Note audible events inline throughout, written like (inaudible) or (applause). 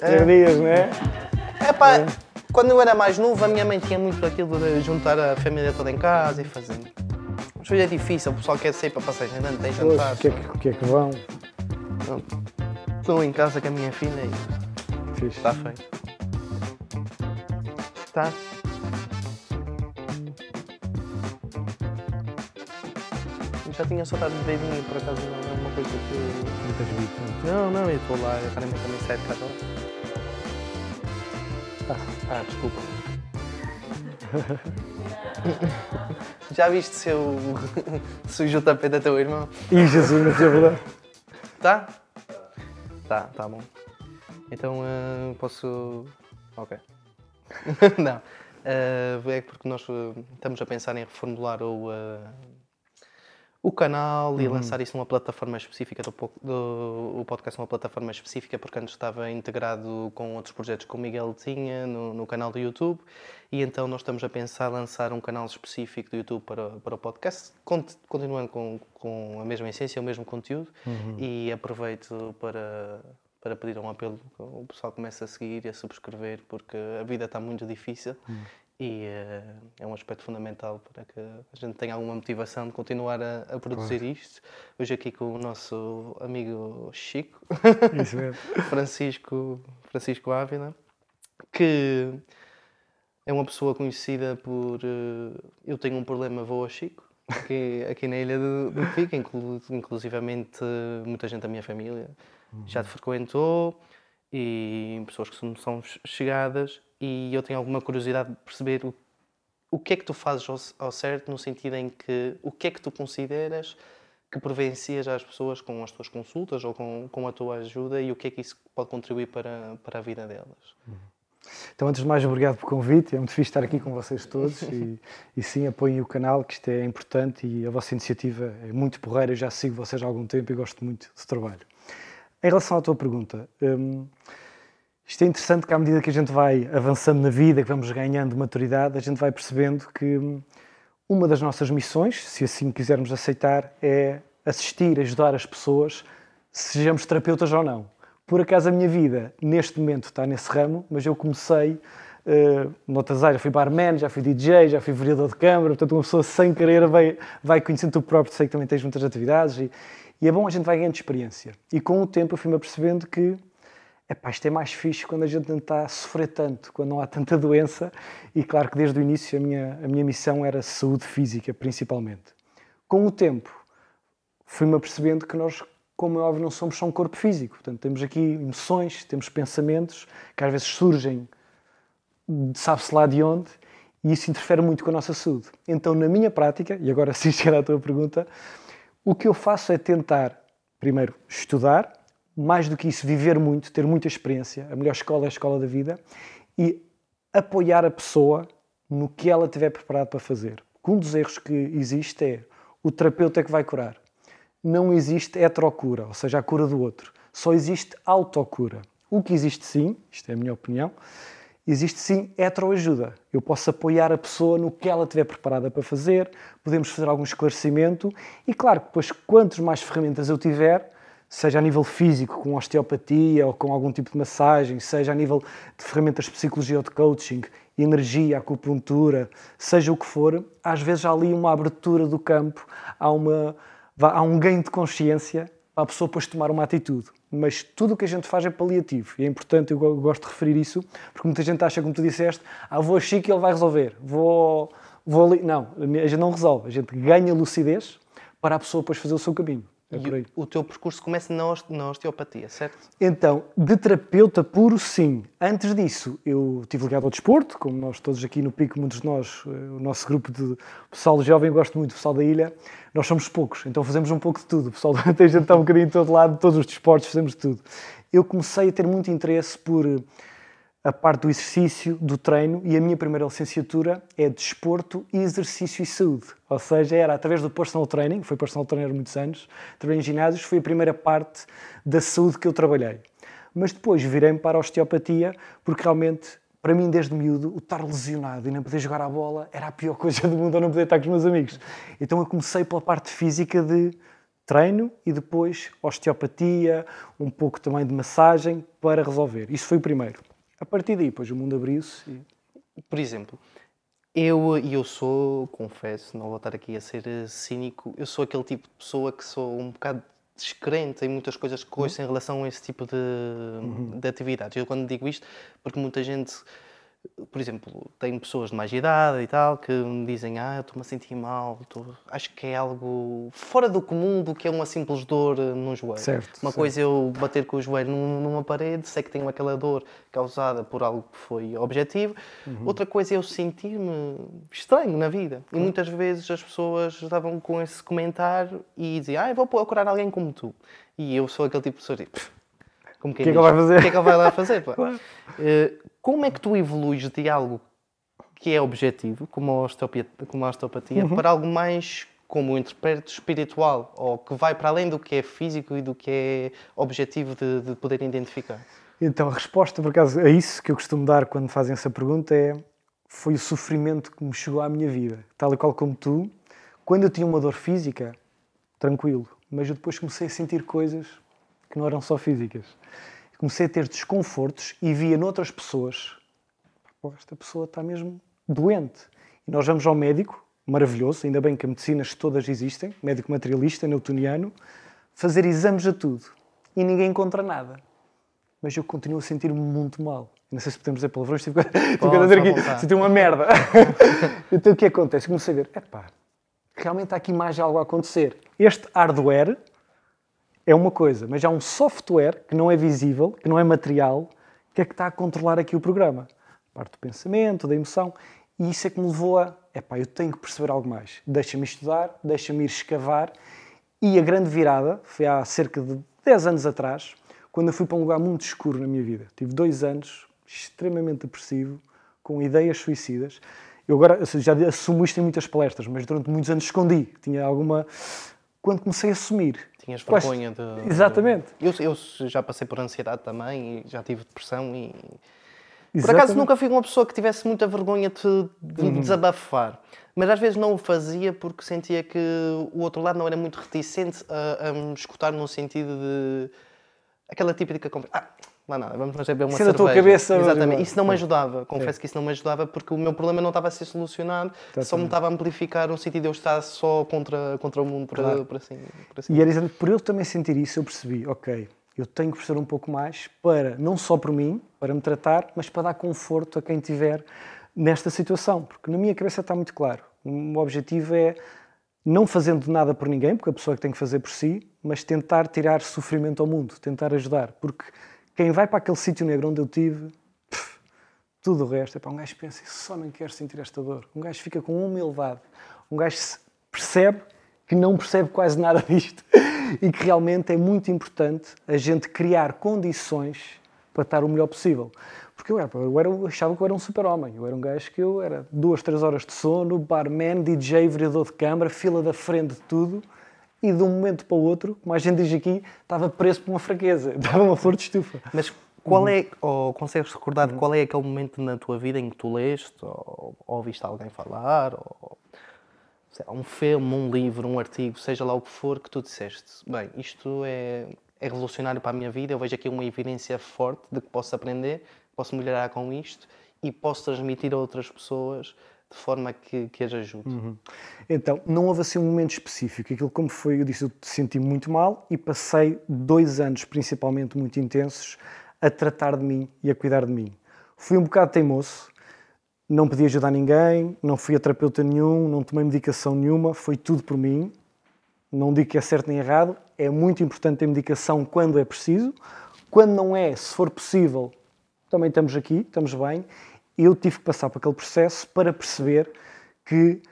Três dias, não é? É pá, quando eu era mais novo, a minha mãe tinha muito aquilo de juntar a família toda em casa e fazer. Mas hoje é difícil, o pessoal quer sair para passar jantar, tem jantar. o que é que, que é que vão? Estou em casa com a minha filha e Fixe. está feito. Tá? Eu Já tinha saudade de dedinho, por acaso não é uma coisa que. Muitas vidas. Não, não, eu estou lá, eu realmente também saio de casa. Ah, ah, desculpa. (laughs) Já viste se eu (laughs) sujo o tapete a teu irmão? E Jesus, mas é verdade. Tá? Tá, tá bom. Então ah, posso. Ok. (laughs) Não. Ah, é porque nós ah, estamos a pensar em reformular o, ah, o canal e lançar isso numa plataforma específica do, do o podcast numa plataforma específica porque antes estava integrado com outros projetos que o Miguel tinha no, no canal do YouTube. E então nós estamos a pensar lançar um canal específico do YouTube para, para o podcast, cont- continuando com, com a mesma essência, o mesmo conteúdo. E aproveito para, para pedir um apelo que o pessoal comece a seguir e a subscrever porque a vida está muito difícil e eh, é um aspecto fundamental para que a gente tenha alguma motivação de continuar a, a produzir isto. Hoje aqui com o nosso amigo Chico. (laughs) Francisco, Francisco Ávila, que é uma pessoa conhecida por eh, Eu Tenho um Problema, Vou ao Chico, aqui, aqui na Ilha do, do Pico, inclu, inclusivamente eh, muita gente da minha família já te frequentou e pessoas que são chegadas e eu tenho alguma curiosidade de perceber o, o que é que tu fazes ao, ao certo no sentido em que o que é que tu consideras que providencias às pessoas com as tuas consultas ou com, com a tua ajuda e o que é que isso pode contribuir para, para a vida delas. Então, antes de mais, obrigado pelo convite. É muito fixe estar aqui com vocês todos. E, (laughs) e sim, apoiem o canal, que isto é importante e a vossa iniciativa é muito porreira. Eu já sigo vocês há algum tempo e gosto muito do trabalho. Em relação à tua pergunta, hum, isto é interessante que à medida que a gente vai avançando na vida, que vamos ganhando maturidade, a gente vai percebendo que hum, uma das nossas missões, se assim quisermos aceitar, é assistir, ajudar as pessoas, sejamos terapeutas ou não. Por acaso a minha vida, neste momento, está nesse ramo, mas eu comecei uh, noutras áreas. Já fui barman, já fui DJ, já fui vereador de câmara, portanto, uma pessoa sem querer vai, vai conhecendo tu próprio, sei que também tens muitas atividades e, e é bom a gente vai ganhando experiência. E com o tempo eu fui-me apercebendo que epá, isto é mais fixe quando a gente não está a sofrer tanto, quando não há tanta doença. E claro que desde o início a minha, a minha missão era saúde física, principalmente. Com o tempo, fui-me apercebendo que nós, como é óbvio, não somos só um corpo físico. Portanto, temos aqui emoções, temos pensamentos que às vezes surgem, sabe-se lá de onde, e isso interfere muito com a nossa saúde. Então, na minha prática, e agora (laughs) sim chegar à tua pergunta, o que eu faço é tentar, primeiro, estudar, mais do que isso, viver muito, ter muita experiência. A melhor escola é a escola da vida e apoiar a pessoa no que ela estiver preparada para fazer. Um dos erros que existe é o terapeuta é que vai curar. Não existe heterocura, ou seja, a cura do outro. Só existe autocura. O que existe sim, isto é a minha opinião, existe sim heteroajuda. Eu posso apoiar a pessoa no que ela estiver preparada para fazer, podemos fazer algum esclarecimento e, claro, depois, quantas mais ferramentas eu tiver, seja a nível físico, com osteopatia ou com algum tipo de massagem, seja a nível de ferramentas de psicologia ou de coaching, energia, acupuntura, seja o que for, às vezes há ali uma abertura do campo, há, uma, há um ganho de consciência para a pessoa depois tomar uma atitude. Mas tudo o que a gente faz é paliativo e é importante, eu gosto de referir isso, porque muita gente acha, como tu disseste, ah, vou a Chico e ele vai resolver, vou, vou ali. Não, a gente não resolve, a gente ganha lucidez para a pessoa depois fazer o seu caminho. É. E o, teu percurso começa na, oste- na osteopatia, certo? Então, de terapeuta puro, sim. Antes disso, eu estive ligado ao desporto, como nós todos aqui no Pico, muitos de nós, eh, o nosso grupo de pessoal jovem, eu gosto muito do pessoal da ilha, nós somos poucos, então fazemos um pouco de tudo. O pessoal (laughs) tem gente um bocadinho de todo lado, todos os desportos, fazemos de tudo. Eu comecei a ter muito interesse por a parte do exercício, do treino, e a minha primeira licenciatura é Desporto, Exercício e Saúde. Ou seja, era através do personal training, foi personal trainer muitos anos, trabalhei em ginásios, foi a primeira parte da saúde que eu trabalhei. Mas depois virei-me para a osteopatia, porque realmente, para mim, desde miúdo, o estar lesionado e não poder jogar a bola era a pior (laughs) coisa do mundo, ou não poder estar com os meus amigos. Então eu comecei pela parte física de treino e depois osteopatia, um pouco também de massagem para resolver. Isso foi o primeiro. A partir daí, depois o mundo abriu-se. E... Por exemplo, eu, e eu sou, confesso, não vou estar aqui a ser eh, cínico, eu sou aquele tipo de pessoa que sou um bocado descrente em muitas coisas que ouço em relação a esse tipo de, uhum. de atividades. Eu quando digo isto, porque muita gente por exemplo, tenho pessoas de mais idade e tal que me dizem: Ah, estou-me a sentir mal, tô... acho que é algo fora do comum do que é uma simples dor eh, no joelho. Certo, uma certo. coisa é eu bater com o joelho numa parede, sei que tenho aquela dor causada por algo que foi objetivo, uhum. outra coisa é eu sentir-me estranho na vida. E muitas vezes as pessoas estavam com esse comentário e diziam: Ah, eu vou procurar alguém como tu. E eu sou aquele tipo de pessoa. Tipo, como que, que é que ele vai fazer? O que é que ele vai lá fazer? (laughs) claro. uh, como é que tu evoluís de algo que é objetivo, como a osteopatia, como a osteopatia uhum. para algo mais, como eu interpreto, espiritual, ou que vai para além do que é físico e do que é objetivo de, de poder identificar? Então, a resposta, por acaso, a isso que eu costumo dar quando fazem essa pergunta é foi o sofrimento que me chegou à minha vida. Tal e qual como tu, quando eu tinha uma dor física, tranquilo, mas eu depois comecei a sentir coisas que não eram só físicas comecei a ter desconfortos e via noutras pessoas, esta pessoa está mesmo doente. E nós vamos ao médico, maravilhoso, ainda bem que as medicinas todas existem, médico materialista, newtoniano, fazer exames a tudo. E ninguém encontra nada. Mas eu continuo a sentir-me muito mal. Não sei se podemos dizer palavrões, estive (laughs) a dizer aqui, senti uma merda. (laughs) então o que acontece? Comecei a ver, epá, realmente há aqui mais algo a acontecer. Este hardware é uma coisa, mas há um software que não é visível, que não é material, que é que está a controlar aqui o programa. Parte do pensamento, da emoção. E isso é que me levou a, epá, eu tenho que perceber algo mais. Deixa-me estudar, deixa-me ir escavar. E a grande virada foi há cerca de 10 anos atrás, quando eu fui para um lugar muito escuro na minha vida. Tive dois anos extremamente depressivo, com ideias suicidas. Eu agora já assumo isto em muitas palestras, mas durante muitos anos escondi. Tinha alguma. Quando comecei a assumir Tinhas vergonha de. Exatamente. Eu, eu, já passei por ansiedade também e já tive depressão e. Por acaso nunca fui uma pessoa que tivesse muita vergonha de, de uhum. desabafar. Mas às vezes não o fazia porque sentia que o outro lado não era muito reticente a, a me escutar no sentido de. aquela típica conversa. Ah, lá nada, vamos mas beber uma Sendo cerveja. a tua cabeça. Exatamente. Isso não me ajudava. Confesso é. que isso não me ajudava porque o meu problema não estava a ser solucionado, Exatamente. só me estava a amplificar no sentido de eu estar só contra, contra o mundo, por, claro. por, assim, por assim. E era exatamente por eu também sentir isso, eu percebi, ok, eu tenho que perceber um pouco mais para, não só por mim, para me tratar, mas para dar conforto a quem tiver nesta situação. Porque na minha cabeça está muito claro. O objetivo é não fazendo nada por ninguém, porque a pessoa é que tem que fazer por si, mas tentar tirar sofrimento ao mundo, tentar ajudar. Porque quem vai para aquele sítio negro onde eu tive, tudo o resto, é para um gajo pensa, só não quero sentir esta dor. Um gajo fica com humildade. Um gajo percebe que não percebe quase nada (laughs) disto e que realmente é muito importante a gente criar condições para estar o melhor possível. Porque eu, era, eu, era, eu achava que eu era um super-homem. Eu era um gajo que eu era duas, três horas de sono, barman, DJ, vereador de câmara, fila da frente de tudo e de um momento para o outro, como a gente diz aqui, estava preso por uma fraqueza, (laughs) estava uma flor de estufa. Mas qual é, ou consegues recordar uhum. qual é aquele momento na tua vida em que tu leste, ou, ou ouviste alguém falar, ou lá, um filme, um livro, um artigo, seja lá o que for, que tu disseste, bem, isto é, é revolucionário para a minha vida, eu vejo aqui uma evidência forte de que posso aprender, posso melhorar com isto e posso transmitir a outras pessoas de forma que, que as ajude. Uhum. Então, não houve assim um momento específico. Aquilo como foi, eu disse, eu senti muito mal e passei dois anos, principalmente muito intensos, a tratar de mim e a cuidar de mim. Fui um bocado teimoso, não pedi ajudar ninguém, não fui a terapeuta nenhum, não tomei medicação nenhuma, foi tudo por mim. Não digo que é certo nem errado, é muito importante ter medicação quando é preciso. Quando não é, se for possível, também estamos aqui, estamos bem eu tive que passar por aquele processo para perceber que,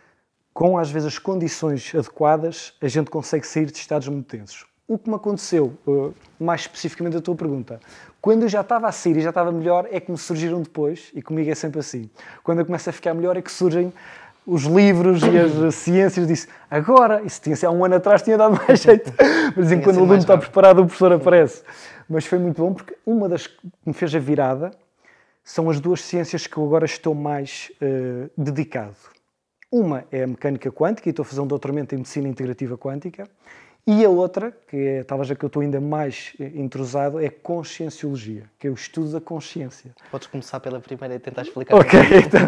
com às vezes as condições adequadas, a gente consegue sair de estados muito tensos. O que me aconteceu, eh, mais especificamente a tua pergunta, quando eu já estava a sair e já estava melhor, é que me surgiram depois, e comigo é sempre assim. Quando eu começo a ficar melhor, é que surgem os livros e as (laughs) ciências. Disse, agora, isso tinha sido há um ano atrás, tinha dado mais (laughs) jeito. Mas dizem quando o aluno está preparado, o professor aparece. Mas foi muito bom porque uma das que me fez a virada são as duas ciências que eu agora estou mais uh, dedicado. Uma é a mecânica quântica, e estou a fazer um doutoramento em medicina integrativa quântica, E a outra, que é talvez a que eu estou ainda mais eh, entrosado, é conscienciologia, que é o estudo da consciência. Podes começar pela primeira e tentar explicar. Ok, então,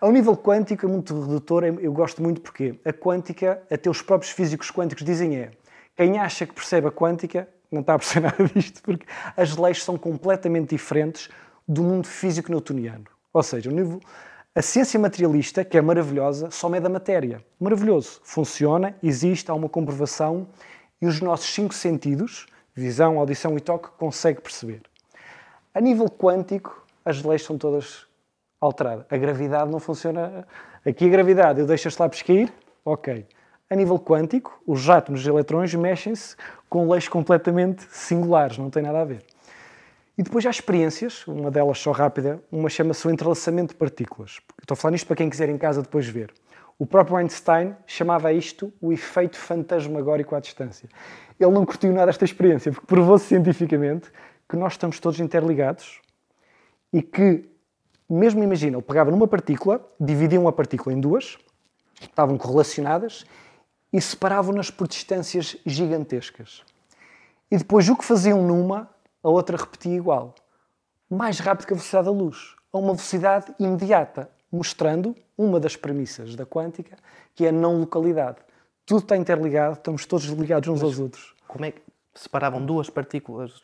ao nível quântico é muito redutor, eu gosto muito porque a quântica, até os próprios físicos quânticos dizem é, quem acha que percebe a quântica não está a perceber (laughs) nada disto, porque as leis são completamente diferentes do mundo físico newtoniano. Ou seja, o nível, a ciência materialista, que é maravilhosa, só mede a matéria. Maravilhoso. Funciona, existe, há uma comprovação e os nossos cinco sentidos, visão, audição e toque, conseguem perceber. A nível quântico, as leis são todas alteradas. A gravidade não funciona. Aqui a gravidade, eu deixo as lápis cair, ok. A nível quântico, os átomos e os eletrões mexem-se com leis completamente singulares, não tem nada a ver. E depois há experiências, uma delas só rápida, uma chama-se o entrelaçamento de partículas. Estou a falar nisto para quem quiser em casa depois ver. O próprio Einstein chamava isto o efeito fantasmagórico à distância. Ele não curtiu nada esta experiência, porque provou-se cientificamente que nós estamos todos interligados e que, mesmo imagina, ele pegava numa partícula, dividiam a partícula em duas, estavam correlacionadas e separavam-nas por distâncias gigantescas. E depois o que faziam numa, a outra repetia igual. Mais rápido que a velocidade da luz, a uma velocidade imediata, mostrando uma das premissas da quântica, que é a não localidade. Tudo está interligado, estamos todos ligados uns Mas aos outros. Como é que separavam duas partículas?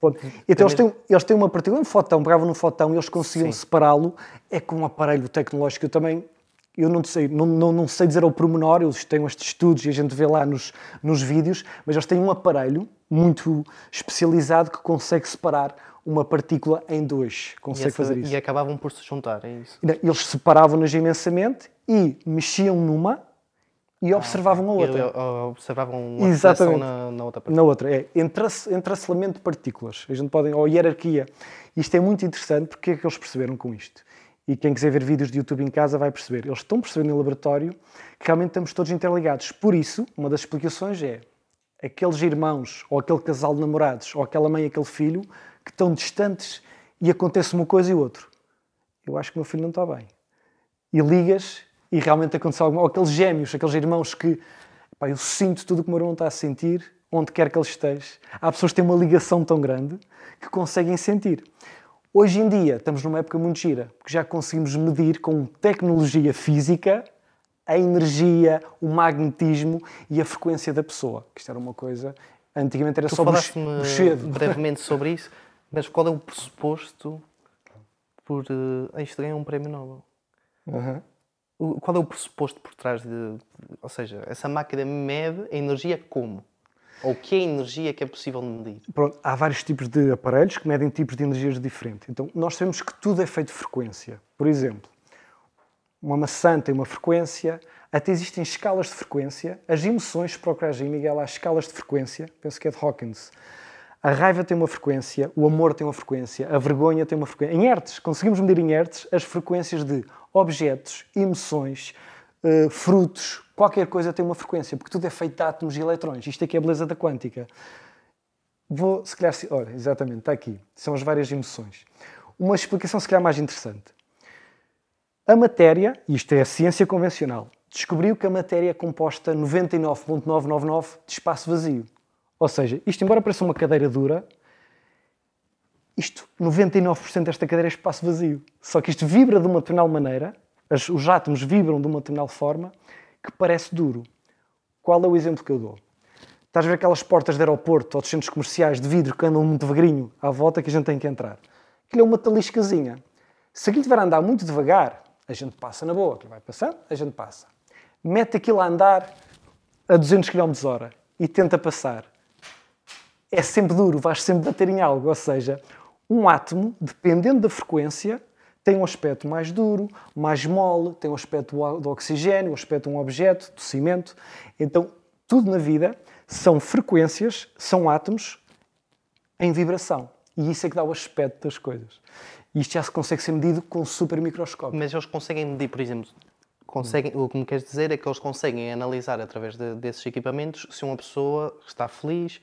Pronto. Então eles têm, eles têm uma partícula, um fotão, pegavam num fotão e eles conseguiam separá-lo. É com um aparelho tecnológico. Eu também eu não sei, não, não, não sei dizer ao pormenor, eles têm estes estudos e a gente vê lá nos, nos vídeos, mas eles têm um aparelho muito especializado que consegue separar uma partícula em dois. Consegue essa, fazer isso. E acabavam por se juntar, é isso? Eles separavam-nas imensamente e mexiam numa e ah, observavam a outra. E, observavam uma Exatamente. Na, na, outra partícula. Na outra, é. Entrelaçamento de partículas. A gente pode, ou hierarquia. Isto é muito interessante porque é que eles perceberam com isto? E quem quiser ver vídeos de YouTube em casa vai perceber. Eles estão percebendo no laboratório que realmente estamos todos interligados. Por isso, uma das explicações é aqueles irmãos, ou aquele casal de namorados, ou aquela mãe e aquele filho, que estão distantes e acontece uma coisa e outra. Eu acho que o meu filho não está bem. E ligas e realmente aconteceu alguma Ou aqueles gêmeos, aqueles irmãos que pá, eu sinto tudo o que o meu irmão está a sentir, onde quer que ele esteja. Há pessoas que têm uma ligação tão grande que conseguem sentir. Hoje em dia estamos numa época muito gira, porque já conseguimos medir com tecnologia física a energia, o magnetismo e a frequência da pessoa. Que isto era uma coisa. Antigamente era tu só bochedo. (laughs) brevemente sobre isso, mas qual é o pressuposto por. Uh, isto ganha um prémio Nobel. Uhum. Qual é o pressuposto por trás de. Ou seja, essa máquina mede a energia como? Ou que é a energia que é possível medir? Pronto, há vários tipos de aparelhos que medem tipos de energias diferentes. Então, nós sabemos que tudo é feito de frequência. Por exemplo, uma maçã tem uma frequência, até existem escalas de frequência. As emoções, procuras em Miguel, há escalas de frequência, penso que é de Hawkins. A raiva tem uma frequência, o amor tem uma frequência, a vergonha tem uma frequência. Em hertz, conseguimos medir em hertz as frequências de objetos, emoções, uh, frutos, qualquer coisa tem uma frequência, porque tudo é feito de átomos e eletrões. Isto aqui é a beleza da quântica. Vou, se calhar, olha, exatamente, está aqui. São as várias emoções. Uma explicação, se calhar, mais interessante. A matéria, isto é a ciência convencional, descobriu que a matéria é composta 99,999 de espaço vazio. Ou seja, isto, embora pareça uma cadeira dura, isto, 99% desta cadeira é espaço vazio. Só que isto vibra de uma determinada maneira, os átomos vibram de uma determinada forma, que parece duro. Qual é o exemplo que eu dou? Estás a ver aquelas portas de aeroporto ou de centros comerciais de vidro que andam muito devagarinho à volta que a gente tem que entrar? Aquilo é uma taliscazinha. Se aquilo estiver a andar muito devagar, a gente passa na boa. Aquilo vai passando, a gente passa. Mete aquilo a andar a 200 km hora e tenta passar. É sempre duro, vais sempre bater em algo. Ou seja, um átomo, dependendo da frequência, tem um aspecto mais duro, mais mole, tem um aspecto do oxigênio, um aspecto de um objeto, do cimento. Então, tudo na vida são frequências, são átomos em vibração. E isso é que dá o aspecto das coisas. Isto já se consegue ser medido com super microscópio. Mas eles conseguem medir, por exemplo, conseguem, o que me queres dizer é que eles conseguem analisar através de, desses equipamentos se uma pessoa está feliz,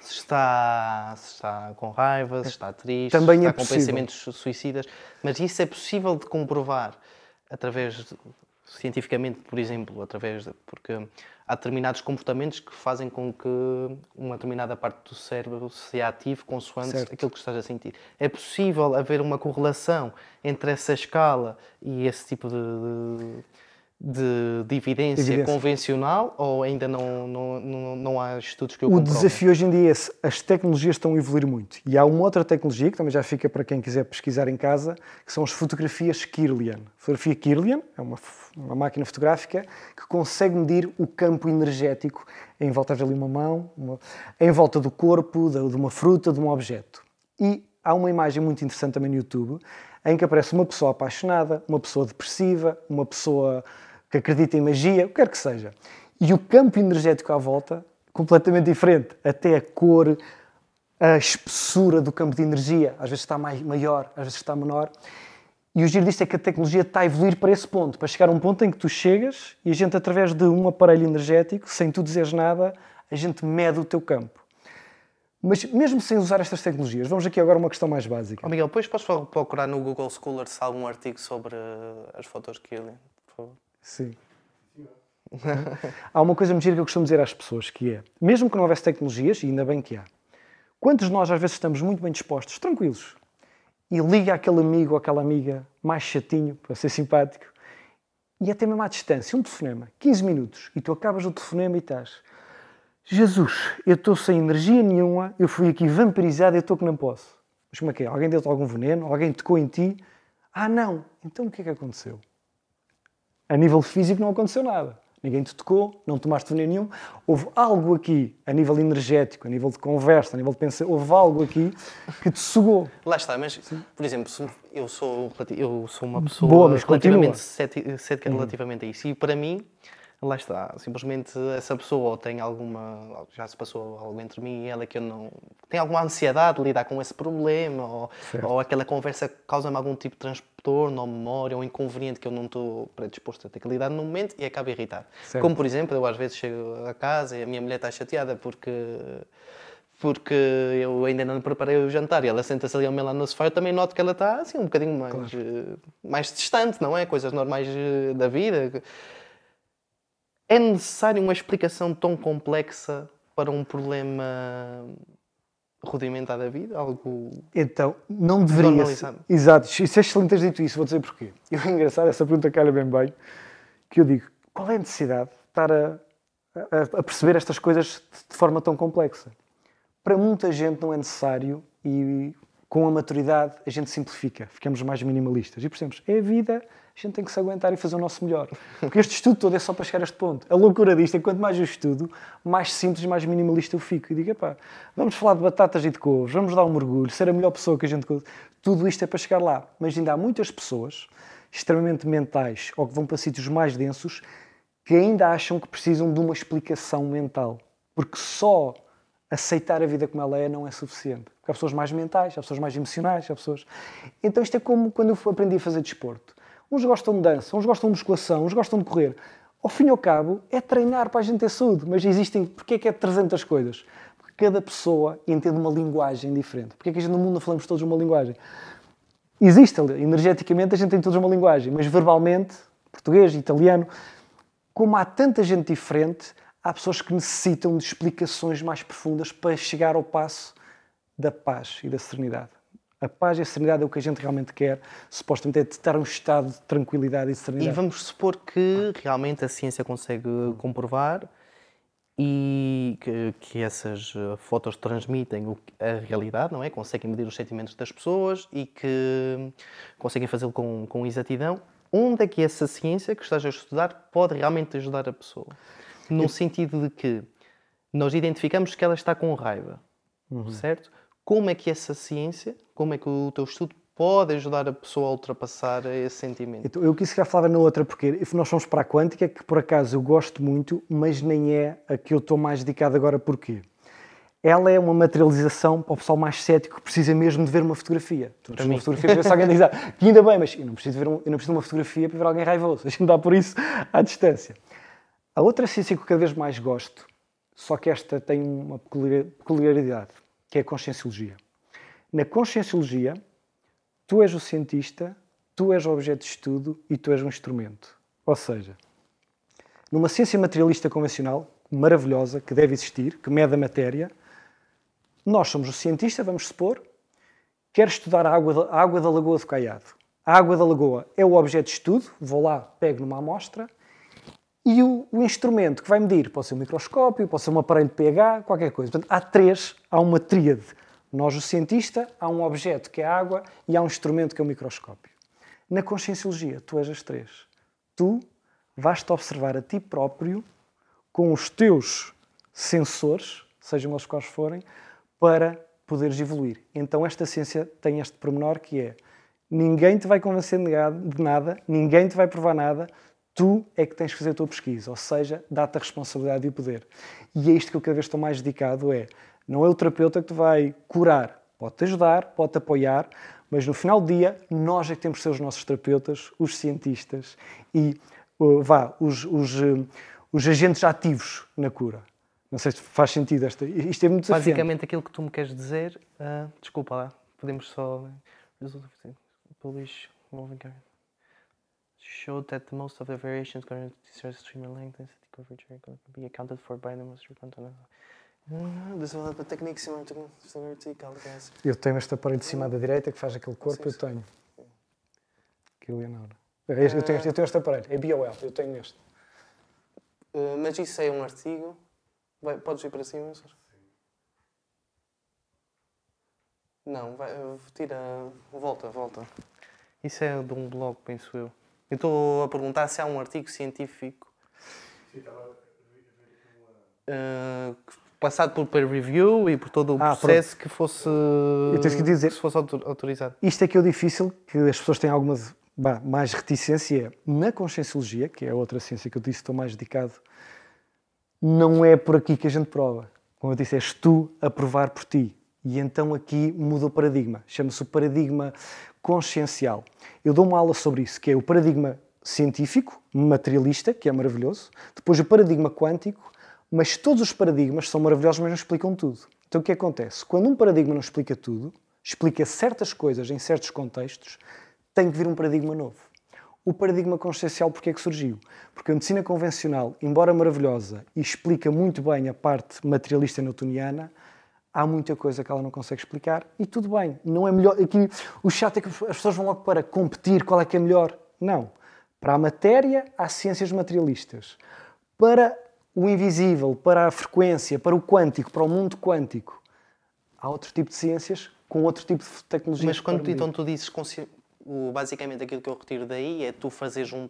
se está, se está com raiva, se está triste, Também se é está é com pensamentos suicidas. Mas isso é possível de comprovar através de cientificamente, por exemplo, através de, porque há determinados comportamentos que fazem com que uma determinada parte do cérebro se ative consoante certo. aquilo que estás a sentir. É possível haver uma correlação entre essa escala e esse tipo de, de de, de evidência, evidência, convencional ou ainda não, não, não, não há estudos que o O desafio hoje em dia é esse. As tecnologias estão a evoluir muito. E há uma outra tecnologia que também já fica para quem quiser pesquisar em casa, que são as fotografias Kirlian. A fotografia Kirlian é uma, uma máquina fotográfica que consegue medir o campo energético em volta de uma mão, uma, em volta do corpo, de, de uma fruta, de um objeto. E há uma imagem muito interessante também no YouTube, em que aparece uma pessoa apaixonada, uma pessoa depressiva, uma pessoa que acredita em magia, o que quer que seja. E o campo energético à volta, completamente diferente. Até a cor, a espessura do campo de energia, às vezes está mais, maior, às vezes está menor. E o giro disto é que a tecnologia está a evoluir para esse ponto, para chegar a um ponto em que tu chegas e a gente, através de um aparelho energético, sem tu dizeres nada, a gente mede o teu campo. Mas mesmo sem usar estas tecnologias, vamos aqui agora a uma questão mais básica. Oh, Miguel, depois podes procurar no Google Scholar se há algum artigo sobre as fotos que ele, por favor. Sim. há uma coisa mentira que eu costumo dizer às pessoas que é, mesmo que não houvesse tecnologias, e ainda bem que há, quantos de nós às vezes estamos muito bem dispostos, tranquilos, e liga aquele amigo ou aquela amiga mais chatinho, para ser simpático, e até mesmo à distância, um telefonema, 15 minutos, e tu acabas o telefonema e estás Jesus, eu estou sem energia nenhuma, eu fui aqui vampirizado eu estou que não posso. Mas como é que é? Alguém deu-te algum veneno? Alguém tocou em ti? Ah, não. Então o que é que aconteceu? A nível físico não aconteceu nada. Ninguém te tocou, não tomaste veneno nenhum. Houve algo aqui, a nível energético, a nível de conversa, a nível de pensamento, houve algo aqui que te sugou. Lá está, mas, Sim. por exemplo, eu sou, eu sou uma pessoa Boa, relativamente cética relativamente a isso. E para mim, lá está, simplesmente essa pessoa tem alguma, já se passou algo entre mim e ela que eu não, tem alguma ansiedade de lidar com esse problema, ou, ou aquela conversa causa-me algum tipo de transtorno ou memória ou inconveniente que eu não estou predisposto a ter que lidar no momento e acaba irritado. Certo. Como, por exemplo, eu às vezes chego a casa e a minha mulher está chateada porque porque eu ainda não preparei o jantar e ela senta-se ali ao meu lado no sofá, eu também noto que ela está assim um bocadinho mais, claro. Eh, mais distante, não é? Coisas normais eh, da vida. É necessário uma explicação tão complexa para um problema rudimentar da vida? Algo. Então, não deveria. Ser. Exato, isso é excelente teres dito isso, vou dizer porquê. E o engraçado, essa pergunta calha bem bem, que eu digo: qual é a necessidade de estar a, a, a perceber estas coisas de forma tão complexa? Para muita gente não é necessário e com a maturidade a gente simplifica, ficamos mais minimalistas. E percebemos, é a vida, a gente tem que se aguentar e fazer o nosso melhor. Porque este estudo todo é só para chegar a este ponto. A loucura disto é que quanto mais eu estudo, mais simples mais minimalista eu fico. E digo, pá, vamos falar de batatas e de couves, vamos dar um mergulho, ser a melhor pessoa que a gente... Tudo isto é para chegar lá. Mas ainda há muitas pessoas extremamente mentais ou que vão para sítios mais densos que ainda acham que precisam de uma explicação mental. Porque só aceitar a vida como ela é não é suficiente. Porque há pessoas mais mentais, há pessoas mais emocionais, há pessoas... Então isto é como quando eu aprendi a fazer desporto. Uns gostam de dança, uns gostam de musculação, uns gostam de correr. Ao fim e ao cabo, é treinar para a gente ter saúde. Mas existem... Porquê é que é 300 coisas? Porque cada pessoa entende uma linguagem diferente. Porquê é que a gente no mundo não falamos todos uma linguagem? Existe, energeticamente a gente tem todos uma linguagem, mas verbalmente, português, italiano, como há tanta gente diferente, há pessoas que necessitam de explicações mais profundas para chegar ao passo da paz e da serenidade. A paz e a serenidade é o que a gente realmente quer, supostamente é estar um estado de tranquilidade e serenidade. E vamos supor que realmente a ciência consegue comprovar e que, que essas fotos transmitem a realidade, não é? Conseguem medir os sentimentos das pessoas e que conseguem fazê-lo com, com exatidão. Onde é que essa ciência que estás a estudar pode realmente ajudar a pessoa? No sentido de que nós identificamos que ela está com raiva, uhum. certo? como é que essa ciência, como é que o teu estudo pode ajudar a pessoa a ultrapassar esse sentimento? Então, eu quis que falava na outra, porque nós fomos para a quântica, que por acaso eu gosto muito, mas nem é a que eu estou mais dedicado agora. Porquê? Ela é uma materialização para o pessoal mais cético que precisa mesmo de ver uma fotografia. Tu uma fotografia para ver se alguém diz, ah, que ainda bem, mas eu não, preciso ver um, eu não preciso de uma fotografia para ver alguém raivoso. (laughs) Deixa-me dar por isso à distância. A outra ciência que eu cada vez mais gosto, só que esta tem uma peculiaridade que é a conscienciologia. Na conscienciologia, tu és o cientista, tu és o objeto de estudo e tu és um instrumento. Ou seja, numa ciência materialista convencional, maravilhosa, que deve existir, que mede a matéria, nós somos o cientista, vamos supor, quer estudar a água, a água da Lagoa do Caiado. A água da Lagoa é o objeto de estudo, vou lá, pego numa amostra, e o, o, instrumento que vai medir pode ser um microscópio, pode ser um aparelho de pH, qualquer coisa. Portanto, há três, há uma tríade. Nós, o cientista, há um objeto que é a água e há um instrumento que é o microscópio. Na conscienciologia, tu és as três. Tu vais-te observar a ti próprio com os teus sensores, sejam eles quais forem, para poderes evoluir. Então esta ciência tem este pormenor que é ninguém te vai convencer de nada, ninguém te vai provar nada, tu é que tens que fazer a tua pesquisa, ou seja, dá-te a responsabilidade e o poder. E é isto que eu cada vez estou mais dedicado, é, não é o terapeuta que te vai curar, pode-te ajudar, pode-te apoiar, mas no final do dia, nós é que temos que ser os nossos terapeutas, os cientistas e, vá, os, os, uh, os agentes ativos na cura. Não sei se faz sentido esta. Isto é muito desafiante. Basicamente, aquilo que tu me queres dizer, uh, desculpa lá, podemos só. Polish showed that most of the variations going to streamer length density coverage can be accounted for by the most content. Vertical, guys. Eu tenho este aparelho de cima da direita que faz aquele corpo, eu tenho. Que Leonardo. Eu tenho, eu tenho este aparelho, é BOL, eu tenho este. Uh, mas isso é um artigo. Vai, podes ir para cima, Sim. Não, vai, tira. Volta, volta. Isso é de um blog, penso eu. Eu estou a perguntar se há um artigo científico uh, passado por peer review e por todo o ah, processo que fosse, eu tenho que dizer, que fosse autorizado. Isto é que é o difícil, que as pessoas têm alguma bah, mais reticência na conscienciologia, que é a outra ciência que eu disse estou mais dedicado, não é por aqui que a gente prova. Como eu disse, és tu a provar por ti. E então aqui muda o paradigma. Chama-se o paradigma consciencial. Eu dou uma aula sobre isso, que é o paradigma científico, materialista, que é maravilhoso, depois o paradigma quântico, mas todos os paradigmas são maravilhosos, mas não explicam tudo. Então o que acontece? Quando um paradigma não explica tudo, explica certas coisas em certos contextos, tem que vir um paradigma novo. O paradigma consciencial, porque é que surgiu? Porque a medicina convencional, embora maravilhosa e explica muito bem a parte materialista newtoniana, há muita coisa que ela não consegue explicar e tudo bem. Não é melhor. Aqui, o chato é que as pessoas vão logo para competir qual é que é melhor. Não. Para a matéria, há ciências materialistas. Para o invisível, para a frequência, para o quântico, para o mundo quântico, há outro tipo de ciências com outro tipo de tecnologia. Mas quando tu, então tu dizes basicamente aquilo que eu retiro daí é tu fazeres um.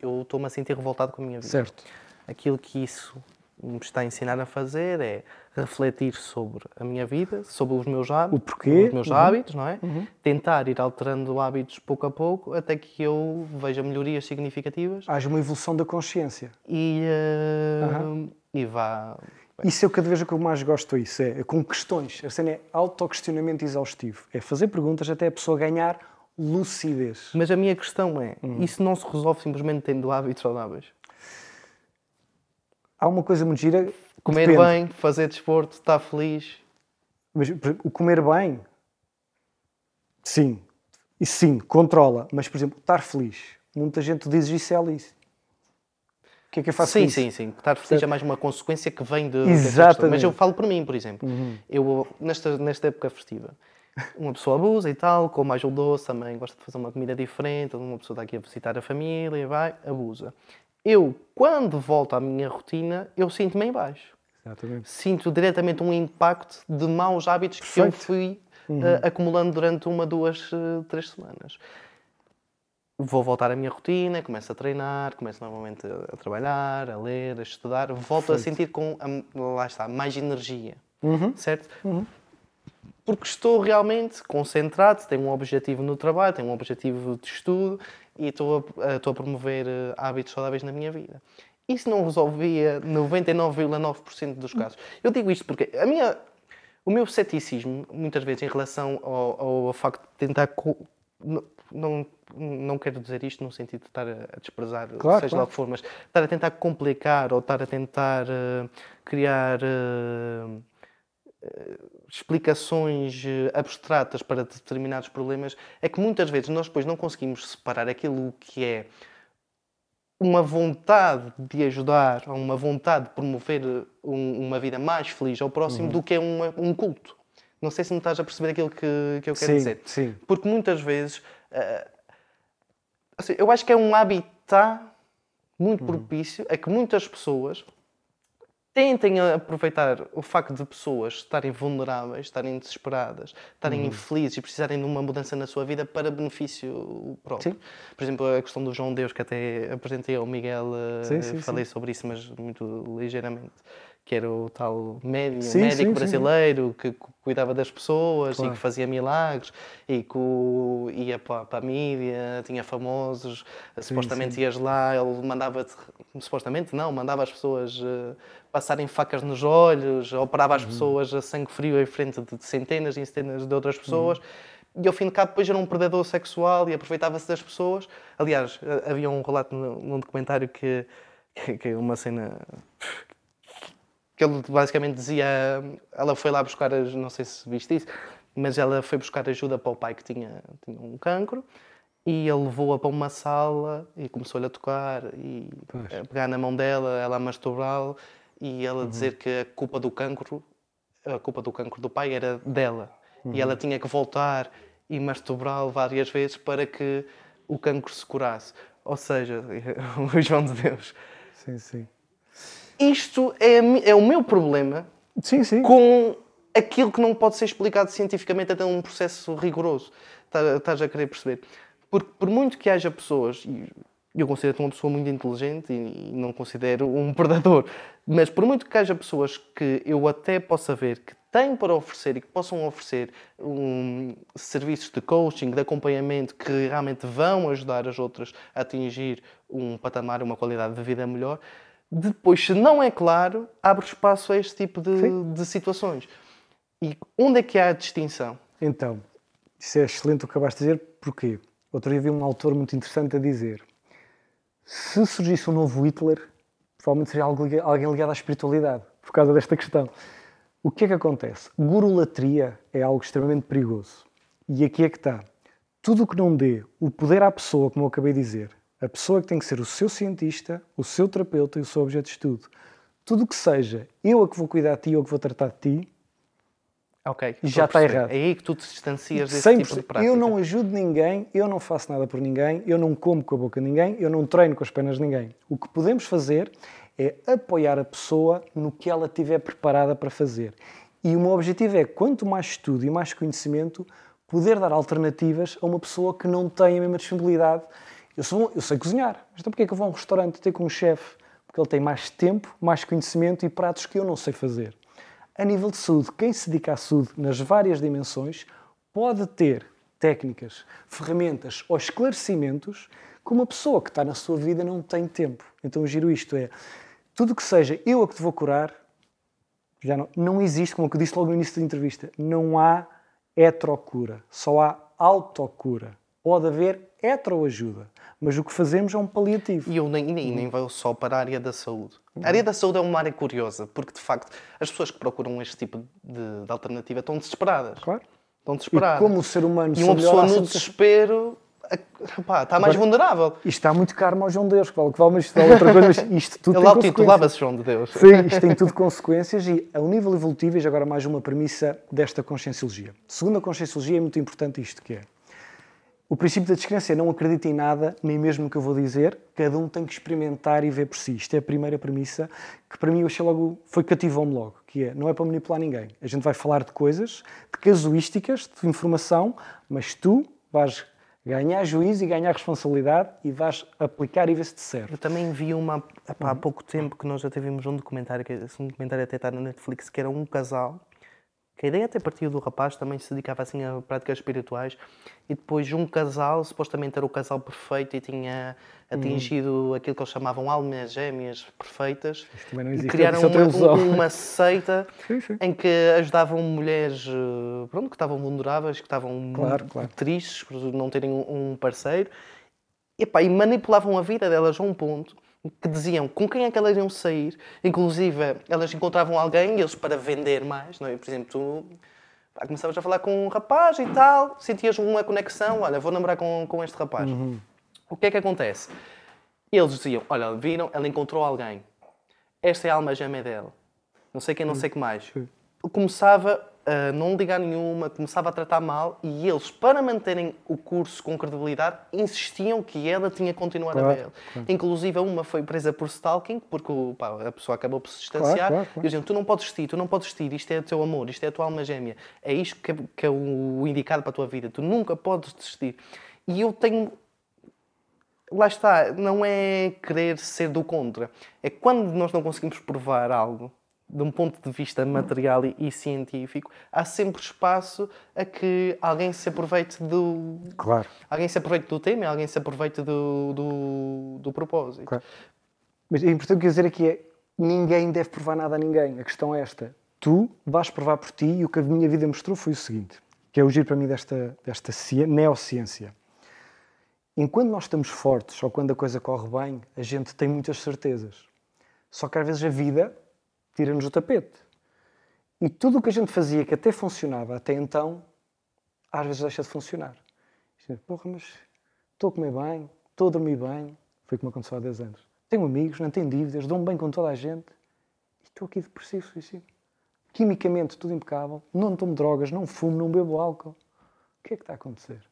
Eu estou-me a sentir revoltado com a minha vida. Certo. Aquilo que isso me está a ensinar a fazer é refletir sobre a minha vida, sobre os meus hábitos, o porquê, os meus uhum. hábitos, não é? Uhum. Tentar ir alterando hábitos pouco a pouco até que eu veja melhorias significativas. Haja uma evolução da consciência. E, uh, uhum. e vá. Isso é o cada vez que eu mais gosto isso, é, é com questões. A cena é autoquestionamento exaustivo. É fazer perguntas até a pessoa ganhar lucidez. Mas a minha questão é, uhum. isso não se resolve simplesmente tendo hábitos saudáveis? Há uma coisa muito gira Comer Depende. bem, fazer desporto, estar feliz. Mas o comer bem, sim, e sim, controla. Mas, por exemplo, estar feliz. Muita gente diz isso é Alice. O que é que eu faço Sim, isso? sim, sim. Estar feliz é mais uma consequência que vem de. Exatamente. Mas eu falo por mim, por exemplo. Uhum. Eu, nesta, nesta época festiva, uma pessoa abusa e tal, com mais um doce, também gosta de fazer uma comida diferente, uma pessoa está aqui a visitar a família, vai, abusa eu, quando volto à minha rotina, eu sinto-me em baixo. Exatamente. Sinto diretamente um impacto de maus hábitos Perfeito. que eu fui uhum. uh, acumulando durante uma, duas, uh, três semanas. Vou voltar à minha rotina, começo a treinar, começo novamente a, a trabalhar, a ler, a estudar, volto Perfeito. a sentir com, a, lá está, mais energia, uhum. certo? Uhum porque estou realmente concentrado, tenho um objetivo no trabalho, tenho um objetivo de estudo e estou a, estou a promover eh, hábitos saudáveis na minha vida. Isso não resolvia 99,9% dos casos. Eu digo isto porque a minha, o meu ceticismo, muitas vezes, em relação ao, ao facto de tentar. Não, não, não quero dizer isto no sentido de estar a desprezar, claro, seja claro. lá o que for, mas estar a tentar complicar ou estar a tentar uh, criar. Uh, explicações eh, abstratas para determinados problemas é que muitas vezes nós depois não conseguimos separar aquilo que é uma vontade de ajudar, ou uma vontade de promover um, uma vida mais feliz ao próximo Uhum. do que é uma- um culto. Não sei se me estás a perceber aquilo que, que eu quero Sim, dizer. sim. Porque muitas vezes, eh, assim, eu acho que é um habitat muito propício a que muitas pessoas tentem aproveitar o facto de pessoas estarem vulneráveis, estarem desesperadas, estarem infelizes e precisarem de uma mudança na sua vida para benefício próprio. Sim. Por exemplo, a questão do João Deus, que até apresentei ao Miguel, eh, Sim, sim, falei sobre isso, mas muito ligeiramente. Que era o tal médium, médico brasileiro que cu- cuidava das pessoas Claro. e que fazia milagres e que ia para, para a mídia, tinha famosos, supostamente ias lá, ele mandava supostamente não, mandava as pessoas eh, passarem facas nos olhos, operava Uhum. as pessoas a sangue frio em frente de centenas e centenas de outras Uhum. pessoas. E ao fim de cabo, depois era um predador sexual e aproveitava-se das pessoas. Aliás, eh, havia um relato num documentário que, que, é uma cena que ele basicamente dizia, ela foi lá buscar, as, não sei se viste isso, mas ela foi buscar ajuda para o pai que tinha, tinha um cancro e ele levou-a para uma sala e começou-lhe a tocar e a pegar na mão dela, ela a masturbá-lo e ela dizer que a culpa do cancro, a culpa do cancro do pai era dela e ela tinha que voltar e masturbá-lo várias vezes para que o cancro se curasse. Ou seja, (laughs) o João de Deus. Sim, sim. Isto é, é o meu problema Sim, sim. com aquilo que não pode ser explicado cientificamente até um processo rigoroso. Tá- Estás a querer perceber? Porque por muito que haja pessoas, e eu considero-te uma pessoa muito inteligente e não considero um (laughs) predador, mas por muito que haja pessoas que eu até possa ver que têm para oferecer e que possam oferecer um, serviços de coaching, de acompanhamento que realmente vão ajudar as outras a atingir um patamar, uma qualidade de vida melhor, depois, se não é claro, abre espaço a este tipo de, de situações. E onde é que há a distinção? Então, isso é excelente o que acabaste de dizer, porquê? Outro dia vi um autor muito interessante a dizer: se surgisse um novo Hitler, provavelmente seria alguém ligado à espiritualidade, por causa desta questão. O que é que acontece? Gurulatria é algo extremamente perigoso. E aqui é que está. Tudo o que não dê o poder à pessoa, como eu acabei de dizer, a pessoa que tem que ser o seu cientista, o seu terapeuta e o seu objeto de estudo, tudo o que seja eu a que vou cuidar de ti ou a que vou tratar de ti, Ok. Já está errado. É aí que tu te distancias desse 100%. tipo de prática. Eu não ajudo ninguém, eu não faço nada por ninguém, eu não como com a boca de ninguém, eu não treino com as pernas de ninguém. O que podemos fazer é apoiar a pessoa no que ela estiver preparada para fazer. E o meu objetivo é, quanto mais estudo e mais conhecimento, poder dar alternativas a uma pessoa que não tem a mesma disponibilidade. Eu, sou, eu sei cozinhar, mas então porquê é que eu vou a um restaurante ter com um chefe? Porque ele tem mais tempo, mais conhecimento e pratos que eu não sei fazer. A nível de saúde, quem se dedica à saúde nas várias dimensões pode ter técnicas, ferramentas ou esclarecimentos que uma pessoa que está na sua vida não tem tempo. Então, giro isto é, tudo que seja eu a que te vou curar, já não, não existe, como eu disse logo no início da entrevista, não há heterocura, só há autocura. Pode haver heteroajuda, mas o que fazemos é um paliativo. E eu nem, nem, nem vou só para a área da saúde. A área da saúde é uma área curiosa, porque de facto as pessoas que procuram este tipo de, de alternativa estão desesperadas. Claro. Estão E desesperadas. como o ser humano E uma pessoa há no desespero pá, está mais Agora- vulnerável. Isto está muito caro ao João Deus, que vale, que vale, mas isto vale outra coisa, mas isto tudo Ele tem auto-intitulava-se João de Deus. Sim, isto tem tudo consequências e a um nível evolutivo, e já agora mais uma premissa desta conscienciologia. Segundo a conscienciologia é muito importante isto que é. O princípio da descrença é não acredita em nada, nem mesmo no que eu vou dizer, cada um tem que experimentar e ver por si. Isto é a primeira premissa que para mim eu achei logo, foi cativou-me logo, que é, não é para manipular ninguém. A gente vai falar de coisas, de casuísticas, de informação, mas tu vais ganhar juízo e ganhar responsabilidade e vais aplicar e ver se te serve. Eu também vi uma epá, há pouco tempo que nós já tivemos um documentário, que esse documentário até está na Netflix, que era um casal, que a ideia até partiu do rapaz, também se dedicava assim a práticas espirituais, e depois um casal, supostamente era o casal perfeito e tinha atingido aquilo que eles chamavam almas gêmeas perfeitas, também não e existe, criaram isso é outra uma, um- uma seita (laughs) Sim, sim. em que ajudavam mulheres eh, pronto, que estavam vulneráveis, que estavam Claro, claro. tristes por não terem um parceiro, e, epá, e manipulavam a vida delas a um ponto que diziam com quem é que elas iam sair. Inclusive, elas encontravam alguém, eles para vender mais, não é? Por exemplo, tu pá, começavas a falar com um rapaz e tal, sentias uma conexão, olha, vou namorar com, com este rapaz. O que é que acontece? Eles diziam, olha, viram, ela encontrou alguém. Esta é a alma gêmea dela. Não sei quem, não sei o que mais. Começava não ligar nenhuma, começava a tratar mal e eles, para manterem o curso com credibilidade, insistiam que ela tinha que continuar Claro, a ver. claro. Inclusive, uma foi presa por stalking, porque pá, a pessoa acabou por se distanciar. Claro. E diziam, tu não podes vestir, tu não podes vestir, isto é o teu amor, isto é a tua alma gêmea. É isto que é, que é o indicado para a tua vida. Tu nunca podes desistir. E eu tenho lá está, não é querer ser do contra. É quando nós não conseguimos provar algo de um ponto de vista material e, e científico, há sempre espaço a que alguém se aproveite do. Claro. Alguém se aproveite do tema e alguém se aproveite do, do, do propósito. Claro. Mas é importante dizer aqui é ninguém deve provar nada a ninguém. A questão é esta. Tu vais provar por ti e o que a minha vida mostrou foi o seguinte, que é o giro para mim desta, desta ci- neociência. Enquanto nós estamos fortes ou quando a coisa corre bem, a gente tem muitas certezas. Só que às vezes a vida tira-nos o tapete. E tudo o que a gente fazia que até funcionava até então, às vezes deixa de funcionar. É, Porra, mas estou a comer bem, estou a dormir bem. Foi como aconteceu há 10 anos. Tenho amigos, não tenho dívidas, dou-me bem com toda a gente. E estou aqui depressivo, suicídio. Quimicamente, tudo impecável. Não tomo drogas, não fumo, não bebo álcool. O que é que está a acontecer?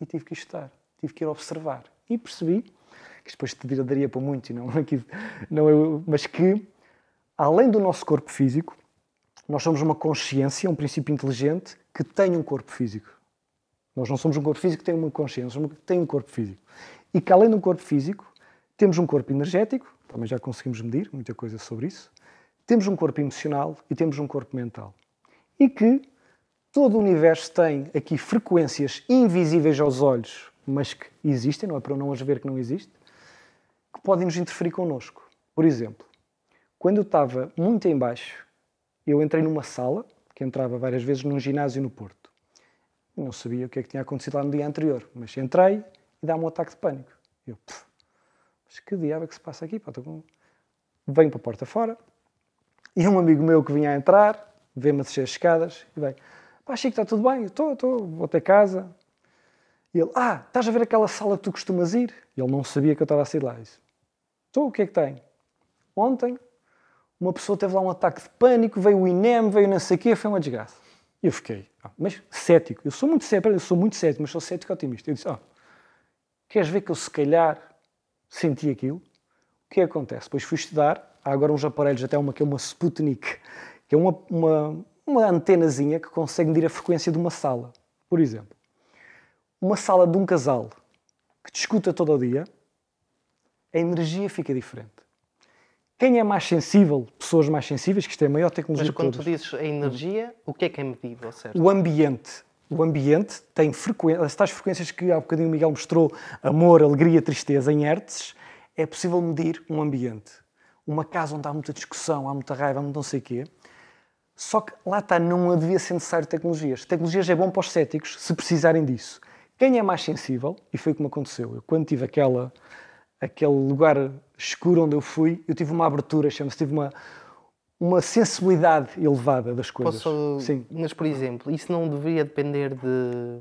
E tive que estar, tive que ir observar. E percebi, que depois te daria para muito, não (laughs) aqui, não eu, mas que, além do nosso corpo físico, nós somos uma consciência, um princípio inteligente que tem um corpo físico. Nós não somos um corpo físico que tem uma consciência, somos que tem um corpo físico. E que além um corpo físico, temos um corpo energético, também já conseguimos medir muita coisa sobre isso, temos um corpo emocional e temos um corpo mental. E que todo o universo tem aqui frequências invisíveis aos olhos, mas que existem, não é para não as ver que não existe, que podem nos interferir connosco. Por exemplo, quando eu estava muito em baixo, eu entrei numa sala, que entrava várias vezes num ginásio no Porto. Não sabia o que é que tinha acontecido lá no dia anterior, mas entrei e dá-me um ataque de pânico. Eu, "Pff, mas que diabo é que se passa aqui? Com... Venho para a porta fora e um amigo meu que vinha a entrar, vê-me a descer as escadas e vem, pá, Chico, está tudo bem? Estou, estou, vou até casa. E ele, ah, estás a ver aquela sala que tu costumas ir? E ele não sabia que eu estava a sair lá. Estou, o que é que tem? Ontem uma pessoa teve lá um ataque de pânico, veio o INEM, veio não sei o quê, foi uma desgraça. E eu fiquei, ah, mas cético, eu sou muito cético, eu sou muito cético, mas sou cético otimista. Eu disse, ah, queres ver que eu se calhar senti aquilo? O que acontece? Depois fui estudar, há agora uns aparelhos, até uma que é uma Sputnik, que é uma, uma, uma antenazinha que consegue medir a frequência de uma sala. Por exemplo, uma sala de um casal que te escuta todo o dia, a energia fica diferente. Quem é mais sensível, pessoas mais sensíveis, que isto é a maior tecnologia Mas quando tu dizes a energia, o que é que é medido, ao certo? O ambiente. O ambiente tem frequências, as tais frequências que há bocadinho o Miguel mostrou, amor, alegria, tristeza, em hertz, é possível medir um ambiente. Uma casa onde há muita discussão, há muita raiva, há muito não sei o quê. Só que lá está, não devia ser necessário tecnologias. Tecnologias é bom para os céticos, se precisarem disso. Quem é mais sensível, e foi como aconteceu, eu quando tive aquela, aquele lugar escuro onde eu fui, eu tive uma abertura, chama-se, tive uma, uma sensibilidade elevada das coisas. Posso, Sim. Mas, por exemplo, isso não deveria depender de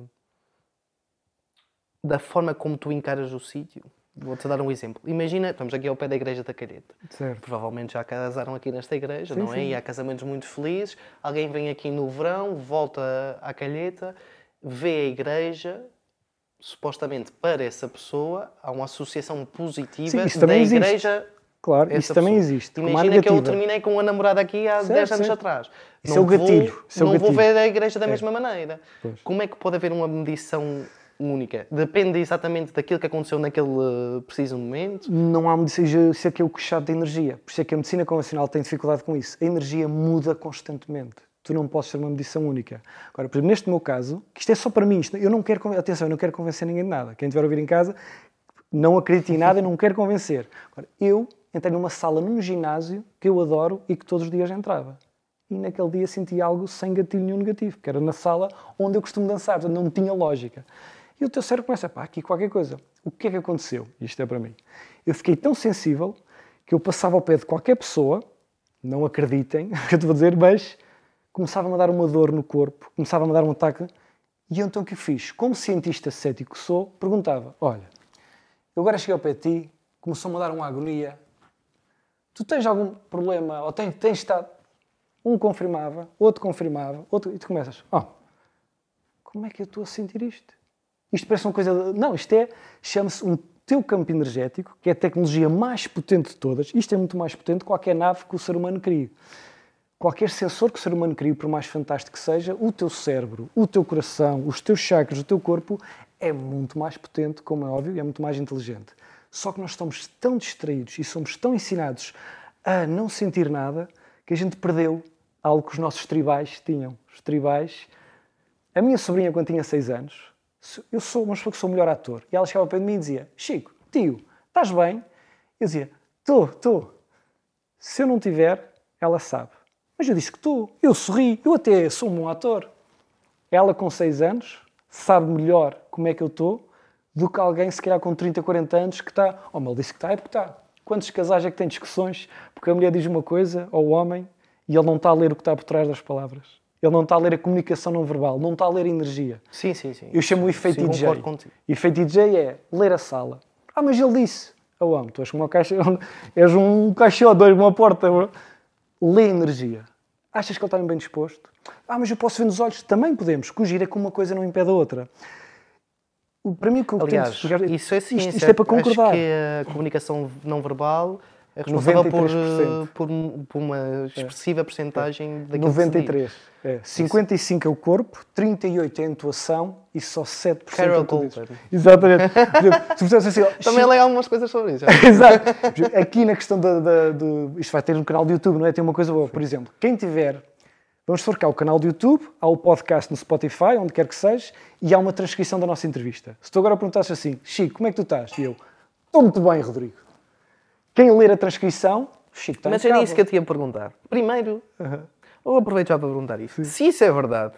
da forma como tu encaras o sítio? Vou-te dar um exemplo. Imagina, estamos aqui ao pé da igreja da Calheta. Certo. Provavelmente já casaram aqui nesta igreja, Sim, não é? sim. E há casamentos muito felizes. Alguém vem aqui no verão, volta à Calheta, vê a igreja. Supostamente para essa pessoa há uma associação positiva Sim, da também existe. igreja. Claro, isso também pessoa. existe. como há Imagina que eu terminei com uma namorada aqui há Certo, 10 anos certo. atrás. Isso é o gatilho, Vou, é o não vou gatilho. ver a igreja da mesma maneira. Pois. Como é que pode haver uma medição única? Depende exatamente daquilo que aconteceu naquele eh, preciso momento. Não há medicina, isso é que é o que chato da energia. Por isso é que a medicina convencional tem dificuldade com isso. A energia muda constantemente. Tu não podes ser uma medição única. Agora, por exemplo, neste meu caso, que isto é só para mim, isto, eu não quero, atenção, eu não quero convencer ninguém de nada. Quem estiver a ouvir em casa, não acredita em nada, não quero convencer. Agora, eu entrei numa sala, num ginásio, que eu adoro e que todos os dias entrava. E naquele dia senti algo sem gatilho nenhum negativo, que era na sala onde eu costumo dançar, portanto não tinha lógica. E o teu cérebro começa, pá, aqui qualquer coisa. O que é que aconteceu? Isto é para mim. Eu fiquei tão sensível que eu passava ao pé de qualquer pessoa, não acreditem (laughs) no que eu te vou dizer, mas começava-me a dar uma dor no corpo, começava-me a dar um ataque. E eu, então o que fiz? Como cientista cético que sou, perguntava, olha, eu agora cheguei ao pé de ti, começou-me a dar uma agonia. Tu tens algum problema, ou tens, tens estado. Um confirmava, outro confirmava, outro. E tu começas, oh, como é que eu estou a sentir isto? Isto parece uma coisa. De... Não, isto é. Chama-se um teu campo energético, que é a tecnologia mais potente de todas. Isto é muito mais potente que qualquer nave que o ser humano crie. Qualquer sensor que o ser humano crie, por mais fantástico que seja, o teu cérebro, o teu coração, os teus chakras, o teu corpo, é muito mais potente, como é óbvio, e é muito mais inteligente. Só que nós estamos tão distraídos e somos tão ensinados a não sentir nada que a gente perdeu algo que os nossos tribais tinham. Os tribais. A minha sobrinha, quando tinha 6 anos, eu sou, mas que sou o melhor ator. E ela chegava para mim e dizia: Chico, tio, estás bem? Eu dizia: Estou, estou. Se eu não tiver, ela sabe. Mas eu disse que estou. Eu sorri. Eu até sou um bom ator. Ela, com 6 anos, sabe melhor como é que eu estou do que alguém, se calhar, com 30, 40 anos, que está. Oh, mas ele disse que está, é porque está. Quantos casais é que têm discussões porque a mulher diz uma coisa ao homem e ele não está a ler o que está por trás das palavras? Ele não está a ler a comunicação não verbal, não está a ler a energia. Sim, sim, sim. Eu chamo o efeito sim, DJ. Efeito DJ é ler a sala. Ah, mas ele disse. Eu amo, tu és como uma caixa, (laughs) és um caixote, uma porta. Lê energia. Achas que ele está bem disposto? Ah, mas eu posso ver nos olhos? Também podemos. Cugir é que uma coisa não impede a outra. Para mim, o que eu Aliás, tento... isso é ciência. Isto, isto é para concordar. Acho que a comunicação não verbal é responsável por, por, por, uma expressiva é. porcentagem daquilo 93. Que é. 55 é o corpo, 38 é a intuação e só 7% Carol é Culper. Exatamente. (laughs) Se assim, Também é legal algumas coisas sobre isso. (laughs) Exato. Aqui na questão da, da, do... Isto vai ter no canal do YouTube, não é? Tem uma coisa boa. Por exemplo, quem tiver... Vamos for cá o canal do YouTube, há o podcast no Spotify, onde quer que seja, e há uma transcrição da nossa entrevista. Se tu agora perguntasses assim, Chico, como é que tu estás? E eu, estou muito bem, Rodrigo. Quem ler a transcrição, Chico está Mas era isso que eu te ia perguntar. Primeiro, uhum. ou aproveito já para perguntar isso. Sim. Se isso é verdade.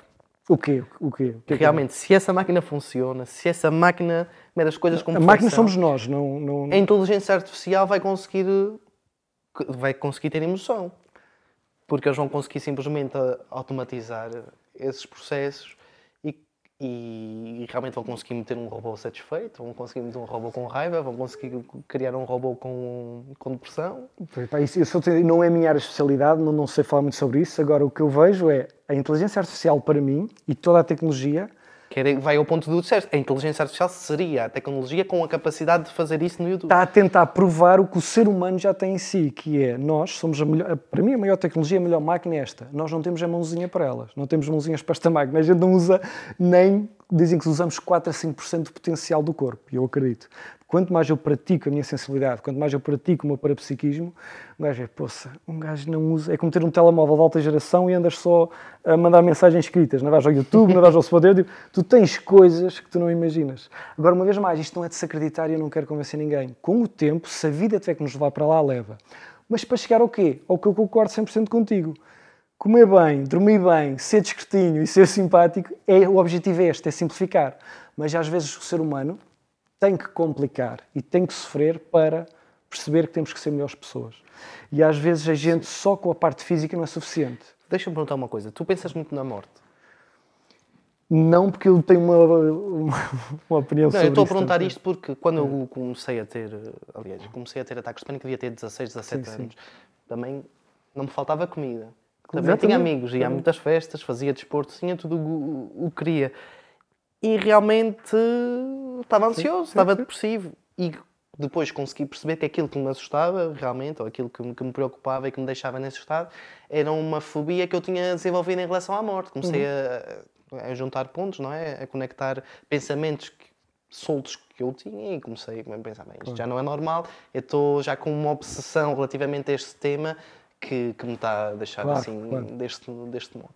O quê? O quê? O quê Realmente, se essa máquina funciona, se essa máquina mede as coisas como A máquina somos nós, não, não... A inteligência artificial vai conseguir, vai conseguir ter emoção. Porque eles vão conseguir simplesmente automatizar esses processos e realmente vão conseguir meter um robô satisfeito, vão conseguir meter um robô com raiva, vão conseguir criar um robô com, com depressão. Isso, sou, não é a minha área de especialidade, não, não sei falar muito sobre isso. Agora, o que eu vejo é a inteligência artificial para mim e toda a tecnologia que era, vai ao ponto do disseste. A inteligência artificial seria a tecnologia com a capacidade de fazer isso no YouTube. Está a tentar provar o que o ser humano já tem em si, que é nós somos a melhor. Para mim, a maior tecnologia, a melhor máquina é esta. Nós não temos a mãozinha para elas. Não temos mãozinhas para esta máquina. A gente não usa nem. Dizem que usamos 4 a 5% do potencial do corpo. E eu acredito. Quanto mais eu pratico a minha sensibilidade, quanto mais eu pratico o meu parapsiquismo, um gajo é, poça, um gajo não usa. É como ter um telemóvel de alta geração e andas só a mandar mensagens escritas. Não vais ao YouTube, não vais ao Spotify. Tu tens coisas que tu não imaginas. Agora, uma vez mais, isto não é de se acreditar e eu não quero convencer ninguém. Com o tempo, se a vida tiver que nos levar para lá, leva. Mas para chegar ao quê? Ao que eu concordo 100% contigo. Comer bem, dormir bem, ser discretinho e ser simpático, é, o objetivo é este, é simplificar. Mas às vezes o ser humano tem que complicar e tem que sofrer para perceber que temos que ser melhores pessoas. E às vezes a gente só com a parte física não é suficiente. Deixa-me perguntar uma coisa. Tu pensas muito na morte? Não, porque eu tenho uma, uma, uma opinião não, sobre isso. Eu estou a perguntar isto porque quando eu comecei a ter, aliás, comecei a ter ataques de pânico, devia ter 16, 17 sim, anos, sim. também não me faltava comida. Também Exatamente. tinha amigos, ia a muitas festas, fazia desporto, tinha tudo o que queria e realmente estava ansioso, sim, estava sim. depressivo. E depois consegui perceber que aquilo que me assustava realmente, ou aquilo que me, que me, preocupava e que me deixava nesse estado, era uma fobia que eu tinha desenvolvido em relação à morte. Comecei uhum. a, a, juntar pontos, não é? A conectar pensamentos que, soltos que eu tinha e comecei a pensar, bem, isto já não é normal, eu estou já com uma obsessão relativamente a este tema que, que me está a deixar claro, assim claro. Deste, deste modo.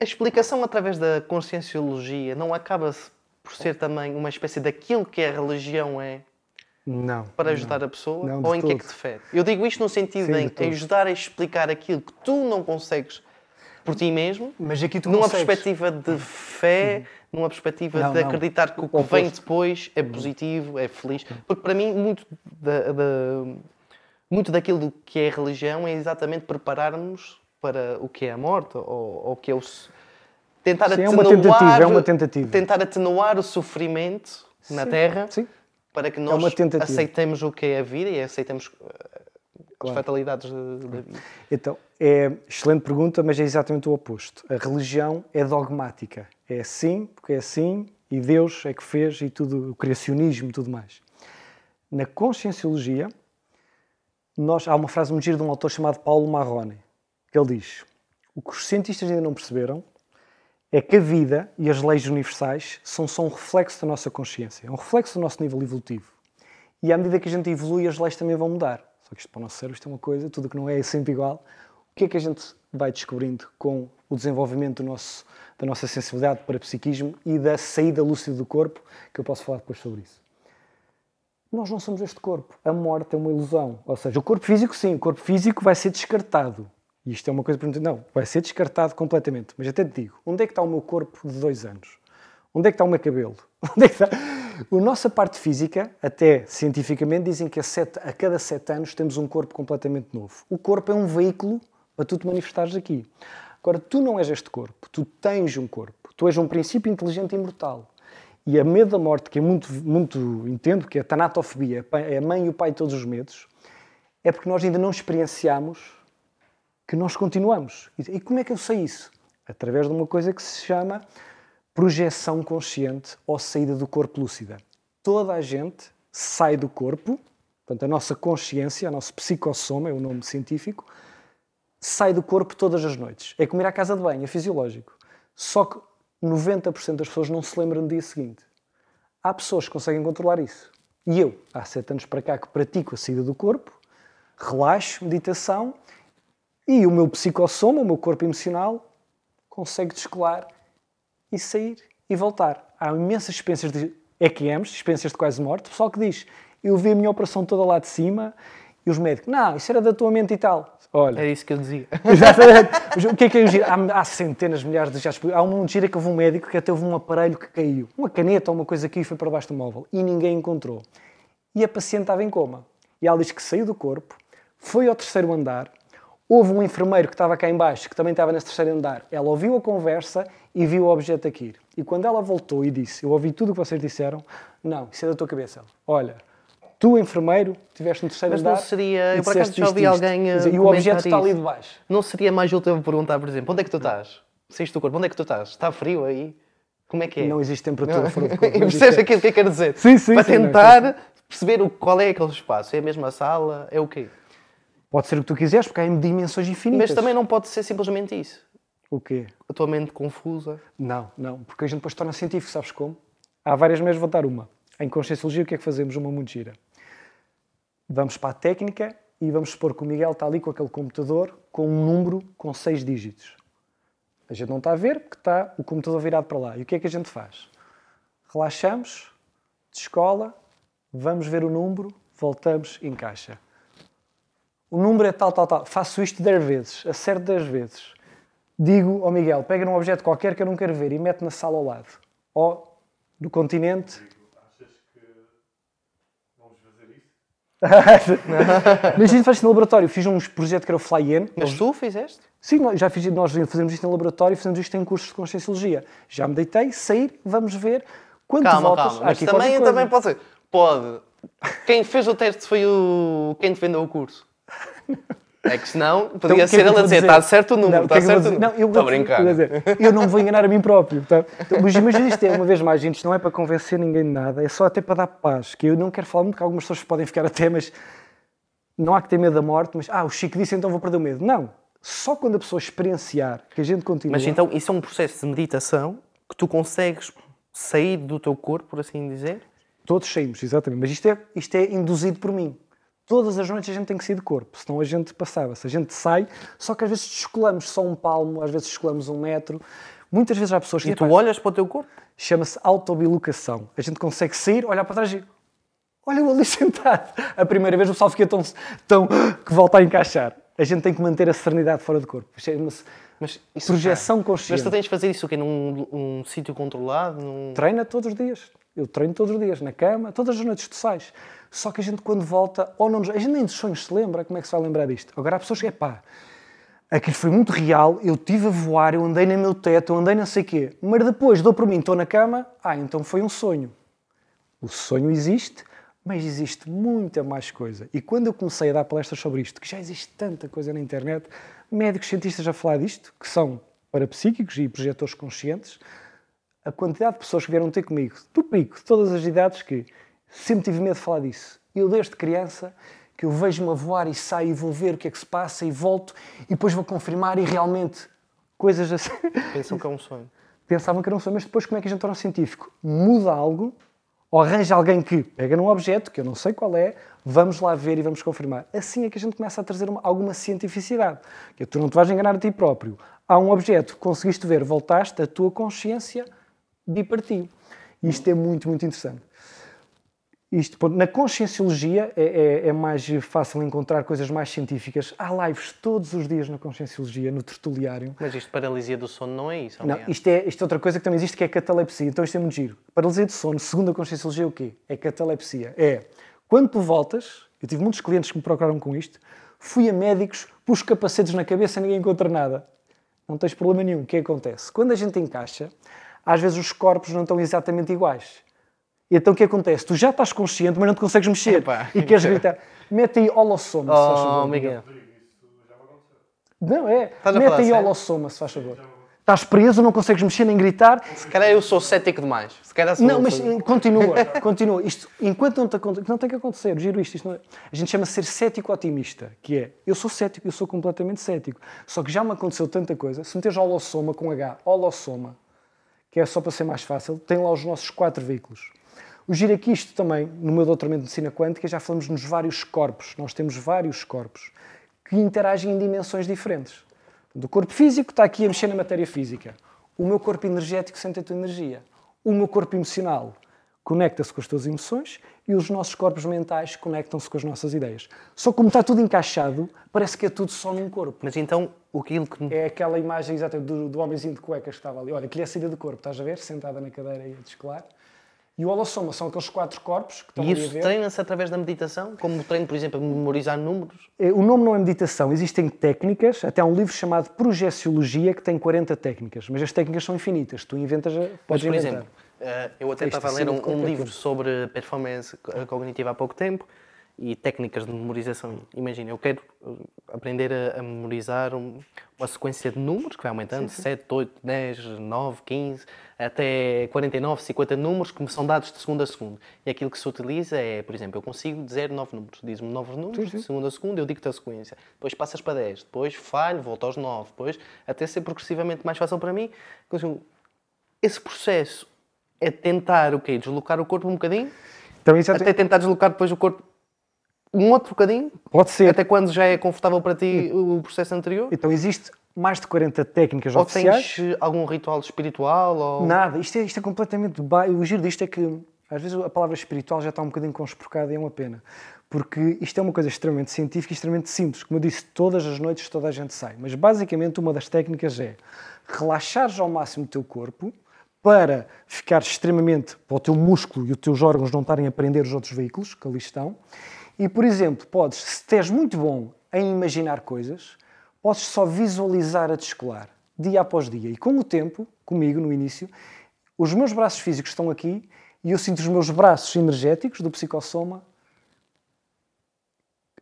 a explicação através da conscienciologia não acaba por ser também uma espécie daquilo que a religião é? Não. Para ajudar não, a pessoa? Ou em que é que te fere? Eu digo isto no sentido Sim, em ajudar a explicar aquilo que tu não consegues por ti mesmo, mas aqui tu numa consegues. perspectiva de fé, numa perspectiva não, de acreditar que o que vem depois é positivo, é feliz. Porque para mim, muito, da, da, muito daquilo que é religião é exatamente preparar-nos para o que é a morte ou, o que é o tentar Sim, atenuar, é uma tentativa, é uma tentativa. tentar atenuar o sofrimento na Sim, Terra Sim, para que É nós tentativa. aceitemos o que é a vida e aceitemos eh, as Claro. fatalidades de- da vida. Então, é excelente pergunta, mas é exatamente o oposto. A religião é dogmática. É assim, porque é assim, e Deus é que fez, e tudo, o criacionismo e tudo mais. Na conscienciologia, nós, há uma frase muito gira de um autor chamado Paulo Marrone, que ele diz: O que os cientistas ainda não perceberam é que a vida e as leis universais são só um reflexo da nossa consciência, é um reflexo do nosso nível evolutivo. E à medida que a gente evolui, as leis também vão mudar. Só que isto para o nosso cérebro isto é uma coisa, tudo que não é é sempre igual. O que é que a gente vai descobrindo com o desenvolvimento do nosso, da nossa sensibilidade para psiquismo e da saída lúcida do corpo, que eu posso falar depois sobre isso. Nós não somos este corpo. A morte é uma ilusão. Ou seja, o corpo físico, sim, o corpo físico vai ser descartado. E isto é uma coisa para. Não, vai ser descartado completamente. Mas até te digo, onde é que está o meu corpo de dois anos? Onde é que está o meu cabelo? (laughs) Onde é que está? A nossa parte física, até cientificamente, dizem que a, sete, a cada sete anos temos um corpo completamente novo. O corpo é um veículo para tu te manifestares aqui. Agora, tu não és este corpo, tu tens um corpo. Tu és um princípio inteligente e imortal. E a medo da morte, que é muito, muito entendo, que é a tanatofobia, é a mãe e o pai de todos os medos, é porque nós ainda não experienciamos que nós continuamos. E como é que eu sei isso? Através de uma coisa que se chama projeção consciente ou saída do corpo lúcida. Toda a gente sai do corpo, portanto, a nossa consciência, o nosso psicossoma, é o nome científico, sai do corpo todas as noites. É comer à casa de banho, é fisiológico. Só que 90% das pessoas não se lembram no dia seguinte. Há pessoas que conseguem controlar isso. E eu, há sete anos para cá, que pratico a saída do corpo, relaxo, meditação, e o meu psicossoma, o meu corpo emocional, consegue descolar e sair e voltar. Há imensas experiências de EQMs, experiências de quase morte, pessoal que diz, eu vi a minha operação toda lá de cima, e os médicos, não, isso era da tua mente e tal. Olha, É isso que eu dizia. (laughs) Exatamente. O que é que é o giro? Há, há centenas, milhares de já Há um giro que houve um médico que até houve um aparelho que caiu. Uma caneta ou uma coisa que foi para baixo do móvel. E ninguém encontrou. E a paciente estava em coma. E ela diz que saiu do corpo, foi ao terceiro andar, houve um enfermeiro que estava cá em baixo, que também estava nesse terceiro andar. Ela ouviu a conversa e viu o objeto aqui. E quando ela voltou e disse, eu ouvi tudo o que vocês disseram, não, isso é da tua cabeça. Olha, tu, enfermeiro, estiveste no terceiro Mas não andar. seria- e eu por acaso já ouvi alguém, Quer dizer, E o objeto comentar está ali isso. de baixo. Não seria mais útil perguntar, por exemplo, onde é que tu estás? Saíste do corpo, onde é que tu estás? Está frio aí? Como é que é? Não existe temperatura fora do corpo. (laughs) não percebes aquilo que eu quero dizer? Sim, sim, Para sim, não, tentar perceber o, qual é aquele espaço. É a mesma sala? É o quê? Pode ser o que tu quiseres, porque há dimensões infinitas. Mas também não pode ser simplesmente isso. O quê? A tua mente confusa. Não, não, porque a gente depois torna científico, sabes como? Há várias maneiras, vou dar uma. Em Conscienciologia, o que é que fazemos? Uma muito gira. Vamos para a técnica e vamos supor que o Miguel está ali com aquele computador com um número com seis dígitos. A gente não está a ver porque está o computador virado para lá. E o que é que a gente faz? Relaxamos, descola, vamos ver o número, voltamos, encaixa. O número é tal, tal, tal. Faço isto 10 vezes, acerto 10 vezes. Digo ao Miguel, pega num objeto qualquer que eu não quero ver e mete na sala ao lado. Ou do continente. (laughs) Achas que vamos fazer isso? Mas a gente faz isto no laboratório. Fiz um projeto que era o Fly-In. Mas tu fizeste? Sim, já fiz, nós fazemos isto no laboratório, fazemos isto em cursos de Conscienciologia. Já me deitei, sair, vamos ver. Quando tu Calma, voltas, calma. Mas aqui também, também pode ser. Pode. Quem fez o teste foi o. Quem te vendeu o curso. É que senão Então, podia o que ser é que eu ele a dizer, está certo o número, que está é que certo o número. Não, eu Estou a vou- brincar. dizer, eu não me vou enganar a mim próprio. Tá? Então, Mas, mas isto é, uma vez mais, gente, isto não é para convencer ninguém de nada, é só até para dar paz. Que eu não quero falar muito, porque algumas pessoas podem ficar até, mas não há que ter medo da morte, mas ah, o Chico disse então vou perder o medo. Não. Só quando a pessoa experienciar que a gente continua. Mas então isso é um processo de meditação que tu consegues sair do teu corpo, por assim dizer? Todos saímos, exatamente. Mas isto é, isto é induzido por mim. Todas as noites a gente tem que sair de corpo, senão a gente passava-se. A gente sai, só que às vezes descolamos só um palmo, às vezes descolamos um metro. Muitas vezes há pessoas que E tu olhas para o teu corpo? chama-se autobilocação. A gente consegue sair, olhar para trás e olha eu ali (laughs) sentado. A primeira vez o pessoal fica tão, tão que volta a encaixar. A gente tem que manter a serenidade fora do corpo. Chama-se Mas isso, projeção Mas consciente. tu tens de fazer isso? Num, num sítio controlado? Num... Treina todos os dias. Eu treino todos os dias, na cama, todas as noites tu sais. Só que a gente quando volta, ou não nos... A gente nem dos sonhos se lembra, como é que se vai lembrar disto? Agora há pessoas que, é pá, aquilo foi muito real, eu tive a voar, eu andei no meu teto, eu andei não sei quê. Mas depois dou por mim, estou na cama, ah, então foi um sonho. O sonho existe, mas existe muita mais coisa. E quando eu comecei a dar palestras sobre isto, que já existe tanta coisa na internet, médicos cientistas a falar disto, que são parapsíquicos e projetores conscientes, a quantidade de pessoas que vieram ter comigo, do pico, de todas as idades, que sempre tive medo de falar disso. Eu, desde criança, que eu vejo-me a voar e saio e vou ver o que é que se passa e volto e depois vou confirmar e realmente coisas assim. Pensam que é um sonho. Pensavam que era um sonho, mas depois como é que a gente torna científico? Muda algo ou arranja alguém que pega num objeto, que eu não sei qual é, vamos lá ver e vamos confirmar. Assim é que a gente começa a trazer uma, alguma cientificidade. Que tu não te vais enganar a ti próprio. Há um objeto, conseguiste ver, voltaste, a tua consciência ti. E isto é muito, muito interessante. Isto, na conscienciologia é, é, é, mais fácil encontrar coisas mais científicas. Há lives todos os dias na conscienciologia, no tertuliário. Mas isto, paralisia do sono, não é isso? Não, isto é, isto é outra coisa que também existe, que é catalepsia. Então isto é muito giro. Paralisia do sono, segundo a conscienciologia, é o quê? É catalepsia. É, quando tu voltas, eu tive muitos clientes que me procuraram com isto, fui a médicos, pus capacetes na cabeça e ninguém encontra nada. Não tens problema nenhum. O que acontece? Quando a gente encaixa, às vezes os corpos não estão exatamente iguais. E então o que acontece? Tu já estás consciente, mas não te consegues mexer. E queres gritar. Mete aí holossoma, se faz Oh, favor. Miguel. Não, é. Mete aí holossoma, se faz favor. Estás preso, não consegues mexer nem gritar. Se calhar eu sou cético demais. Se calhar sou Não, mas eh, continua, continua. Isto, enquanto não te acontece, não tem que acontecer, giro isto, isto é- a gente chama ser cético otimista, que é, eu sou cético, eu sou completamente cético, só que já me aconteceu tanta coisa, se meteres holossoma com H, holossoma, que é só para ser mais fácil, tem lá os nossos quatro veículos. O giro é também, no meu doutoramento de medicina quântica, já falamos nos vários corpos, nós temos vários corpos que interagem em dimensões diferentes. Do corpo físico está aqui a mexer na matéria física. O meu corpo energético sente a tua energia. O meu corpo emocional conecta-se com as tuas emoções e os nossos corpos mentais conectam-se com as nossas ideias. Só como está tudo encaixado, parece que é tudo só num corpo. Mas então, aquilo que... É aquela imagem exata do, do homenzinho de cuecas que estava ali. Olha, que lhe é saída do corpo, estás a ver? Sentada na cadeira e a descolar. E o holossoma são aqueles quatro corpos que estão E isso treina-se através da meditação? Como treino, por exemplo, a memorizar números? Eh, O nome não é meditação, existem técnicas, até há um livro chamado Projeciologia que tem 40 técnicas, mas as técnicas são infinitas, tu inventas, Mas, podes por inventar. exemplo, eu até estava a ler acima um, um livro sobre performance co- cognitiva há pouco tempo e técnicas de memorização. Imagina, eu quero eh, aprender a, a memorizar um- uma sequência de números que vai aumentando, 7, 8, 10, 9, 15, até 49, 50 números que me são dados de segundo a segundo. E aquilo que se utiliza é, por exemplo, eu consigo dizer 9 números. Diz-me novos números, de segundo a segundo, eu digo-te a sequência. Depois passas para 10, depois falho, volto aos 9, depois até ser progressivamente mais fácil para mim. Consigo- Esse processo é tentar o quê? Deslocar o corpo um bocadinho, Então, até tentar deslocar depois o corpo um outro bocadinho, pode ser. até quando já é confortável para ti o processo anterior. Então, existe mais de 40 técnicas Ou oficiais. tens eh, algum ritual espiritual? Ou... Nada, isto é, isto é completamente. Ba... O giro disto é que às vezes a palavra espiritual já está um bocadinho conspurcada e é uma pena. Porque isto é uma coisa extremamente científica e extremamente simples. Como eu disse, todas as noites toda a gente sai. Mas basicamente uma das técnicas é relaxares ao máximo o teu corpo para ficar extremamente. para o teu músculo e os teus órgãos não estarem a prender os outros veículos que ali estão. E, por exemplo, podes, se és muito bom em imaginar coisas, podes só visualizar a descolar, dia após dia. E com o tempo, comigo no início, os meus braços físicos estão aqui e eu sinto os meus braços energéticos do psicossoma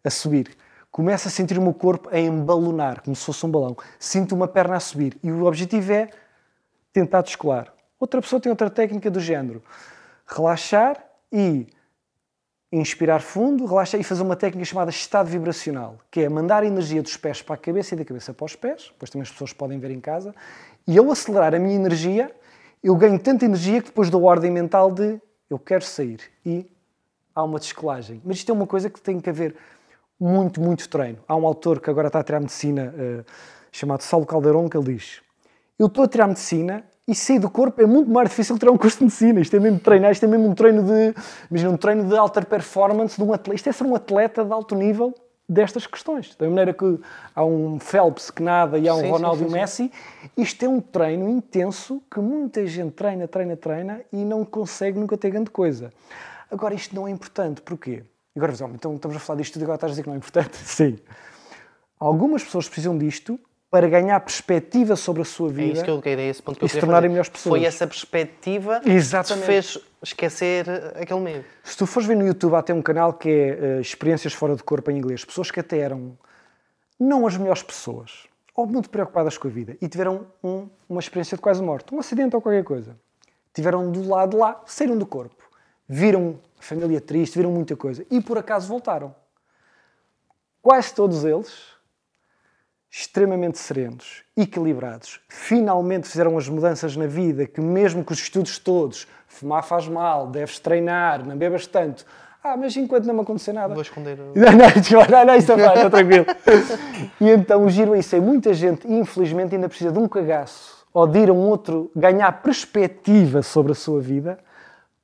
a subir. Começo a sentir o meu corpo a embalonar, como se fosse um balão. Sinto uma perna a subir. E o objetivo é tentar descolar. Outra pessoa tem outra técnica do género. Relaxar e inspirar fundo, relaxar e fazer uma técnica chamada estado vibracional, que é mandar a energia dos pés para a cabeça e da cabeça para os pés, depois também as pessoas podem ver em casa, e ao acelerar a minha energia, eu ganho tanta energia que depois dou ordem mental de eu quero sair e há uma descolagem. Mas isto é uma coisa que tem que haver muito, muito treino. Há um autor que agora está a tirar medicina, eh, chamado Saulo Caldeirão, que ele diz: Eu estou a tirar medicina e sair do corpo é muito mais difícil que tirar um curso de medicina. Isto é mesmo treinar, isto é mesmo um treino de. Imagina, um treino de alta performance de um atleta. Isto é ser um atleta de alto nível destas questões. Da maneira que há um Phelps que nada e há um Sim, Ronaldo e. Messi, isto é um treino intenso que muita gente treina, treina, treina e não consegue nunca ter grande coisa. Agora, isto não é importante. Porquê? Agora, então estamos a falar disto tudo e agora estás a dizer que não é importante? Sim. Algumas pessoas precisam disto para ganhar perspectiva sobre a sua É vida. isso que eu queria, é esse ponto que e eu se queria tornarem fazer. melhores pessoas. Foi essa perspectiva Exatamente. que te fez esquecer aquele medo. Se tu fores ver no YouTube, há até um canal que é eh, Experiências Fora do Corpo em inglês. Pessoas que até eram não as melhores pessoas, ou muito preocupadas com a vida, e tiveram um- uma experiência de quase morte, um acidente ou qualquer coisa. Tiveram do lado de lá, saíram do corpo. Viram a família triste, viram muita coisa. E por acaso voltaram. Quase todos eles extremamente serenos, equilibrados, finalmente fizeram as mudanças na vida que mesmo com os estudos todos, fumar faz mal, deves treinar, não bebas tanto. Ah, mas enquanto não me acontecer nada. Vou esconder. o- Não, não, (laughs) desculpa, não, não, isso é fácil, está tranquilo. E então o giro é isso, é muita gente, infelizmente, ainda precisa de um cagaço ou de ir a um outro, ganhar perspectiva sobre a sua vida,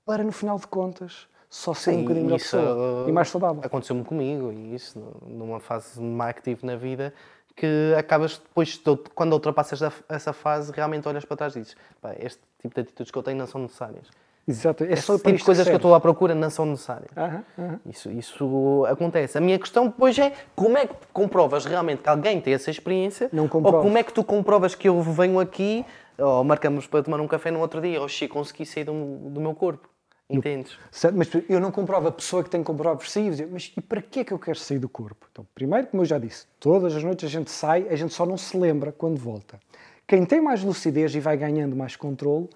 para no final de contas só ser um Sim, bocadinho melhor isso, pessoa e mais saudável. Aconteceu-me comigo e isso, numa fase mais ativa na vida, que acabas depois, de- quando ultrapassas essa fase, realmente olhas para trás e dizes: "Pá, este tipo de atitudes que eu tenho não são necessárias. Exato, é só tipo de coisas que eu serve. estou à procura não são necessárias. Aham, aham. Isso, isso acontece. A minha questão depois é como é que comprovas realmente que alguém tem essa experiência ou como é que tu comprovas que eu venho aqui ou marcamos para tomar um café no outro dia ou Chico, consegui sair do, do meu corpo. Entendes? Mas eu não comprovo a pessoa que tem que comprovar por si e dizer, mas e para que é que eu quero sair do corpo? Então, primeiro, como eu já disse, todas as noites a gente sai, a gente só não se lembra quando volta. Quem tem mais lucidez e vai ganhando mais controle,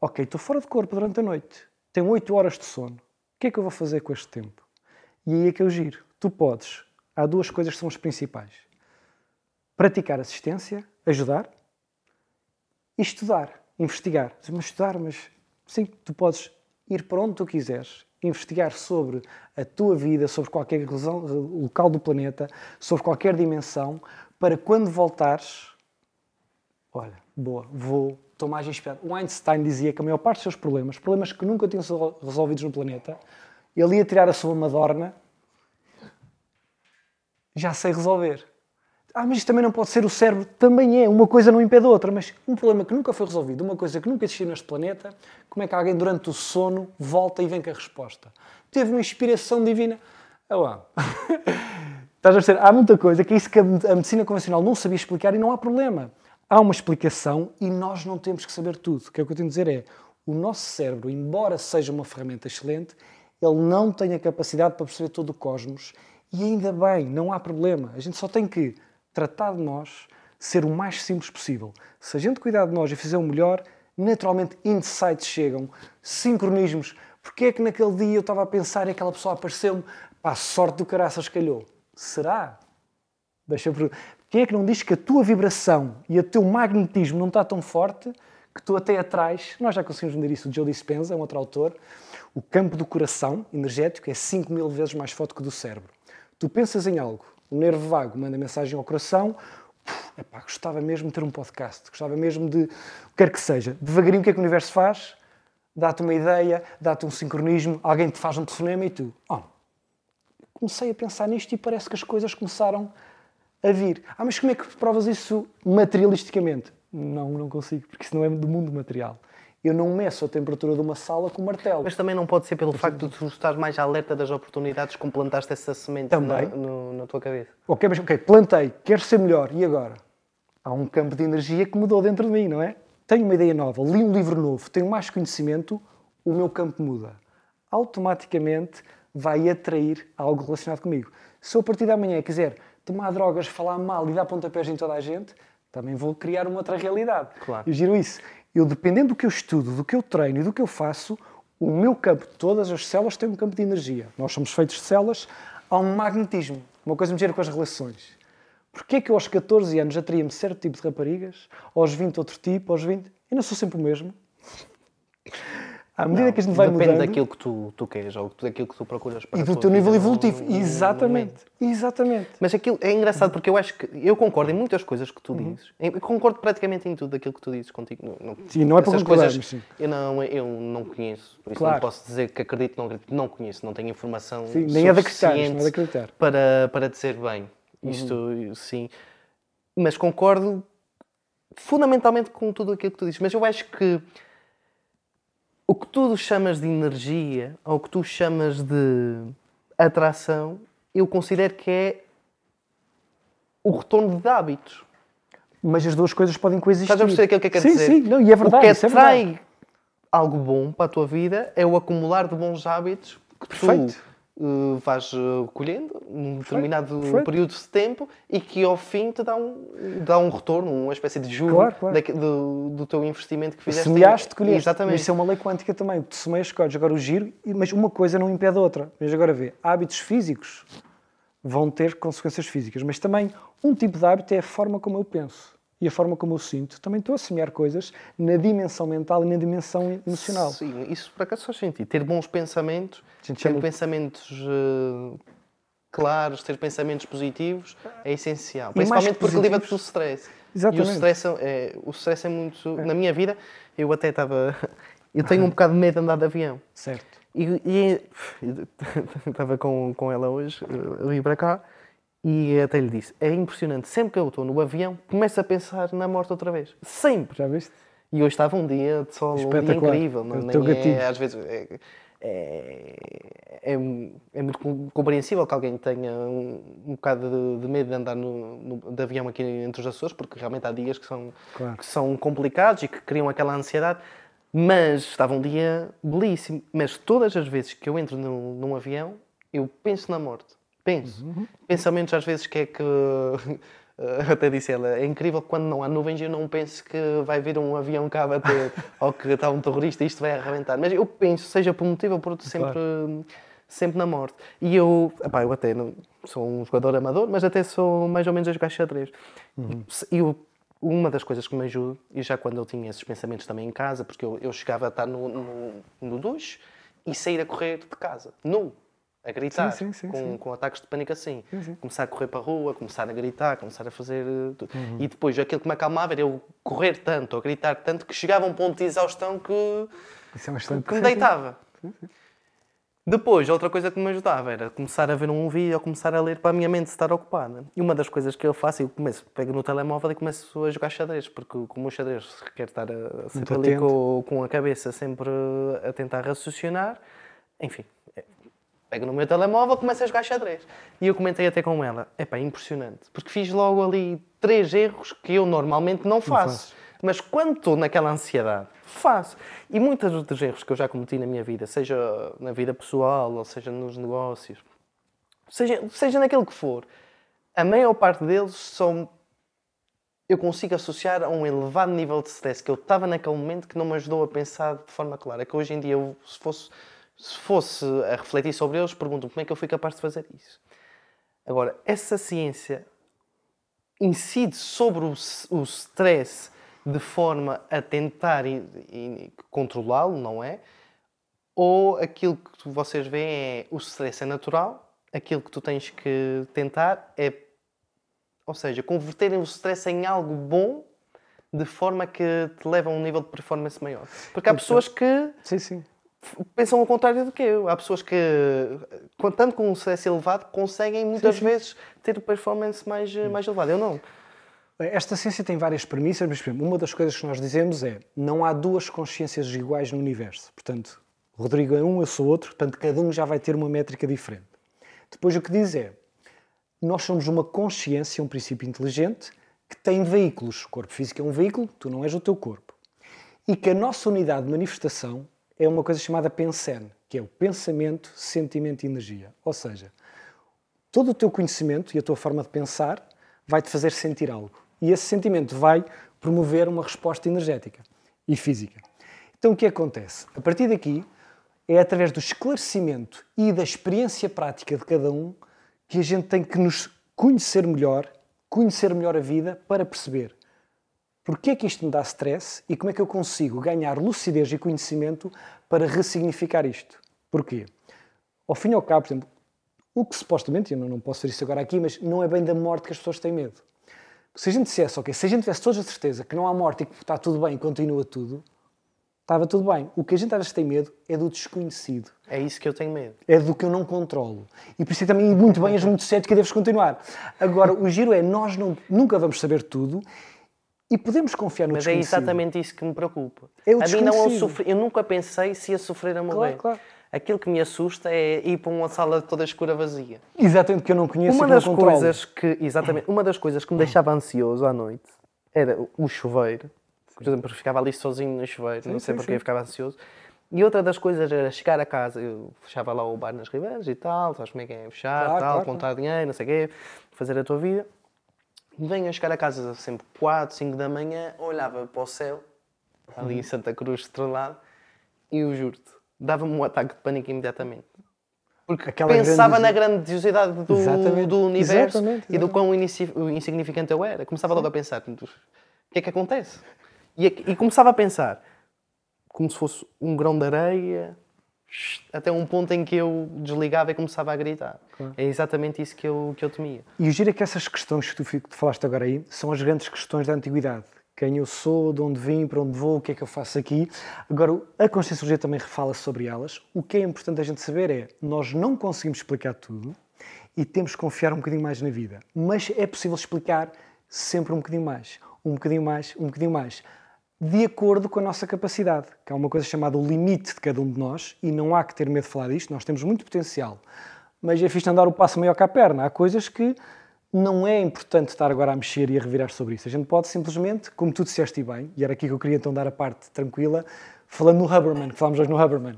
ok, estou fora de corpo durante a noite, tenho 8 horas de sono, o que é que eu vou fazer com este tempo? E aí é que eu giro. Tu podes, há duas coisas que são as principais. Praticar assistência, ajudar, e estudar, investigar. Mas estudar, mas sim, tu podes ir para onde tu quiseres, investigar sobre a tua vida, sobre qualquer local do planeta, sobre qualquer dimensão, para quando voltares, olha, boa, vou, estou mais inspirado. O Einstein dizia que a maior parte dos seus problemas, problemas que nunca tinham sido resolvidos no planeta, ele ia tirar a sua Madorna, já sei resolver. Ah, mas isto também não pode ser o cérebro. Também é. Uma coisa não impede a outra. Mas um problema que nunca foi resolvido, uma coisa que nunca existiu neste planeta, como é que alguém durante o sono volta e vem com a resposta? Teve uma inspiração divina. Ah, lá. (laughs) Estás a perceber? Há muita coisa que é isso que a medicina convencional não sabia explicar e não há problema. Há uma explicação e nós não temos que saber tudo. O que é que eu tenho a dizer é, o nosso cérebro, embora seja uma ferramenta excelente, ele não tem a capacidade para perceber todo o cosmos e ainda bem, não há problema. A gente só tem que tratar de nós, ser o mais simples possível. Se a gente cuidar de nós e fizer o melhor, naturalmente insights chegam, sincronismos. Porque é que naquele dia eu estava a pensar e aquela pessoa apareceu-me, pá, sorte do caraças calhou. Será? Deixa eu perguntar. Quem é que não diz que a tua vibração e o teu magnetismo não está tão forte que tu até atrás, nós já conseguimos medir isso, o Joe Dispenza, é um outro autor, o campo do coração energético é 5 mil vezes mais forte que o do cérebro. Tu pensas em algo, o nervo vago manda mensagem ao coração, "Puf, epá, gostava mesmo de ter um podcast, gostava mesmo de, quer que seja. Devagarinho o que é que o universo faz? Dá-te uma ideia, dá-te um sincronismo, alguém te faz um telefonema e tu, oh, comecei a pensar nisto e parece que as coisas começaram a vir. Ah, mas como é que provas isso materialisticamente? Não, não consigo, porque isso não é do mundo material. Eu não meço a temperatura de uma sala com martelo. Mas também não pode ser pelo facto de tu estar mais alerta das oportunidades que plantaste essa semente Também. na, no- na tua cabeça. Ok, mas ok, plantei, quero ser melhor, e agora? Há um campo de energia que mudou dentro de mim, não é? Tenho uma ideia nova, li um livro novo, tenho mais conhecimento, o meu campo muda. Automaticamente vai atrair algo relacionado comigo. Se eu a partir da manhã quiser tomar drogas, falar mal e dar pontapés em toda a gente, também vou criar uma outra realidade. Claro. Eu giro isso. Eu, dependendo do que eu estudo, do que eu treino e do que eu faço, o meu campo, todas as células têm um campo de energia. Nós somos feitos de células, há um magnetismo. Uma coisa gira com as relações. Porquê é que eu aos 14 anos atraía-me certo tipo de raparigas, aos 20 outro tipo, aos 20... Eu não sou sempre o mesmo. À medida que a gente vai Depende mudando... daquilo que tu, tu queres ou daquilo que tu procuras para E do teu nível no- evolutivo. no- no Exatamente. momento. Exatamente. Mas aquilo é engraçado porque eu acho que eu concordo em muitas coisas que tu Uhum. dizes. Eu concordo praticamente em tudo daquilo que tu dizes contigo. Não, não- Sim, não é para coisas sim. Eu não, eu não conheço. Por isso Claro. não posso dizer que acredito, não acredito. Não conheço, não tenho informação Sim, nem é de acreditar, não é de acreditar. Para, para dizer bem. Isto, Uhum. sim. Mas concordo fundamentalmente com tudo aquilo que tu dizes. Mas eu acho que o que tu chamas de energia ou o que tu chamas de atração, eu considero que é o retorno de hábitos. mas as duas coisas podem coexistir. Estás a perceber aquilo que eu quero sim, dizer? Sim, não, e é verdade. o que é atrai algo bom para a tua vida é o acumular de bons hábitos que Perfeito. tu eh, vais eh, colhendo num determinado perfeito. período de tempo e que ao fim te dá um, dá um retorno, uma espécie de juro Claro, claro. do, do teu investimento que fizeste. Semeaste, colheste. Exatamente. Mas isso é uma lei quântica também. Tu semeias, colhes. Agora o giro, mas uma coisa não impede a outra. Mas agora vê, hábitos físicos vão ter consequências físicas, mas também um tipo de hábito é a forma como eu penso e a forma como eu sinto. Também estou a semear coisas na dimensão mental e na dimensão emocional. Sim, isso por acaso faz sentido. Ter bons pensamentos, ter chama- pensamentos eh, claros, ter pensamentos positivos é essencial. Principalmente porque livra-te do stress. Exatamente. E o stress é, o stress é muito. Na minha vida, eu até estava. (laughs) Eu tenho um bocado de medo de andar de avião. Certo. E, (laughs) estava com, com ela hoje, eu vim para cá, e até lhe disse: é impressionante, sempre que eu estou no avião, começo a pensar na morte outra vez. Sempre! Já viste? E hoje estava um dia de sol, um dia incrível. Não, nem gatilho. é, às vezes é, é, é, é muito com- compreensível que alguém tenha um, um bocado de, de medo de andar no, no- de avião aqui entre os Açores, porque realmente há dias que são, Claro. que são complicados e que criam aquela ansiedade. Mas estava um dia belíssimo. Mas todas as vezes que eu entro num, num avião, eu penso na morte. Penso. Uhum. Pensamentos às vezes que é que. eh, (laughs) Até disse ela, é incrível que quando não há nuvens eu não penso que vai vir um avião cá bater (laughs) ou que está um terrorista e isto vai arrebentar. Mas eu penso, seja por um motivo ou por outro, sempre, sempre na morte. E eu, epá, eu até não sou um jogador amador, mas até sou mais ou menos a jogar xadrez. E eu, uma das coisas que me ajuda, e já quando eu tinha esses pensamentos também em casa, porque eu, eu chegava a estar no, no, no duche e sair a correr de casa, nu, a gritar, Sim, sim, sim, com, com ataques de pânico assim. Sim, sim. Começar a correr para a rua, começar a gritar, começar a fazer eh, tudo. Uhum. E depois aquilo que me acalmava era eu correr tanto, ou gritar tanto, que chegava a um ponto de exaustão que, Isso é um excelente que me deitava. (laughs) Depois, outra coisa que me ajudava era começar a ver um vídeo ou começar a ler para a minha mente estar ocupada. E uma das coisas que eu faço, eu começo, pego no telemóvel e começo a jogar xadrez, porque como o xadrez requer estar a, sempre ali com, com a cabeça sempre a tentar raciocinar, enfim, pego no meu telemóvel, começo a jogar xadrez. E eu comentei até com ela, é pá, impressionante, porque fiz logo ali três erros que eu normalmente não faço. fazes. Mas quando estou naquela ansiedade, faço. E muitos dos erros que eu já cometi na minha vida, seja na vida pessoal, ou seja nos negócios, seja, seja naquilo que for, a maior parte deles são. Eu consigo associar a um elevado nível de stress que eu estava naquele momento que não me ajudou a pensar de forma clara. Que hoje em dia, eu, se, fosse, se fosse a refletir sobre eles, pergunto como é que eu fui capaz de fazer isso. Agora, essa ciência incide sobre o, stress de forma a tentar controlá-lo, não é? Ou aquilo que vocês veem é o stress é natural, aquilo que tu tens que tentar é, ou seja, converterem o stress em algo bom de forma que te leva a um nível de performance maior. Porque há pessoas que Sim, sim. Pensam ao contrário do que eu. Há pessoas que, tanto com um stress elevado, conseguem muitas vezes ter performance mais, mais elevada. Eu não. Esta ciência tem várias premissas, mas uma das coisas que nós dizemos é não há duas consciências iguais no universo. Portanto, Rodrigo é um, eu sou outro, portanto, cada um já vai ter uma métrica diferente. Depois, o que diz é nós somos uma consciência, um princípio inteligente, que tem veículos. O corpo físico é um veículo, tu não és o teu corpo. E que a nossa unidade de manifestação é uma coisa chamada PENSEN, que é o pensamento, sentimento e energia. Ou seja, todo o teu conhecimento e a tua forma de pensar vai-te fazer sentir algo. E esse sentimento vai promover uma resposta energética e física. Então o que acontece? A partir daqui, é através do esclarecimento e da experiência prática de cada um que a gente tem que nos conhecer melhor, conhecer melhor a vida para perceber porque é que isto me dá stress e como é que eu consigo ganhar lucidez e conhecimento para ressignificar isto. Porquê? Ao fim e ao cabo, por exemplo, o que supostamente, eu não, posso dizer isso agora aqui, mas não é bem da morte que as pessoas têm medo. Se a gente dissesse, ok, se a gente tivesse toda a certeza que não há morte e que está tudo bem e continua tudo, estava tudo bem. O que a gente às vezes tem medo é do desconhecido. É isso que eu tenho medo. É do que eu não controlo. E por isso também ir muito bem, és muito cético e deves continuar. Agora, o giro é, nós não- nunca vamos saber tudo e podemos confiar no Mas é exatamente isso que me preocupa. É o a mim não é sofrer. Eu nunca pensei se ia sofrer a morrer. Claro, claro. Aquilo que me assusta é ir para uma sala toda escura vazia. Exatamente, que eu não conheço Uma das coisas que, exatamente, uma das coisas que me deixava ansioso à noite era o chuveiro. Por exemplo, eu ficava ali sozinho no chuveiro, não sei sim, porque sim. eu ficava ansioso. E outra das coisas era chegar a casa, eu fechava lá o bar nas Ribeiras e tal, sabes como é que é? Fechar, Claro, tal, claro, contar dinheiro, não sei o quê, fazer a tua vida. Venho a chegar a casa sempre 4, 5 da manhã, olhava para o céu, ali em Santa Cruz, estrelado, e eu juro-te, dava-me um ataque de pânico imediatamente. Porque Aquela pensava na grandiosidade do, Exatamente, do universo exatamente, e do exatamente. quão insignificante eu era. Começava logo a pensar, o que é que acontece? E, e começava a pensar, como se fosse um grão de areia, até um ponto em que eu desligava e começava a gritar. É exatamente isso que eu, que eu temia. E o giro é que essas questões que tu que tu falaste agora aí são as grandes questões da antiguidade. Quem eu sou, de onde vim, para onde vou, o que é que eu faço aqui. Agora, a Conscienciologia também fala sobre elas. O que é importante a gente saber é nós não conseguimos explicar tudo e temos que confiar um bocadinho mais na vida. Mas é possível explicar sempre um bocadinho mais, um bocadinho mais, um bocadinho mais. De acordo com a nossa capacidade, que há uma coisa chamada o limite de cada um de nós, e não há que ter medo de falar disto, nós temos muito potencial mas é fixe andar o passo maior que a perna. Há coisas que não é importante estar agora a mexer e a revirar sobre isso. A gente pode simplesmente, como tu disseste e bem, e era aqui que eu queria então dar a parte tranquila, falando no Huberman, que falámos hoje no Huberman.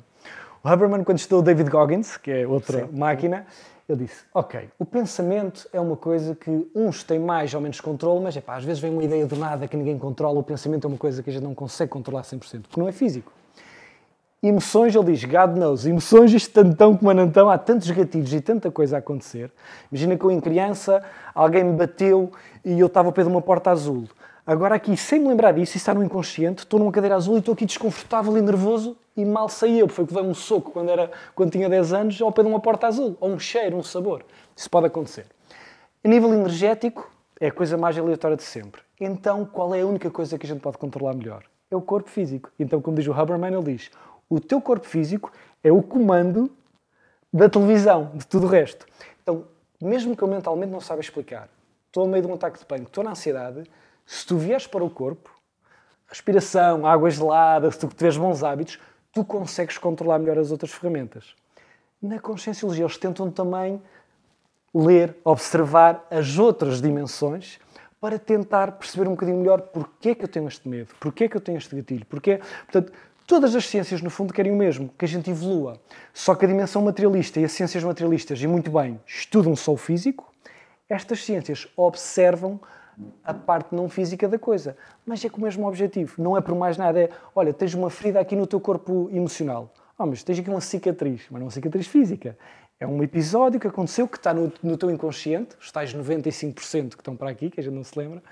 O Huberman, quando estudou o David Goggins, que é outra máquina, ele disse, ok, o pensamento é uma coisa que uns têm mais ou menos controle, mas epá, às vezes vem uma ideia do nada que ninguém controla, o pensamento é uma coisa que a gente não consegue controlar 100%, porque não é físico. Emoções, ele diz, God knows, emoções, isto tantão como anantão, há tantos gatilhos e tanta coisa a acontecer. Imagina que eu, em criança, alguém me bateu e eu estava ao pé de uma porta azul. Agora aqui, sem me lembrar disso, isso está no inconsciente, estou numa cadeira azul e estou aqui desconfortável e nervoso e mal saí eu, foi que levei um soco quando, era, quando tinha 10 anos ao pé de uma porta azul, ou um cheiro, um sabor. Isso pode acontecer. A nível energético, é a coisa mais aleatória de sempre. Então, qual é a única coisa que a gente pode controlar melhor? É o corpo físico. Então, como diz o Haberman, ele diz: o teu corpo físico é o comando da televisão, de tudo o resto. Então, mesmo que eu mentalmente não saiba explicar, estou no meio de um ataque de pânico, estou na ansiedade, se tu vieres para o corpo, respiração, água gelada, se tu tiveres bons hábitos, tu consegues controlar melhor as outras ferramentas. Na conscienciologia, eles tentam também ler, observar as outras dimensões para tentar perceber um bocadinho melhor porque é que eu tenho este medo, porque é que eu tenho este gatilho, porque Portanto, todas as ciências, no fundo, querem o mesmo, que a gente evolua. Só que a dimensão materialista e as ciências materialistas, e muito bem, estudam só o físico, estas ciências observam a parte não física da coisa. Mas é com o mesmo objetivo. Não é por mais nada. É, olha, tens uma ferida aqui no teu corpo emocional. Ah, mas tens aqui uma cicatriz. Mas não é uma cicatriz física. É um episódio que aconteceu, que está no, no teu inconsciente. Os tais 95% que estão para aqui, que a gente não se lembra.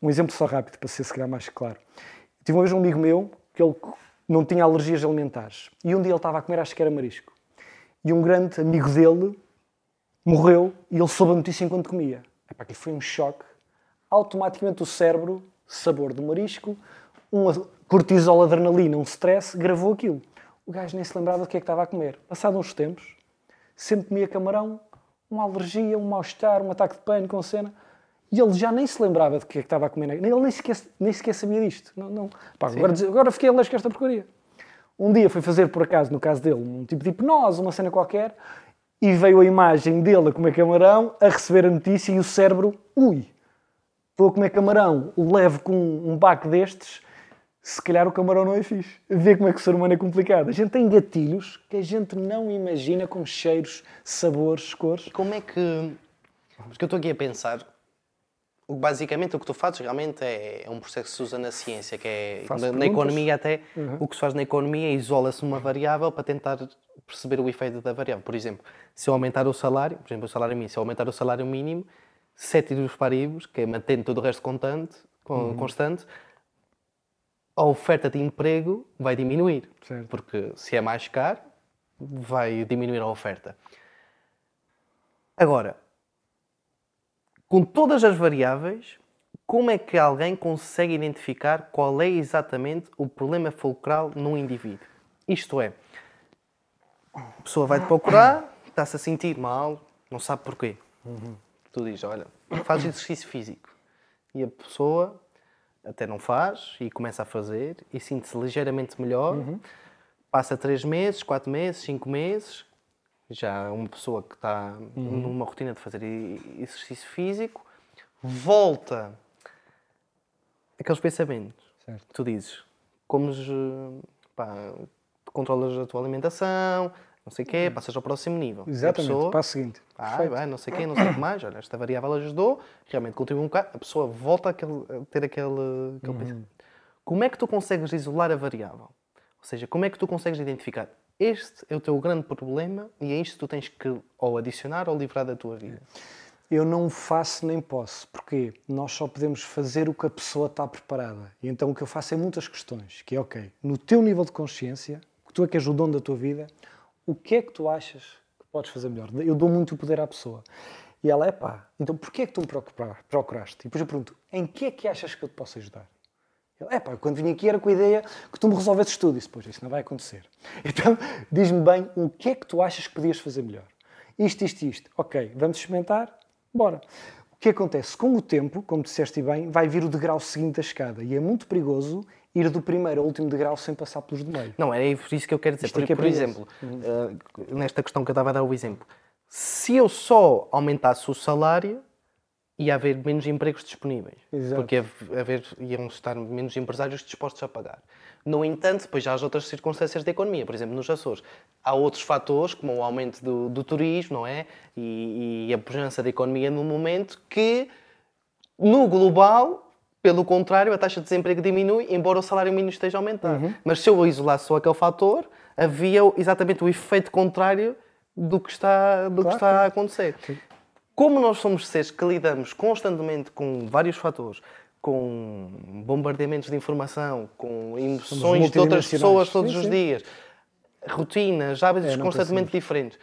Um exemplo só rápido, para ser se calhar mais claro. Tive uma vez um amigo meu que ele não tinha alergias alimentares. E um dia ele estava a comer, acho que era marisco. E um grande amigo dele morreu e ele soube a notícia enquanto comia. Epá, aquilo foi um choque. Automaticamente o cérebro, sabor do marisco, uma cortisol, adrenalina, um stress, gravou aquilo. O gajo nem se lembrava do que é que estava a comer. Passado uns tempos, sempre comia camarão, uma alergia, um mal-estar, um ataque de pânico, uma cena. E ele já nem se lembrava do que é que estava a comer. Ele nem sequer, nem sequer sabia disto. Não, não. Pá, agora, agora fiquei alérgico a esta porcaria. Um dia foi fazer, por acaso, no caso dele, um tipo de hipnose, uma cena qualquer, e veio a imagem dele a comer camarão, a receber a notícia e o cérebro, ui, estou a comer camarão, levo com um baque destes, se calhar o camarão não é fixe. Vê como é que o ser humano é complicado. A gente tem gatilhos que a gente não imagina com cheiros, sabores, cores. Como é que. Porque eu estou aqui a pensar. Basicamente, o que tu fazes realmente é, é um processo que se usa na ciência, que é na, na economia até. O que se faz na economia é isola-se uma variável para tentar perceber o efeito da variável. Por exemplo, se eu aumentar o salário, por exemplo, o salário mínimo, se eu aumentar o salário mínimo, sete dos paribos, que é mantendo todo o resto constante, con- constante, a oferta de emprego vai diminuir. Certo. Porque se é mais caro, vai diminuir a oferta. Agora, com todas as variáveis, como é que alguém consegue identificar qual é exatamente o problema fulcral num indivíduo? Isto é, a pessoa vai te procurar, está-se a sentir mal, não sabe porquê. Tu dizes, olha, faz (coughs) exercício físico. E a pessoa até não faz e começa a fazer e sente-se ligeiramente melhor. Passa três meses, quatro meses, cinco meses, já uma pessoa que está numa rotina de fazer exercício físico, volta aqueles pensamentos. Certo. Tu dizes, comes, eh, pá, controlas a tua alimentação, não sei o quê, passas ao próximo nível. Exatamente, pessoa, passo seguinte. Ah, bem, não sei quem, não sei o que mais, olha, esta variável ajudou, realmente contribui um bocado, a pessoa volta a ter aquele, aquele pensamento. Como é que tu consegues isolar a variável? Ou seja, como é que tu consegues identificar este é o teu grande problema e é isto que tu tens que ou adicionar ou livrar da tua vida? Eu não faço nem posso, porque nós só podemos fazer o que a pessoa está preparada. E então o que eu faço é muitas questões, que é ok, no teu nível de consciência, que tu é que és o dono da tua vida, o que é que tu achas que podes fazer melhor? Eu dou muito poder à pessoa. E ela é pá, então porquê é que tu me procura- procuraste? E depois eu pergunto, em que é que achas que eu te posso ajudar? É pá, quando vim aqui era com a ideia que tu me resolvesses tudo. E disse, pois, isso não vai acontecer. (laughs) Então, diz-me bem, o que é que tu achas que podias fazer melhor? Isto, isto, isto. Ok, vamos experimentar? Bora. O que acontece? Com o tempo, como disseste bem, vai vir o degrau seguinte da escada. E é muito perigoso ir do primeiro ao último degrau sem passar pelos de meio. Não, por isso que eu quero dizer. Isto é Por, que é por exemplo, eh, nesta questão que eu estava a dar o exemplo, se eu só aumentasse o salário, ia haver menos empregos disponíveis. Exato. Porque ia haver, iam estar menos empresários dispostos a pagar. No entanto, depois já há as outras circunstâncias da economia. Por exemplo, nos Açores, há outros fatores, como o aumento do, do turismo, não é? E, e a pujança da economia no momento, que no global, pelo contrário, a taxa de desemprego diminui, embora o salário mínimo esteja a aumentar. Uhum. Mas se eu isolasse só aquele fator, havia exatamente o efeito contrário do que está, do que Claro, está claro. a acontecer. Como nós somos seres que lidamos constantemente com vários fatores, com bombardeamentos de informação, com emoções de outras pessoas todos Sim, os sim. dias, rotinas, hábitos É, constantemente diferentes,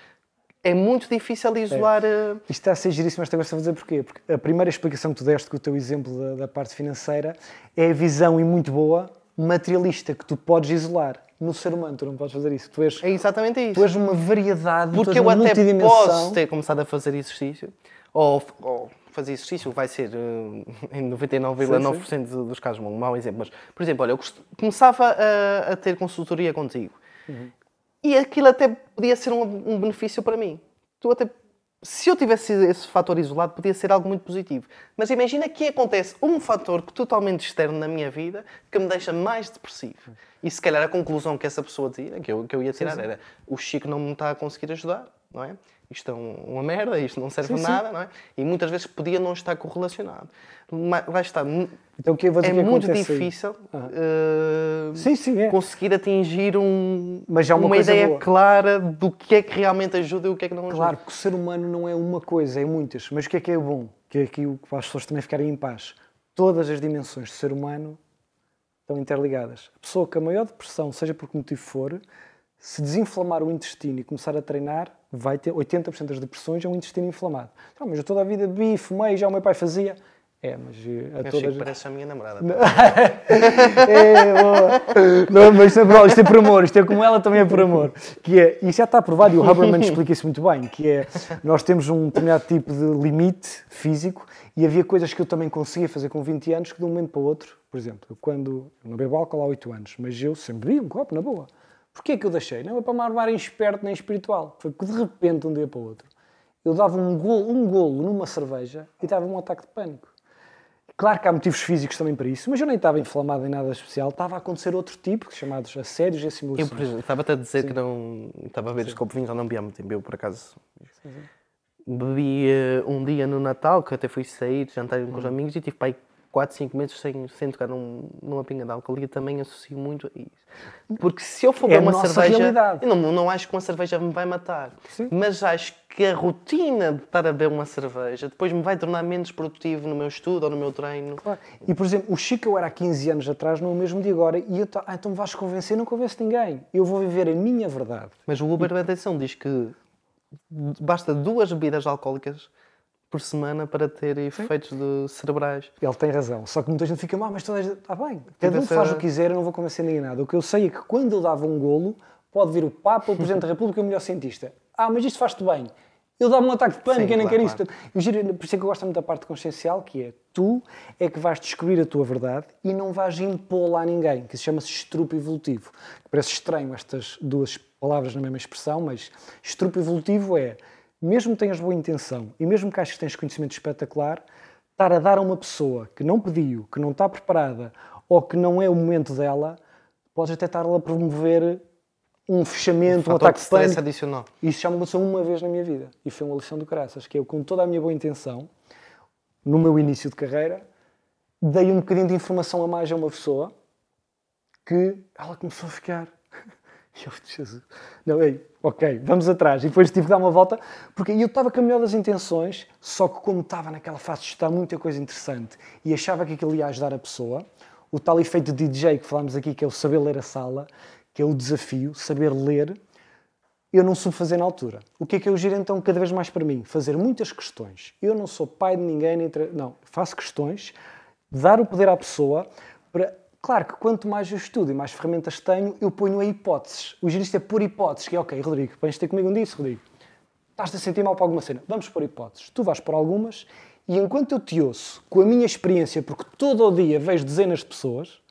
é muito difícil isolar. eh, Isto está a ser giríssimo esta coisa a dizer porquê? Porque a primeira explicação que tu deste com o teu exemplo da, da parte financeira é a visão, e muito boa, materialista, que tu podes isolar. No ser humano, tu não podes fazer isso. Tu és, É exatamente isso. tu és uma variedade, Porque eu até posso ter começado a fazer exercício, ou, ou fazer exercício vai ser eh, em 99,9% do- dos casos um mau exemplo, mas, por exemplo, olha, eu começava a, a ter consultoria contigo e aquilo até podia ser um, um benefício para mim. Tu até, se eu tivesse esse fator isolado, podia ser algo muito positivo. Mas imagina que acontece um fator que totalmente externo na minha vida que me deixa mais depressivo. E se calhar a conclusão que essa pessoa dizia, que eu, que eu ia tirar, era o Chico não me está a conseguir ajudar, não é? Isto é um- uma merda, isto não serve Sim, de sim. nada, não é? E muitas vezes podia não estar correlacionado. Mas lá está. Então, o que eu vou dizer É que muito difícil eh, Sim, sim, é. conseguir atingir um, Mas há uma coisa ideia boa. clara do que é que realmente ajuda e o que é que não ajuda. Claro que o ser humano não é uma coisa, é muitas. Mas o que é que é bom? Que é aqui o que faz as pessoas também ficarem em paz. Todas as dimensões do ser humano estão interligadas. A pessoa com a maior depressão, seja por que motivo for, se desinflamar o intestino e começar a treinar, vai ter 80% das depressões é um intestino inflamado. Não, mas eu toda a vida bebi, fumei, já o meu pai fazia. É, mas eh, a Eu todas... Parece a minha namorada. (laughs) É, boa. Não, mas isto é, por- isto é por amor, isto é como ela também é por amor. Que é, e isso já está provado, e o Habermas explica isso muito bem, que é, nós temos um determinado tipo de limite físico e havia coisas que eu também conseguia fazer com 20 anos que de um momento para o outro, por exemplo, eu quando, eu não bebo álcool há 8 anos, mas eu sempre bebi um copo, na boa. Porquê é que eu deixei? Não é para me armar em esperto nem espiritual, foi que de repente, um dia para o outro, eu dava um golo, um golo numa cerveja e dava um ataque de pânico. Claro que há motivos físicos também para isso, mas eu nem estava inflamado em nada especial. Estava a acontecer outro tipo, chamados assédios e Eu, assimilações. por exemplo, estava-te a dizer que não. Estava a ver este copo de vinho, já não bebi há muito tempo. Eu, por acaso. Bebi eh, um dia no Natal, que até fui sair, jantar com Uhum. os amigos e tive aí 4, 5 meses sem, sem tocar num, numa pinga de álcool e eu também associo muito a isso. Porque se eu for É uma cerveja. realidade. Eu não, não acho que uma cerveja me vai matar. Sim. Mas acho que a rotina de estar a beber uma cerveja depois me vai tornar menos produtivo no meu estudo ou no meu treino. Claro. E, por exemplo, o Chico eu era há 15 anos atrás, não é o mesmo de agora, e eu, ah, então me vais convencer, não convenço ninguém. Eu vou viver a minha verdade. Mas o Uber, atenção, diz que basta duas bebidas alcoólicas por semana para ter efeitos de cerebrais. Ele tem razão. Só que muita gente fica, ah, mas toda a gente... Está bem, cada um faz o que quiser, eu não vou convencer ninguém nada. O que eu sei é que quando eu dava um golo, pode vir o Papa, o Presidente da República e o melhor cientista. Ah, mas isto faz-te bem. Eu dava um ataque de pânico, Sim, eu nem claro, quero isso. Eu giro- por isso é que eu gosto muito da parte consciencial, que é tu é que vais descobrir a tua verdade e não vais impô-la a ninguém, que se chama-se estrupo evolutivo. Parece estranho estas duas palavras na mesma expressão, mas estrupo evolutivo é, mesmo que tenhas boa intenção e mesmo que aches que tens conhecimento espetacular, estar a dar a uma pessoa que não pediu, que não está preparada ou que não é o momento dela, podes até estar a promover um fechamento, um, Fator ataque de stress adicional. Isso já me aconteceu uma vez na minha vida e foi uma lição do caraças, que eu, com toda a minha boa intenção, no meu início de carreira, dei um bocadinho de informação a mais a uma pessoa que ela começou a ficar. (laughs) Eu, Jesus, não, ei, ok, vamos atrás. E depois tive que dar uma volta, porque eu estava com a melhor das intenções, só que como estava naquela fase de estudar muita coisa interessante e achava que aquilo ia ajudar a pessoa, o tal efeito de DJ que falámos aqui, que é o saber ler a sala, que é o desafio, saber ler, eu não soube fazer na altura. O que é que eu giro então cada vez mais para mim? Fazer muitas questões. Eu não sou pai de ninguém, nem tra... não, faço questões, dar o poder à pessoa para. Claro que quanto mais eu estudo e mais ferramentas tenho, eu ponho a hipóteses. O giro isto é por hipóteses, que é ok, Rodrigo, vens ter comigo um disso, Rodrigo. Estás-te a sentir mal para alguma cena? Vamos por hipóteses. Tu vais por algumas e enquanto eu te ouço, com a minha experiência, porque todo o dia vejo dezenas de pessoas,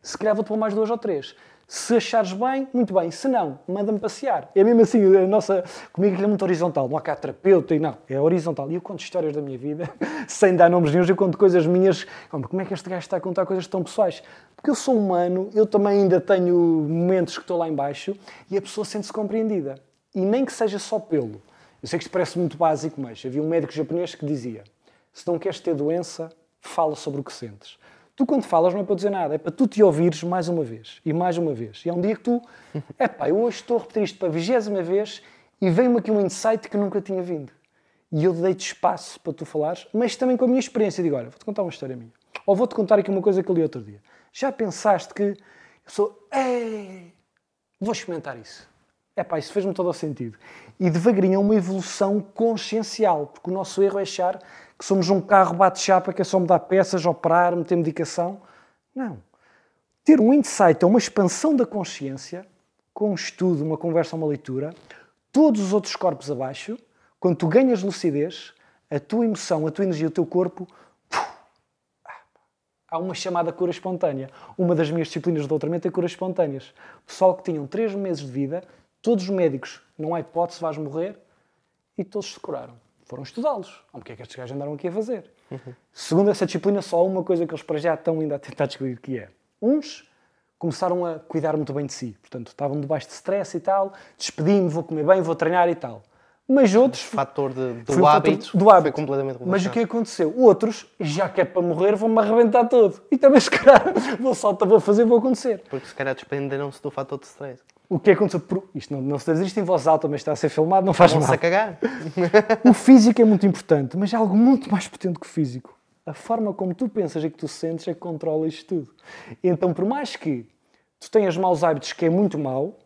se calhar vou-te pôr mais duas ou três. Se achares bem, muito bem. Se não, manda-me passear. É mesmo assim, a nossa. Comigo é muito horizontal. Não há cá terapeuta e não. É horizontal. E eu conto histórias da minha vida, (laughs) sem dar nomes nenhums, eu conto coisas minhas. Como é que este gajo está a contar coisas tão pessoais? Porque eu sou humano, eu também ainda tenho momentos que estou lá embaixo e a pessoa sente-se compreendida. E nem que seja só pelo. Eu sei que isto parece muito básico, mas havia um médico japonês que dizia: se não queres ter doença, fala sobre o que sentes. Tu, quando falas, não é para dizer nada, é para tu te ouvires mais uma vez e mais uma vez. E há um dia que tu, (laughs) é pá, eu hoje estou a repetir isto para a vigésima vez e veio-me aqui um insight que nunca tinha vindo. E eu dei-te espaço para tu falares, mas também com a minha experiência. Digo: olha, vou-te contar uma história minha. Ou vou-te contar aqui uma coisa que eu li outro dia. Já pensaste que eu sou, ei, vou experimentar isso. É pá, isso fez-me todo o sentido. E devagarinho é uma evolução consciencial, porque o nosso erro é achar que somos um carro bate-chapa que é só mudar peças, operar, meter medicação. Não. Ter um insight é uma expansão da consciência, com um estudo, uma conversa, uma leitura, todos os outros corpos abaixo, quando tu ganhas lucidez, a tua emoção, a tua energia, o teu corpo, há uma chamada cura espontânea. Uma das minhas disciplinas de doutoramento é curas espontâneas. Pessoal que tinham 3 meses de vida, todos os médicos, não há hipótese, vais morrer, e todos se curaram. Foram estudá-los. O que é que estes gajos andaram aqui a fazer? Segundo essa disciplina, só há uma coisa que eles para já estão ainda a tentar descobrir que é. Uns começaram a cuidar muito bem de si. Portanto, estavam debaixo de stress e tal, despedi-me, vou comer bem, vou treinar e tal. Mas outros... O fator de- do hábito do hábito. foi completamente Mas o que aconteceu? Outros, já que é para morrer, vão-me arrebentar todo. E também, se calhar, (laughs) vou saltar, vou fazer, vou acontecer. Porque se calhar despenderam-se do fator de stress. O que aconteceu? Por- Isto não, não se diz isto em voz alta, mas está a ser filmado, não faz Vão-se mal. a cagar. (laughs) O físico é muito importante, mas há algo muito mais potente que o físico. A forma como tu pensas e que tu sentes é que controla isto tudo. Então, por mais que tu tenhas maus hábitos, que é muito mau,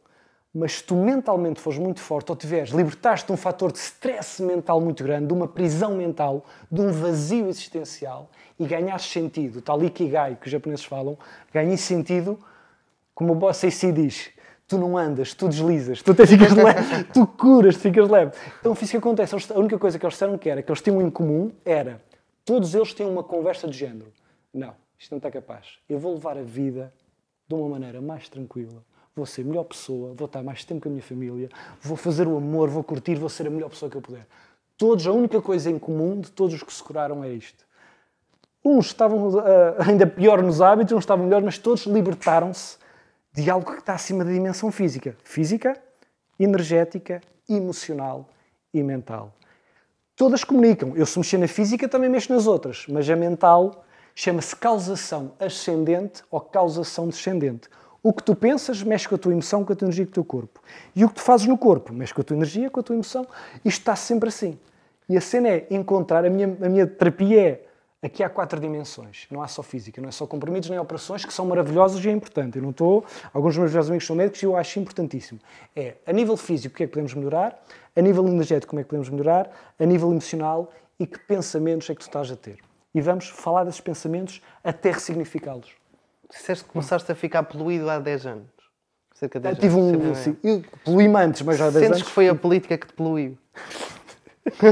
mas se tu mentalmente fores muito forte ou tiveres, libertaste de um fator de stress mental muito grande, de uma prisão mental, de um vazio existencial e ganhaste sentido, tal Ikigai que os japoneses falam, ganhas sentido, como o Boss AC diz, tu não andas, tu deslizas, tu até ficas leve, (laughs) tu curas, tu ficas leve. Então o físico acontece, eles- a única coisa que eles disseram que era, que eles tinham em comum, era, todos eles tinham uma conversa de género. Não, isto não está capaz. Eu vou levar a vida de uma maneira mais tranquila. Vou ser a melhor pessoa, vou estar mais tempo com a minha família, vou fazer o amor, vou curtir, vou ser a melhor pessoa que eu puder. Todos, a única coisa em comum de todos os que se curaram é isto. Uns estavam ah, ainda pior nos hábitos, uns estavam melhor, mas todos libertaram-se de algo que está acima da dimensão física. Física, energética, emocional e mental. Todas comunicam. Eu, se mexer na física, também mexo nas outras, mas a mental chama-se causação ascendente ou causação descendente. O que tu pensas mexe com a tua emoção, com a tua energia, com o teu corpo. E o que tu fazes no corpo mexe com a tua energia, com a tua emoção. Isto está sempre assim. E a cena é encontrar, a minha, a minha terapia é, aqui há quatro dimensões. Não há só física, não é só comprimidos nem operações, que são maravilhosos e é importante. Eu não estou, alguns dos meus melhores amigos são médicos e eu acho importantíssimo. É, a nível físico, o que é que podemos melhorar? A nível energético, como é que podemos melhorar? A nível emocional e que pensamentos é que tu estás a ter? E vamos falar desses pensamentos até ressignificá-los. Disseste que começaste a ficar poluído há 10 anos. Cerca de Eu 10 tive anos. um. De Assim, eu poluí-me antes, mas já há 10 Sentes anos. que foi a política que te poluiu? (laughs)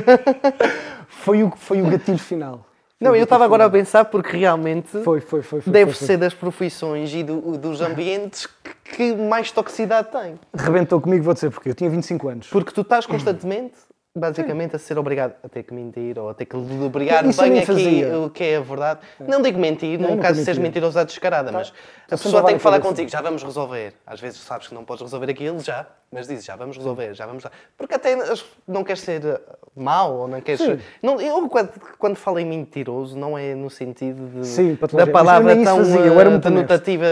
Foi o, foi o gatilho final. Não, eu estava agora a pensar porque realmente Foi, foi, foi. foi deve foi, ser das profissões e do- dos ambientes que, que mais toxicidade tem. Rebentou comigo, vou dizer porque eu tinha 25 anos. Porque tu estás constantemente basicamente a ser obrigado a ter que mentir ou a ter que Isso eu bem aqui fazia. o que é a verdade. Não digo mentir, Não, no nunca caso de seres mentiroso à descarada, mas a pessoa tem que falar contigo, já vamos resolver. Às vezes sabes que não podes resolver aquilo, já, mas dizes, já vamos resolver, já vamos. Porque até não queres ser uh, mau ou não queres. Sim. Não, eu quando, quando falo em mentiroso, não é no sentido de, Sim, da palavra tão uh, denotativa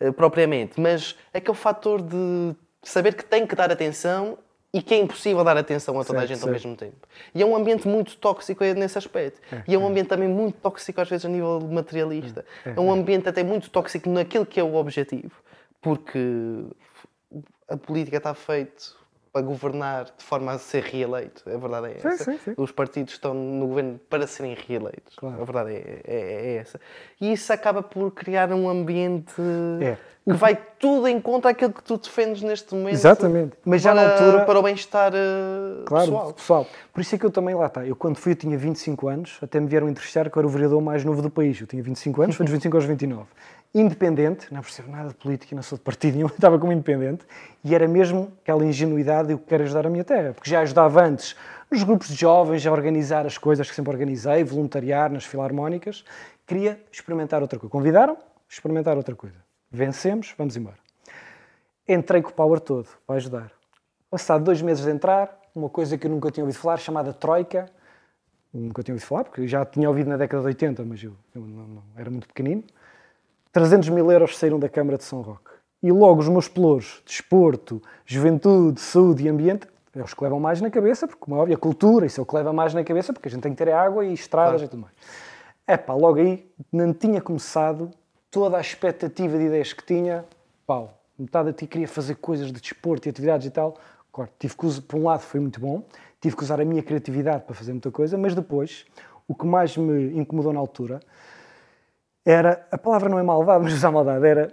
É. uh, propriamente, mas aquele fator de saber que tem que dar atenção e que é impossível dar atenção a toda a Certo, gente ao certo. mesmo tempo. E é um ambiente muito tóxico é nesse aspecto. e é um ambiente também muito tóxico às vezes a nível materialista. É, um ambiente até muito tóxico naquilo que é o objetivo. Porque a política está feita para governar de forma a ser reeleito. A verdade é Sim, essa. sim, sim. Os partidos estão no governo para serem reeleitos. Claro. A verdade é, é- é essa. E isso acaba por criar um ambiente É. que vai tudo em contra aquilo que tu defendes neste momento. Exatamente. Mas já na para, altura- Para o bem-estar eh, Claro, pessoal. pessoal. Por isso é que eu também lá está. Eu quando fui, eu tinha 25 anos, até me vieram entrevistar que eu era o vereador mais novo do país. Eu tinha 25 anos, foi dos 25 aos 29. Independente, não percebo nada de política, não sou de partido nenhum, (laughs) estava como independente, e era mesmo aquela ingenuidade de eu quero ajudar a minha terra, porque já ajudava antes nos grupos de jovens a organizar as coisas que sempre organizei, voluntariar nas filarmónicas, queria experimentar outra coisa. Convidaram? Experimentar outra coisa. Vencemos, vamos embora. Entrei com o power todo para ajudar. Passado dois meses de entrar, uma coisa que eu nunca tinha ouvido falar, chamada Troika. Nunca tinha ouvido falar, porque já tinha ouvido na década de 80, mas eu, eu não- não- era muito pequenino. 300 mil euros saíram da Câmara de São Roque. E logo os meus pelouros, desporto, juventude, saúde e ambiente, é os que levam mais na cabeça, porque, como é óbvio, a cultura, isso é o que leva mais na cabeça, porque a gente tem que ter água e estradas e tudo mais. É pá, logo aí não tinha começado toda a expectativa de ideias que tinha, pau, metade de ti queria fazer coisas de desporto e atividades e tal. Claro, tive que usar, por um lado foi muito bom, tive que usar a minha criatividade para fazer muita coisa, mas depois, o que mais me incomodou na altura era, a palavra não é maldade, mas usar maldade, era,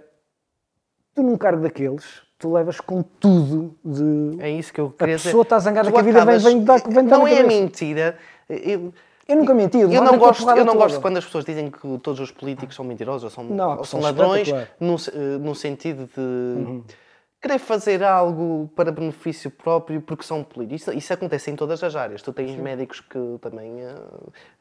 tu num cargo daqueles, tu levas com tudo de... É isso que eu A queria dizer. pessoa está zangada Tu que a vida vem, acabas- vem, dar, vem dar Não é mentira. Eu, Eu nunca menti, eu não a gosto, eu não toda. gosto quando as pessoas dizem que todos os políticos são mentirosos ou são, Não, ou são ladrões, no, se- eh, no sentido de Uhum. querer fazer algo para benefício próprio porque são políticos. Isso, isso acontece em todas as áreas. Tu tens médicos que também eh,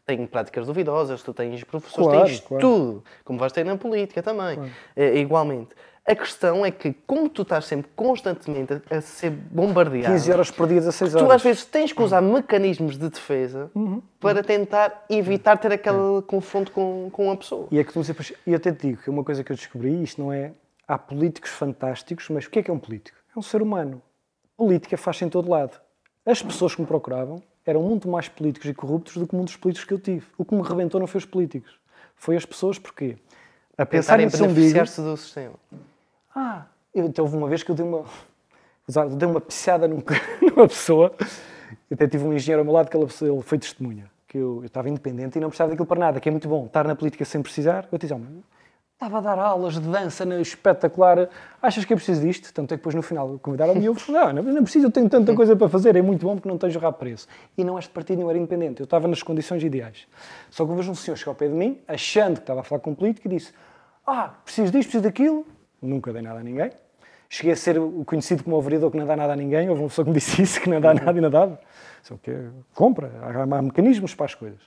têm práticas duvidosas, tu tens professores, Claro, tens claro. tudo, como vais ter na política também, eh, igualmente. A questão é que, como tu estás sempre constantemente a, a ser bombardeado, 15 horas por dia, 16 horas. Tu às vezes tens que usar mecanismos de defesa para tentar evitar ter aquele confronto com, com a pessoa. E é que tu me dizes, e eu até te digo que é uma coisa que eu descobri, isto não é. Há políticos fantásticos, mas o que é que é um político? É um ser humano. Política faz-se em todo lado. As pessoas que me procuravam eram muito mais políticos e corruptos do que muitos políticos que eu tive. O que me rebentou não foi os políticos, foi as pessoas, porquê? A pensar em beneficiar-se do sistema. ah, eu, então houve uma vez que eu dei uma, eu (laughs) dei uma pisada num- (laughs) numa pessoa, eu até tive um engenheiro ao meu lado que ele, ele foi testemunha, que eu, eu estava independente e não precisava daquilo para nada, que é muito bom, estar na política sem precisar. Eu disse, "Oh, estava a dar aulas de dança na espetacular, achas que é preciso disto? Tanto é que depois no final convidaram-me e eu não, não, preciso, eu tenho tanta coisa para fazer, é muito bom porque não tenho rabo preço. E não és de partido, eu era independente, eu estava nas condições ideais. Só que eu vejo um senhor chegar ao pé de mim, achando que estava a falar com um político e disse, ah, preciso disto, preciso daquilo, nunca dei nada a ninguém. Cheguei a ser o conhecido como o vereador que não dá nada a ninguém. Houve uma pessoa que me disse isso, que não dá nada e não dava. Só que compra, há, há mecanismos para as coisas.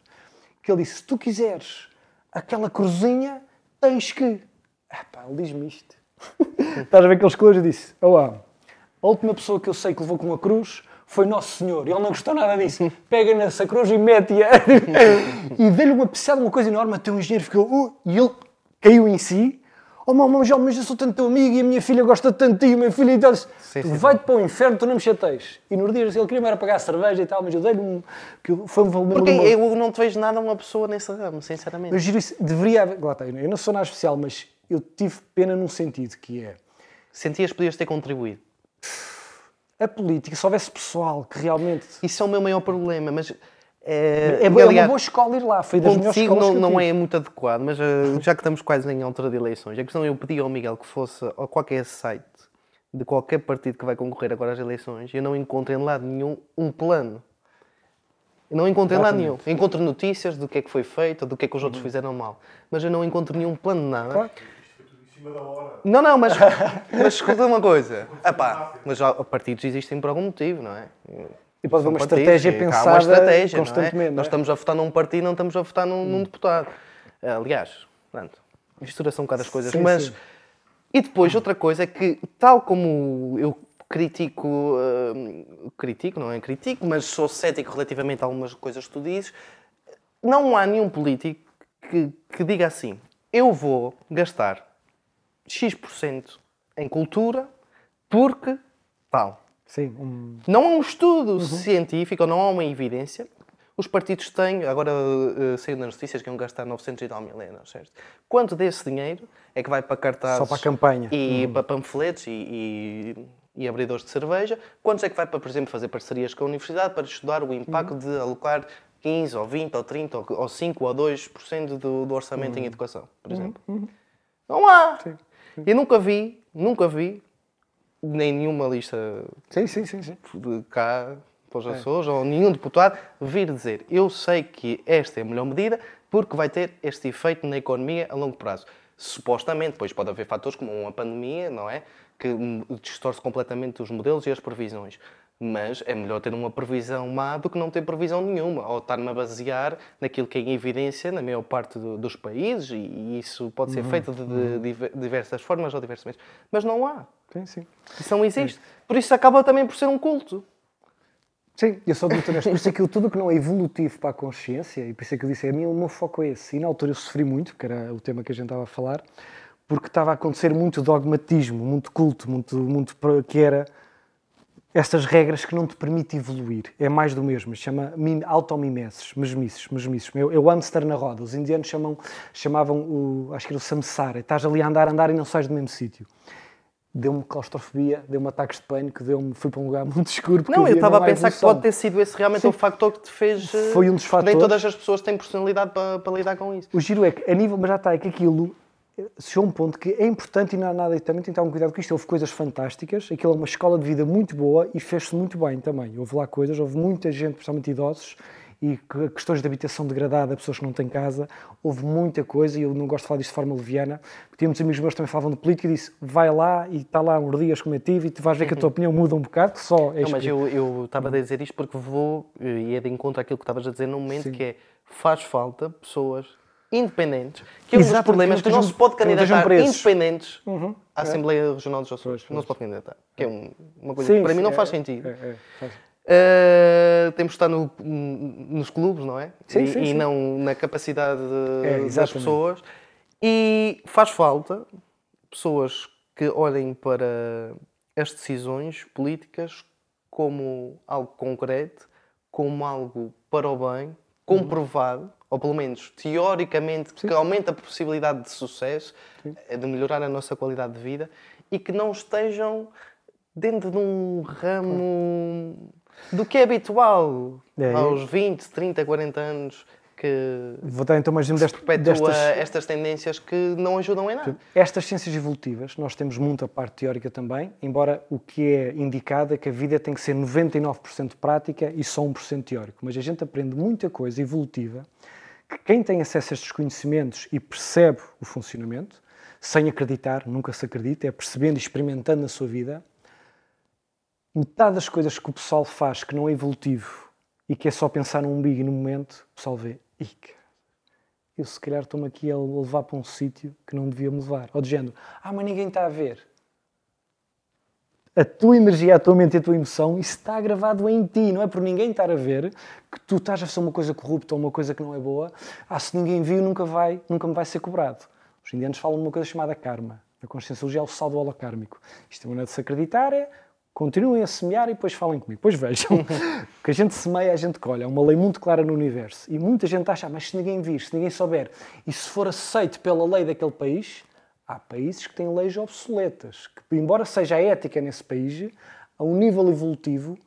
Que ele disse: se tu quiseres aquela cruzinha, tens que. Ah, pá, ele diz-me isto. (laughs) Estás a ver aqueles cores? Eu disse: ah, a última pessoa que eu sei que levou com uma cruz foi Nosso Senhor. E ele não gostou nada disso. (laughs) Pega nessa cruz e mete-a. (laughs) e dei-lhe uma pisada, uma coisa enorme. Até o engenheiro ficou. "Uh", e ele caiu em si. Oh, mamãe, já, mas eu sou tanto teu amigo e a minha filha gosta tanto de ti, a minha filha e tal. Sim, vai-te para o inferno, tu não me chateias. E nos dias ele queria-me era pagar cerveja e tal, mas eu dei-lhe um. Que foi um valor Porque eu não te vejo nada uma pessoa nesse ramo, sinceramente. eu giro isso, deveria haver. Lá está, eu não sou nada especial, mas eu tive pena num sentido que é. Sentias que podias ter contribuído. A política, se houvesse pessoal que realmente. Isso é o meu maior problema, mas... É, É, boa- é uma aliás, boa escola ir lá, foi das melhores Contigo escolas não, não é muito adequado, mas eh, já que estamos quase em altura de eleições, a questão é eu pedi ao Miguel que fosse a qualquer site de qualquer partido que vai concorrer agora às eleições e eu não encontro em lado nenhum um plano. Eu não encontro em lado nenhum. Encontro notícias do que é que foi feito, do que é que os outros fizeram mal, mas eu não encontro nenhum plano de nada. Claro. Em cima da hora. Não, não, mas, (laughs) mas escuta uma coisa. Epá, mas partidos existem por algum motivo, não é? E pode haver uma estratégia há pensada uma estratégia, é? constantemente. não Nós é? estamos a votar num partido, não estamos a votar num, num deputado. Aliás, pronto, mistura-se um bocado as coisas. Sim, mas, sim. e depois, outra coisa é que, tal como eu critico, hum, critico, não é critico, mas sou cético relativamente a algumas coisas que tu dizes, não há nenhum político que, que diga assim: eu vou gastar X% em cultura porque tal. Sim, um- Não há um estudo Uhum. científico, não há uma evidência. Os partidos têm, agora uh, saiu nas notícias que iam gastar 900 e tal mil euros, certo? Quanto desse dinheiro é que vai para cartazes Só para a campanha. Uhum. e para panfletos e, e, e abridores de cerveja? Quantos é que vai para, por exemplo, fazer parcerias com a universidade para estudar o impacto Uhum. de alocar 15 ou 20 ou 30 ou, ou 5 ou 2% do, do orçamento em educação, por exemplo? Não há! Uhum. Sim, Eu nunca vi, nunca vi, nem nenhuma lista sim, sim, sim, sim. de cá para É. os Açores, ou nenhum deputado, vir dizer eu sei que esta é a melhor medida porque vai ter este efeito na economia a longo prazo. Supostamente, depois pode haver fatores como uma pandemia, não é? Que distorce completamente os modelos e as previsões. Mas é melhor ter uma previsão má do que não ter previsão nenhuma, ou estar-me a basear naquilo que é em evidência na maior parte do- dos países, e, e isso pode Uhum. ser feito de, de diver- diversas formas ou diversos meios. Mas não há. Sim, sim. Isso não existe. Por isso acaba também por ser um culto. Sim, eu sou honesto. Por isso aquilo tudo que não é evolutivo para a consciência, e por isso é que eu disse, a mim o meu foco é esse. E na altura eu sofri muito, porque era o tema que a gente estava a falar, porque estava a acontecer muito dogmatismo, muito culto, muito, muito que era estas regras que não te permitem evoluir. É mais do mesmo. Chama mim- automimeses, mesmices, mesmices. É o hamster na roda. Os indianos chamam, chamavam o, acho que era o samsara. Estás ali a andar, a andar e não sais do mesmo sítio. Deu-me claustrofobia, deu-me ataques de pânico, deu-me, fui para um lugar (laughs) muito escuro. porque Não, eu estava a pensar que pode ter sido esse realmente o factor que te fez. Foi um dos Nem fatores. todas as pessoas têm personalidade para, para lidar com isso. O giro é que, a nível, mas já está, é que aquilo chegou um ponto que é importante e não há nada, e também tem que ter um cuidado com isto. Houve coisas fantásticas, aquilo é uma escola de vida muito boa e fez-se muito bem também. Houve lá coisas, houve muita gente, principalmente idosos, e que- questões de habitação degradada, pessoas que não têm casa, houve muita coisa, e eu não gosto de falar disto de forma leviana, porque tinha muitos amigos meus que também falavam de política e disse, vai lá e está lá uns dias como eu tive e tu vais ver que a tua opinião muda um bocado, que só é Não, mas eu, eu estava a dizer isto porque vou, eh, e é de encontro àquilo que estavas a dizer num momento, Sim. que é faz falta pessoas independentes, que é um dos problemas que não se pode candidatar independentes Uhum, à é. Assembleia Regional dos Açores. Não se pode candidatar. Que é um- uma coisa Sim, que para mim não faz sentido. é- faz. Uh, temos de estar no- nos clubes, não é? Sim, e, sim, e sim. não na capacidade de- É, das pessoas. E faz falta pessoas que olhem para as decisões políticas como algo concreto, como algo para o bem, comprovado, ou pelo menos teoricamente, que aumenta a possibilidade de sucesso, eh, de melhorar a nossa qualidade de vida e que não estejam dentro de um ramo do que é habitual É. aos 20, 30, 40 anos que Vou dar então mais um deste, destas... estas tendências que não ajudam em nada. Estas ciências evolutivas, nós temos muita parte teórica também, embora o que é indicado é que a vida tem que ser 99% prática e só 1% teórico. Mas a gente aprende muita coisa evolutiva que quem tem acesso a estes conhecimentos e percebe o funcionamento, sem acreditar, nunca se acredita, é percebendo e experimentando na sua vida, metade das coisas que o pessoal faz que não é evolutivo e que é só pensar no umbigo e no momento, o pessoal vê, "Ih, cara, eu se calhar estou-me aqui a levar para um sítio que não devia me levar. Ou de género, ah, mas ninguém está a ver. A tua energia, a tua mente e a tua emoção, isso está gravado em ti, não é por ninguém estar a ver que tu estás a fazer uma coisa corrupta ou uma coisa que não é boa. Ah, se ninguém viu, nunca, vai, nunca me vai ser cobrado. Os indianos falam de uma coisa chamada karma. Na conscienciologia é o saldo holocármico. Isto é uma de se acreditar, é continuem a semear e depois falem comigo. Depois vejam. o (laughs) que a gente semeia, a gente colhe. É uma lei muito clara no universo. E muita gente acha, "Ah, mas se ninguém vir, se ninguém souber, e se for aceito pela lei daquele país, há países que têm leis obsoletas, que embora seja a ética nesse país, a um nível evolutivo,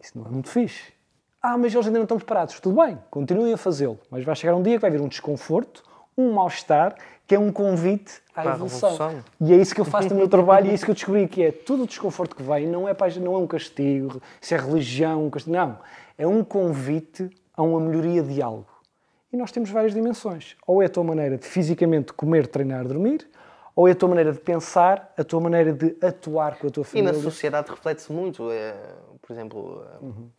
isso não é muito fixe. Ah, mas eles ainda não estão preparados. Tudo bem, continuem a fazê-lo. Mas vai chegar um dia que vai haver um desconforto, um mal-estar, que é um convite à Para evolução. E é isso que eu faço no meu trabalho e é isso que eu descobri, que é todo o desconforto que vem não é, para, não é um castigo, se é religião, um castigo, não. É um convite a uma melhoria de algo. E nós temos várias dimensões. Ou é a tua maneira de fisicamente comer, treinar, dormir, Ou é a tua maneira de pensar, a tua maneira de atuar com a tua E família? na sociedade reflete-se muito. é, por exemplo, é, Uhum.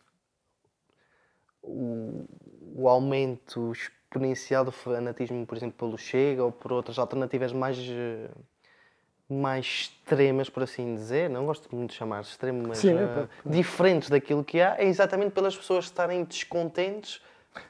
o, o aumento exponencial do fanatismo, por exemplo, pelo Chega ou por outras alternativas mais, eh, mais extremas, por assim dizer. Não gosto muito de chamar de extremo, mas Sim, é, eh, pá, diferentes daquilo que há, é exatamente pelas pessoas estarem descontentes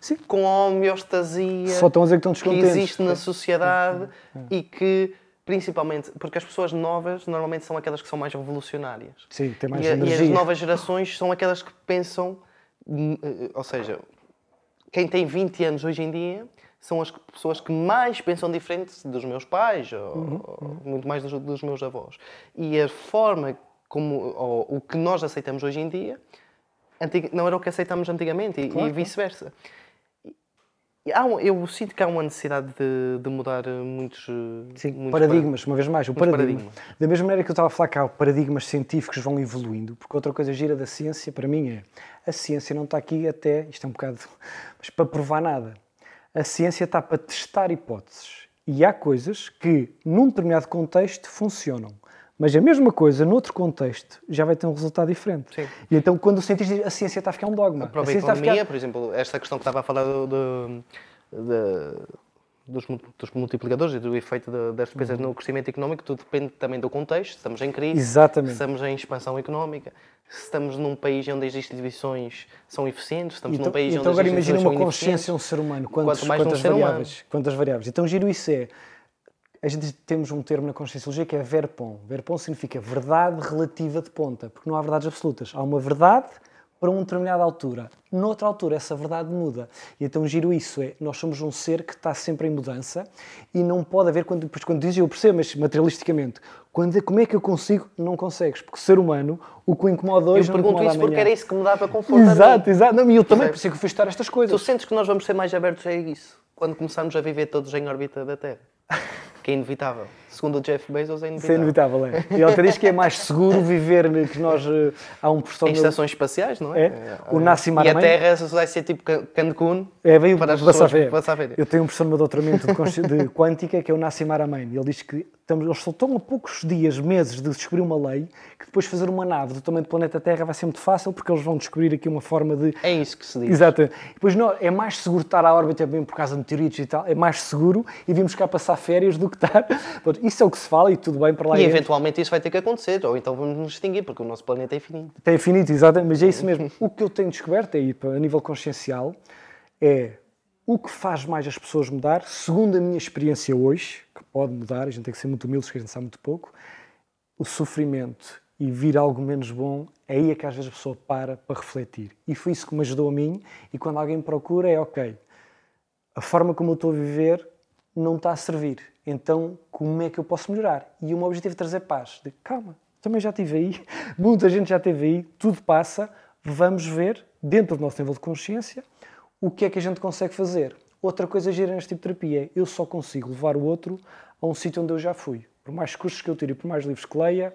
Sim. com a homeostasia Só estão a dizer que estão que existe na sociedade e que, principalmente, porque as pessoas novas normalmente são aquelas que são mais revolucionárias. Sim, tem mais E, a- e energia. as novas gerações são aquelas que pensam, hum, eh, ou seja, quem tem 20 anos hoje em dia são as pessoas que mais pensam diferente dos meus pais, ou, Uhum, ou muito mais dos, dos meus avós. E a forma como, ou, o que nós aceitamos hoje em dia, antiga- não era o que aceitamos antigamente e, e vice-versa. E há um- eu sinto que há uma necessidade de, de mudar eh, muitos, eh, Sim, muitos paradigmas, uma vez mais, o paradigma. paradigmas. Da mesma maneira que eu estava a falar que há paradigmas científicos vão evoluindo, porque outra coisa gira da ciência, para mim, é a ciência não está aqui até, isto é um bocado, (laughs) mas para provar nada. A ciência está para testar hipóteses. E há coisas que, num determinado contexto, funcionam. Mas a mesma coisa, noutro contexto, já vai ter um resultado diferente. Sim. E então, quando o cientista diz a ciência está a ficar um dogma. A própria a economia, ficar... por exemplo, esta questão que estava a falar do, do- da- dos, dos multiplicadores e do efeito da- das despesas no crescimento económico, tudo depende também do contexto. Estamos em crise, Exatamente. estamos em expansão económica, se estamos num país onde as instituições são eficientes, estamos Então, num país então onde agora imagina uma consciência um ser humano. Quantos, Quanto mais num quantas humano. variáveis? Quantas variáveis? Então giro isso é. A gente temos um termo na conscienciologia que é verpon. Verpon significa verdade relativa de ponta, porque não há verdades absolutas. Há uma verdade para uma determinada altura. Noutra altura, essa verdade muda. E então giro isso é, nós somos um ser que está sempre em mudança e não pode haver, quando, depois quando dizem eu percebo, mas materialisticamente, quando, como é que eu consigo? Não consegues, porque o ser humano, o que o incomoda hoje Eu pergunto isso porque era isso que me dava conforto. Exato, exato. Não, e eu também, por isso é que eu fui estudar estas coisas. Tu sentes que nós vamos ser mais abertos a isso quando começarmos a viver todos em órbita da Terra? (laughs) Que é inevitável. Segundo o Jeff Bezos, é Isso é inevitável. inevitável, é. E ele até diz que é mais seguro viver que nós. eh, Há um professor. Em estações espaciais, não é? É. O Nassim E a Terra vai ser tipo Can- Cancún É, veio para as pessoas passar férias. Eu tenho um professor no meu doutoramento de, quântica que é o Nassim Haramein. Ele diz que estamos, eles só estão a poucos dias, meses de descobrir uma lei que depois fazer uma nave do tamanho do planeta Terra vai ser muito fácil porque eles vão descobrir aqui uma forma de É isso que se diz. Exato. Depois não, é mais seguro estar à órbita mesmo por causa de meteoritos e tal, é mais seguro e vimos cá passar férias do que estar. (laughs) Pronto, isso é o que se fala e tudo bem para lá. E ir. eventualmente isso vai ter que acontecer, ou então vamos nos extinguir, porque o nosso planeta é infinito. Tem infinito, exatamente, mas é isso mesmo. (laughs) O que eu tenho descoberto aí, a nível consciencial, é o que faz mais as pessoas mudar, segundo a minha experiência hoje, que pode mudar, a gente tem que ser muito humilde, porque a gente sabe muito pouco, o sofrimento e vir algo menos bom, é aí é que às vezes a pessoa para para refletir. E foi isso que me ajudou a mim, e quando alguém me procura é, ok, a forma como eu estou a viver não está a servir. Então, como é que eu posso melhorar? E o meu objetivo é trazer paz. De, calma, também já estive aí, (laughs) muita gente já esteve aí, tudo passa, vamos ver, dentro do nosso nível de consciência, o que é que a gente consegue fazer. Outra coisa gira neste tipo de terapia é, eu só consigo levar o outro a um sítio onde eu já fui. Por mais cursos que eu tire, por mais livros que leia,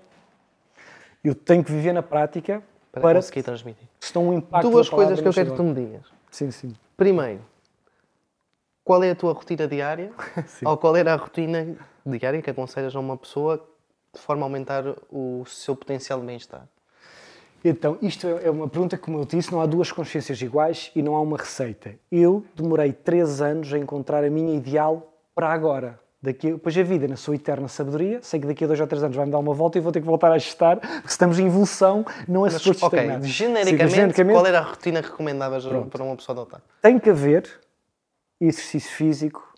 eu tenho que viver na prática Para, para, conseguir transmitir. se um impacto Duas coisas que eu quero que tu me digas. Sim, sim. Primeiro, qual é a tua rotina diária? (laughs) ou qual era a rotina diária que aconselhas a uma pessoa de forma a aumentar o seu potencial de bem-estar? Então, isto é é uma pergunta que, como eu disse, não há duas consciências iguais e não há uma receita. Eu demorei três anos a encontrar a minha ideal para agora. Daqui, depois a vida, na sua eterna sabedoria, sei que daqui a dois ou três anos vai-me dar uma volta e vou ter que voltar a ajustar, porque estamos em evolução, não é suposto ok, estagnar. Sim, genericamente, genericamente, qual era a rotina que recomendavas para uma pessoa adotar? tem que haver exercício físico,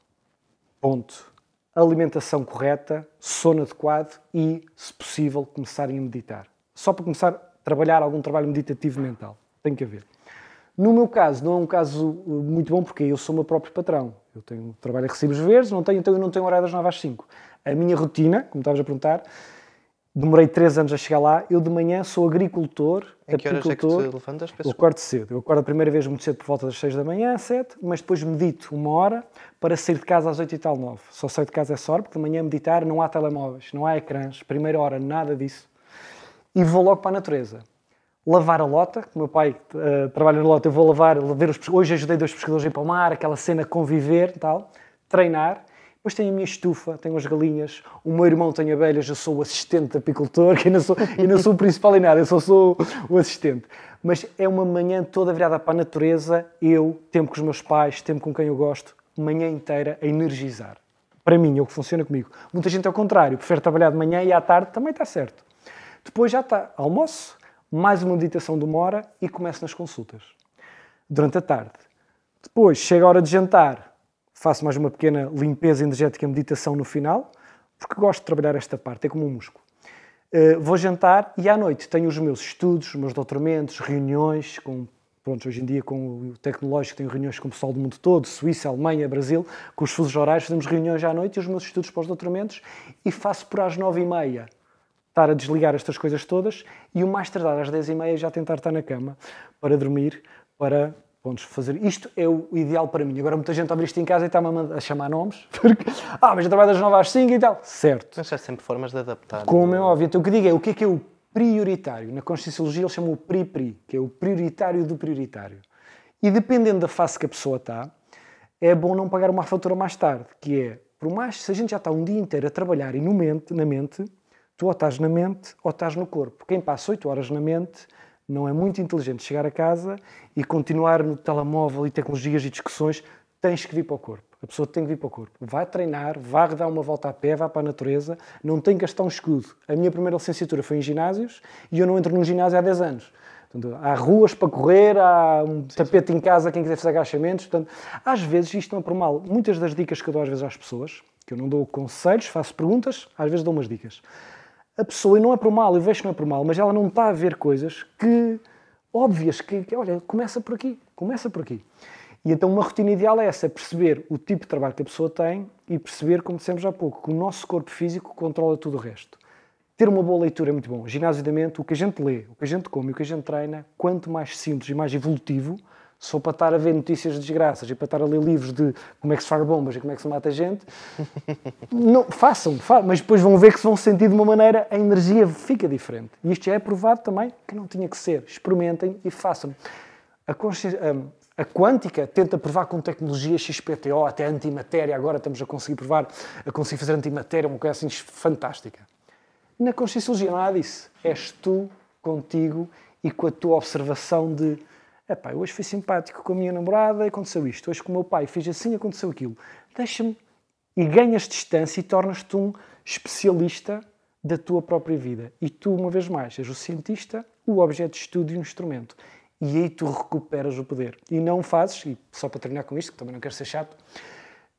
ponto. Alimentação correta, sono adequado e, se possível, começarem a meditar. Só para começar a trabalhar algum trabalho meditativo mental. Tem que haver. No meu caso, não é um caso uh, muito bom porque eu sou o meu próprio patrão. Eu tenho trabalho a recibos verdes, não tenho, então eu não tenho horário das 9 às 5. A minha rotina, como estavas a perguntar, demorei 3 anos a chegar lá. Eu de manhã sou agricultor, Em que horas é que te levantas? Eu acordo cedo. Eu acordo a primeira vez muito cedo por volta das 6 da manhã, 7, mas depois medito uma hora para sair de casa às 8 e tal, 9. Só saio de casa essa hora, porque de manhã meditar não há telemóveis, não há ecrãs, primeira hora, nada disso. E vou logo para a natureza. Lavar a lota, que o meu pai eh, trabalha na lota, eu vou lavar, ver os, hoje ajudei dois pescadores a ir para o mar, aquela cena conviver e tal, treinar, Depois tenho a minha estufa, tenho as galinhas, o meu irmão tem abelhas, eu sou o assistente apicultor, (laughs) que não sou, eu não sou o principal em nada, eu só sou o assistente. Mas é uma manhã toda virada para a natureza, eu, tempo com os meus pais, tempo com quem eu gosto, manhã inteira a energizar. Para mim, é o que funciona comigo. Muita gente é o contrário, prefere trabalhar de manhã e à tarde, também está certo. Depois já está almoço, mais uma meditação de uma hora e começo nas consultas. Durante a tarde. Depois chega a hora de jantar, faço mais uma pequena limpeza energética, meditação no final, porque gosto de trabalhar esta parte, é como um músculo. Uh, vou jantar e à noite tenho os meus estudos, os meus doutoramentos, reuniões com pronto, hoje em dia com o tecnológico tenho reuniões com o pessoal do mundo todo, Suíça, Alemanha, Brasil, com os fusos horários, fazemos reuniões à noite e os meus estudos para os doutoramentos e faço por às nove e meia estar a desligar estas coisas todas e o mais tardar às dez e meia já tentar estar na cama para dormir, para Pontos, fazer isto é o ideal para mim. Agora muita gente abre isto em casa e está-me a chamar nomes, (laughs) porque, ah, mas eu trabalho das 9 às 5 e tal. Certo. Mas há sempre formas de adaptar. Como é óbvio. Então o que eu digo é, o que é que é o prioritário? Na Conscienciologia eles chamam o pri-pri, que é o prioritário do prioritário. E dependendo da fase que a pessoa está, é bom não pagar uma fatura mais tarde, que é, por mais se a gente já está um dia inteiro a trabalhar e no mente, na mente, tu ou estás na mente ou estás no corpo. Quem passa 8 horas na mente não é muito inteligente chegar a casa e continuar no telemóvel e tecnologias e discussões. Tens que vir para o corpo. A pessoa tem que vir para o corpo. Vai treinar, vai dar uma volta a pé, vai para a natureza, não tem que gastar um escudo. A minha primeira licenciatura foi em ginásios e eu não entro num ginásio há 10 anos. Portanto, há ruas para correr, há um tapete em casa, quem quiser fazer agachamentos. Portanto, às vezes isto não é por mal. Muitas das dicas que eu dou às vezes às pessoas, que eu não dou conselhos, faço perguntas, às vezes dou umas dicas a pessoa, e não é por mal, eu vejo que não é por mal, mas ela não está a ver coisas que, óbvias, que, que, olha, começa por aqui, começa por aqui. E então uma rotina ideal é essa, perceber o tipo de trabalho que a pessoa tem e perceber, como dissemos há pouco, que o nosso corpo físico controla tudo o resto. Ter uma boa leitura é muito bom. Ginásio da mente, o que a gente lê, o que a gente come, o que a gente treina, quanto mais simples e mais evolutivo, se for para estar a ver notícias de desgraças e para estar a ler livros de como é que se faz bombas e como é que se mata gente, (laughs) não, façam, fa mas depois vão ver que se vão sentir de uma maneira, a energia fica diferente. E isto já é provado também que não tinha que ser. Experimentem e façam. A, a, a quântica tenta provar com tecnologia XPTO, até antimatéria, agora estamos a conseguir provar, a conseguir fazer antimatéria, uma coisa assim fantástica. Na conscienciologia nada disso. És tu, contigo e com a tua observação de Epá, hoje fui simpático com a minha namorada e aconteceu isto. Hoje com o meu pai fiz assim aconteceu aquilo. Deixa-me. E ganhas distância e tornas-te um especialista da tua própria vida. E tu, uma vez mais, és o cientista, o objeto de estudo e o instrumento. E aí tu recuperas o poder. E não fazes, e só para terminar com isto, que também não quero ser chato,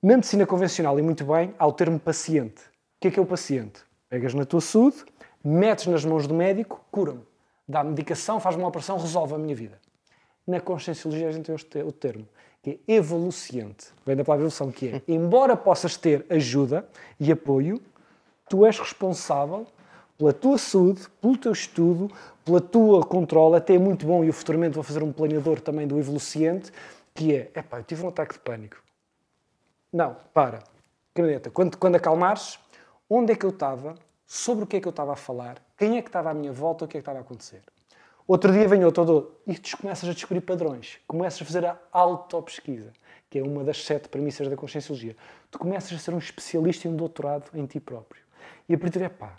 na medicina convencional, e muito bem, há o termo paciente. O que é que é o paciente? Pegas na tua saúde, metes nas mãos do médico, cura-me. Dá medicação, faz-me uma operação, resolve a minha vida. Na conscienciologia a gente tem o termo, que é evoluciente. Vem da palavra evolução, que é, (laughs) embora possas ter ajuda e apoio, tu és responsável pela tua saúde, pelo teu estudo, pela tua controla. Até é muito bom, e eu futuramente vou fazer um planeador também do evoluciente, que é, epá, eu tive um ataque de pânico. Não, para. Caneta, quando, quando acalmares, onde é que eu estava, sobre o que é que eu estava a falar, quem é que estava à minha volta, o que é que estava a acontecer. Outro dia vem outro e tu começas a descobrir padrões, começas a fazer a autopesquisa, que é uma das sete premissas da conscienciologia. Tu começas a ser um especialista e um doutorado em ti próprio. E a partir daí, pá,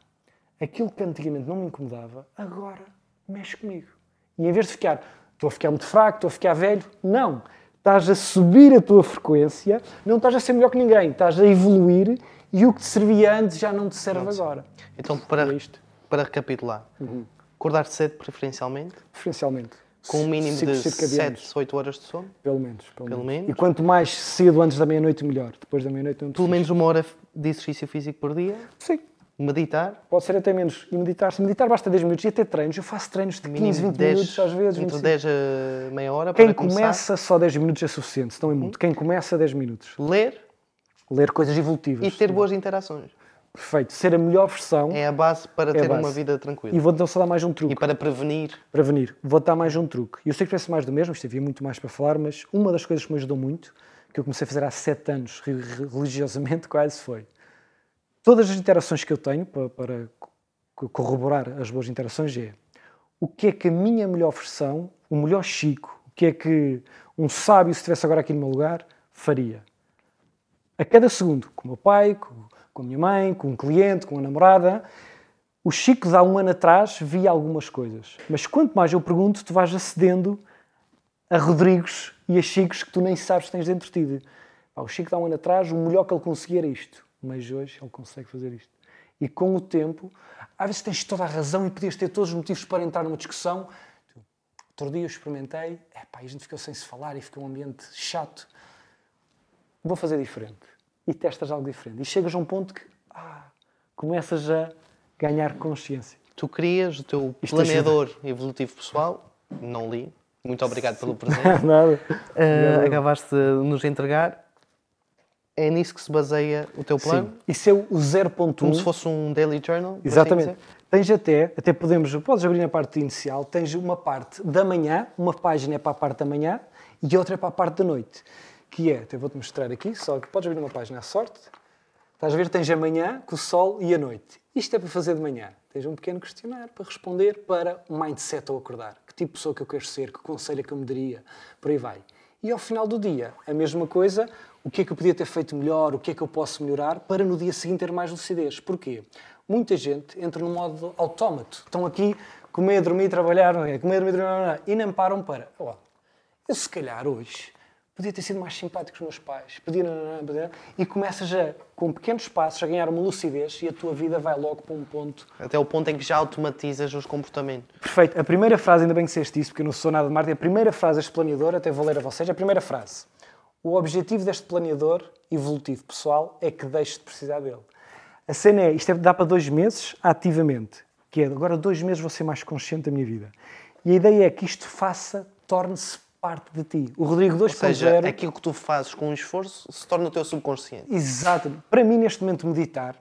aquilo que antigamente não me incomodava, agora mexe comigo. E em vez de ficar, estou a ficar muito fraco, estou a ficar velho, não. Estás a subir a tua frequência, não estás a ser melhor que ninguém, estás a evoluir e o que te servia antes já não te serve agora. Então, para, é para recapitular, uhum. Acordar cedo, preferencialmente? Preferencialmente. Com um mínimo de 7, 8 horas de sono? Pelo menos. Pelo, pelo menos. menos. E quanto mais cedo antes da meia-noite, melhor. Depois da meia-noite, Pelo menos uma hora de exercício físico por dia? Sim. Meditar? Pode ser até menos. E meditar, se meditar basta 10 minutos. E até treinos. Eu faço treinos de 15, 20 10, minutos às vezes. Entre 10 a meia hora Quem começa, só 10 minutos é suficiente, se não é muito. Hum. Quem começa, 10 minutos. Ler? Ler coisas evolutivas. E ter boas interações. Perfeito. Ser a melhor versão. É a base para é ter base. uma vida tranquila. E vou então só dar mais um truque. E para prevenir. Prevenir. Vou dar mais um truque. Eu sei que parece mais do mesmo, isto havia muito mais para falar, mas uma das coisas que me ajudou muito, que eu comecei a fazer há sete anos, religiosamente, (laughs) quase foi. Todas as interações que eu tenho, para, para corroborar as boas interações, é o que é que a minha melhor versão, o melhor Chico, o que é que um sábio, se estivesse agora aqui no meu lugar, faria a cada segundo, com o meu pai, com, com a minha mãe, com um cliente, com a namorada. O Chico de há um ano atrás via algumas coisas, mas quanto mais eu pergunto, tu vais acedendo a Rodrigos e a Chicos que tu nem sabes que tens dentro de ti. O Chico de há um ano atrás, o melhor que ele conseguia era isto, mas hoje ele consegue fazer isto. E com o tempo, às vezes tens toda a razão e podias ter todos os motivos para entrar numa discussão. Outro dia eu experimentei, epá, a gente ficou sem se falar e ficou um ambiente chato. Vou fazer diferente. E testas algo diferente. E chegas a um ponto que ah, começas a ganhar consciência. Tu crias o teu Isto planeador evolutivo pessoal, não li, muito obrigado pelo presente. (laughs) Nada. Uh, acabaste de nos entregar. É nisso que se baseia o teu plano? Sim. Isso é o 0.1. Como se fosse um daily journal? assim Exatamente. dizer? Tens até, até podemos, podes abrir na parte inicial, tens uma parte da manhã, uma página é para a parte da manhã e outra é para a parte da noite. Que é, até vou-te mostrar aqui, só que podes abrir uma página à sorte. Estás a ver, tens a manhã com o sol e a noite. Isto é para fazer de manhã. Tens um pequeno questionário para responder para o mindset ao acordar. Que tipo de pessoa que eu quero ser, que conselho é que eu me daria, por aí vai. E ao final do dia, a mesma coisa, o que é que eu podia ter feito melhor, o que é que eu posso melhorar, para no dia seguinte ter mais lucidez. Porquê? Muita gente entra num modo autómato. Estão aqui, comer, dormir, trabalhar, é? comer, dormir, trabalhar, e não param para, ó, eu se calhar hoje podia ter sido mais simpático com os meus pais, podia, podia, e começas a, com pequenos passos, a ganhar uma lucidez e a tua vida vai logo para um ponto Até o ponto em que já automatizas os comportamentos. Perfeito. A primeira frase, ainda bem que disseste isso, porque eu não sou nada de marketing, a primeira frase deste planeador, até vou ler a vocês, a primeira frase. O objetivo deste planeador evolutivo pessoal é que deixes de precisar dele. A cena é, isto é, dá para dois meses ativamente, que é agora dois meses vou ser mais consciente da minha vida. E a ideia é que isto faça, torne-se parte de ti. O Rodrigo Ou seja, 2.0... aquilo que tu fazes com um esforço se torna o teu subconsciente. Exato. Para mim, neste momento, meditar,